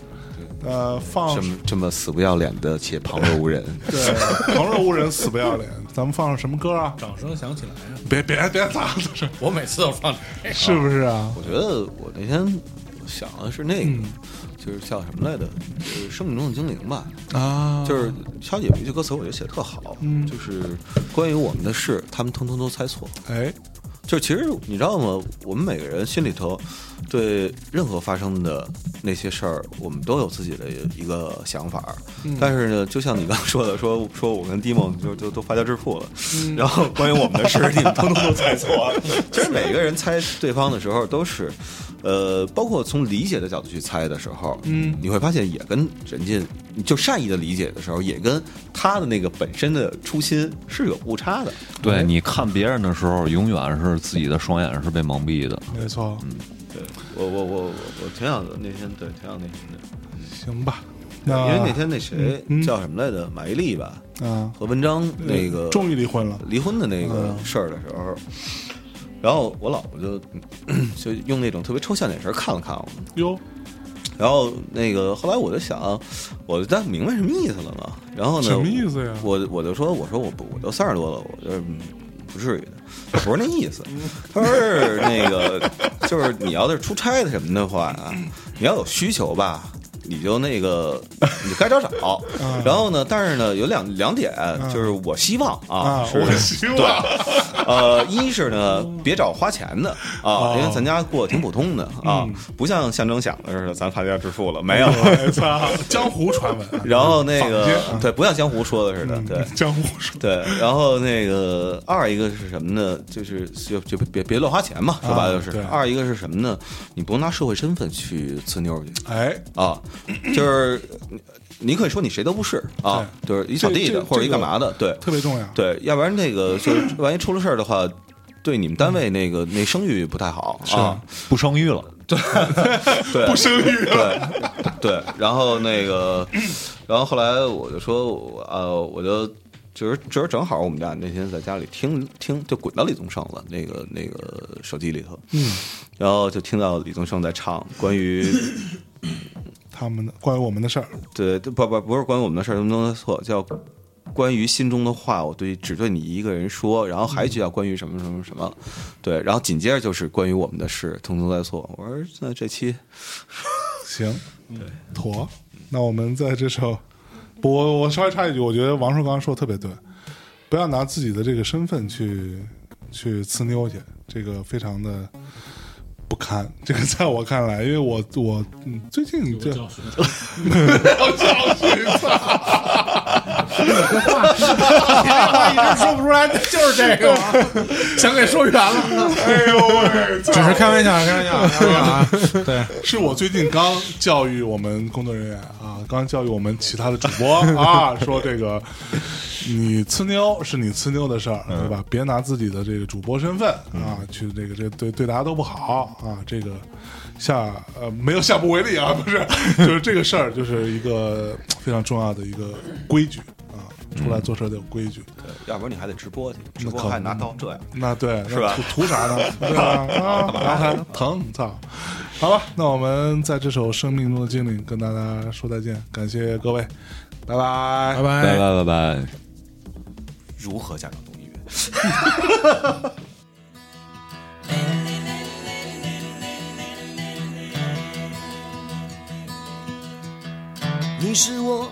呃，放这么这么死不要脸的且旁若无人，对旁若无人，死不要脸，咱们放什么歌啊？掌声响起来呀！别别别砸我每次都放这个。是不是啊？我觉得我那天想的是那个，嗯就是叫什么来着？就是生命中的精灵吧。啊，就是他有一句歌词，我觉得写的特好，嗯就是关于我们的事，他们通通都猜错。哎，就其实你知道吗？我们每个人心里头对任何发生的那些事儿，我们都有自己的一个想法。嗯但是呢，就像你刚刚说的，说说我跟迪蒙就就都发家致富了，嗯然后关于我们的事，你们通通都猜错了。其实每个人猜对方的时候都是，呃，包括从理解的角度去猜的时候，嗯你会发现也跟人家就善意的理解的时候，也跟他的那个本身的初心是有误差的。对，你看别人的时候，永远是自己的双眼是被蒙蔽的。没错，嗯对我我我我我挺想那天对挺想那天的，行吧，因为那天那谁嗯叫什么来着，马伊琍吧啊，和文章那个终于离婚了，离婚的那个事儿的时候，然后我老婆就 就用那种特别抽象的眼神看了看我，哟，然后那个后来我就想，我就大明白什么意思了嘛。然后呢，什么意思呀我我就说，我说我不，我都三十多了，我觉得嗯不至于的，不是那意思。他说是那个，就是你要是出差的什么的话啊，你要有需求吧。你就那个，你就该找找。然后呢，但是呢，有两两点，就是我希望啊，我希望 呃，一是呢，别找花钱的啊，因为咱家过得挺普通的啊，不像象征想的似的，咱发家致富了没有。江湖传闻啊。然后那个啊对，不像江湖说的似的，对。江湖说对，然后那个二一个是什么呢？就是就就别别乱花钱嘛，说白了就是。二一个是什么呢？你不用拿社会身份去呲妞去哎，啊，就是你可以说你谁都不是啊，就是一扫地这这的或者一干嘛的，对特别重要。对，要不然那个 就是万一出了事儿的话。对你们单位那个那声誉不太好啊，不生育了，对，不生育对对，然后那个，然后后来我就说，我呃，我就就是就是正好我们家那天在家里听听，就滚到李宗盛了，那个那个手机里头，嗯，然后就听到李宗盛在唱关于他们的关于我们的事儿，对不不不是关于我们的事儿，能不能错叫。关于心中的话，我对只对你一个人说，然后还一句叫关于什么什么什么，对，然后紧接着就是关于我们的事，通通在错。我说那这期 行，对，妥。那我们在这首，不我我稍微插一句，我觉得王叔刚刚说的特别对，不要拿自己的这个身份去去呲妞去，这个非常的不堪。这个在我看来，因为我我嗯最近这教训，要教训，话一直说不出来，就是这个？想给说圆了，哎呦喂，只是开玩笑，开玩笑，开玩笑啊！对，是我最近刚教育我们工作人员啊，刚教育我们其他的主播啊，说这个你呲妞是你呲妞的事儿，对吧？别拿自己的这个主播身份啊，去这个这对对大家都不好啊，这个下呃没有下不为例啊，不是，就是这个事儿就是一个非常重要的一个规矩啊，出来做事得有规矩。要不然你还得直播去，直播还拿刀这样。那对，是吧图图啥呢？对吧？啊，然后还疼，操！好吧，那我们在这首《生命中的精灵》跟大家说再见，感谢各位，拜拜，拜拜拜拜拜。如何家长动音乐？你是我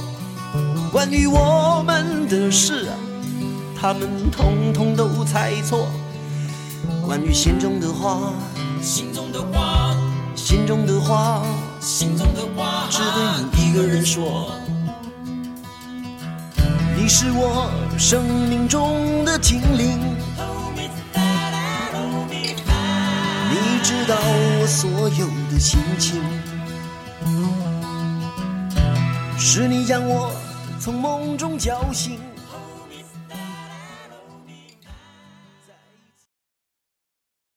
关于我们的事，他们统统都猜错。关于心中的话，心中的话，心中的话，心中的话，只对你一个人说。你是我生命中的精灵，你知道我所有的心情，是你让我从梦中叫醒。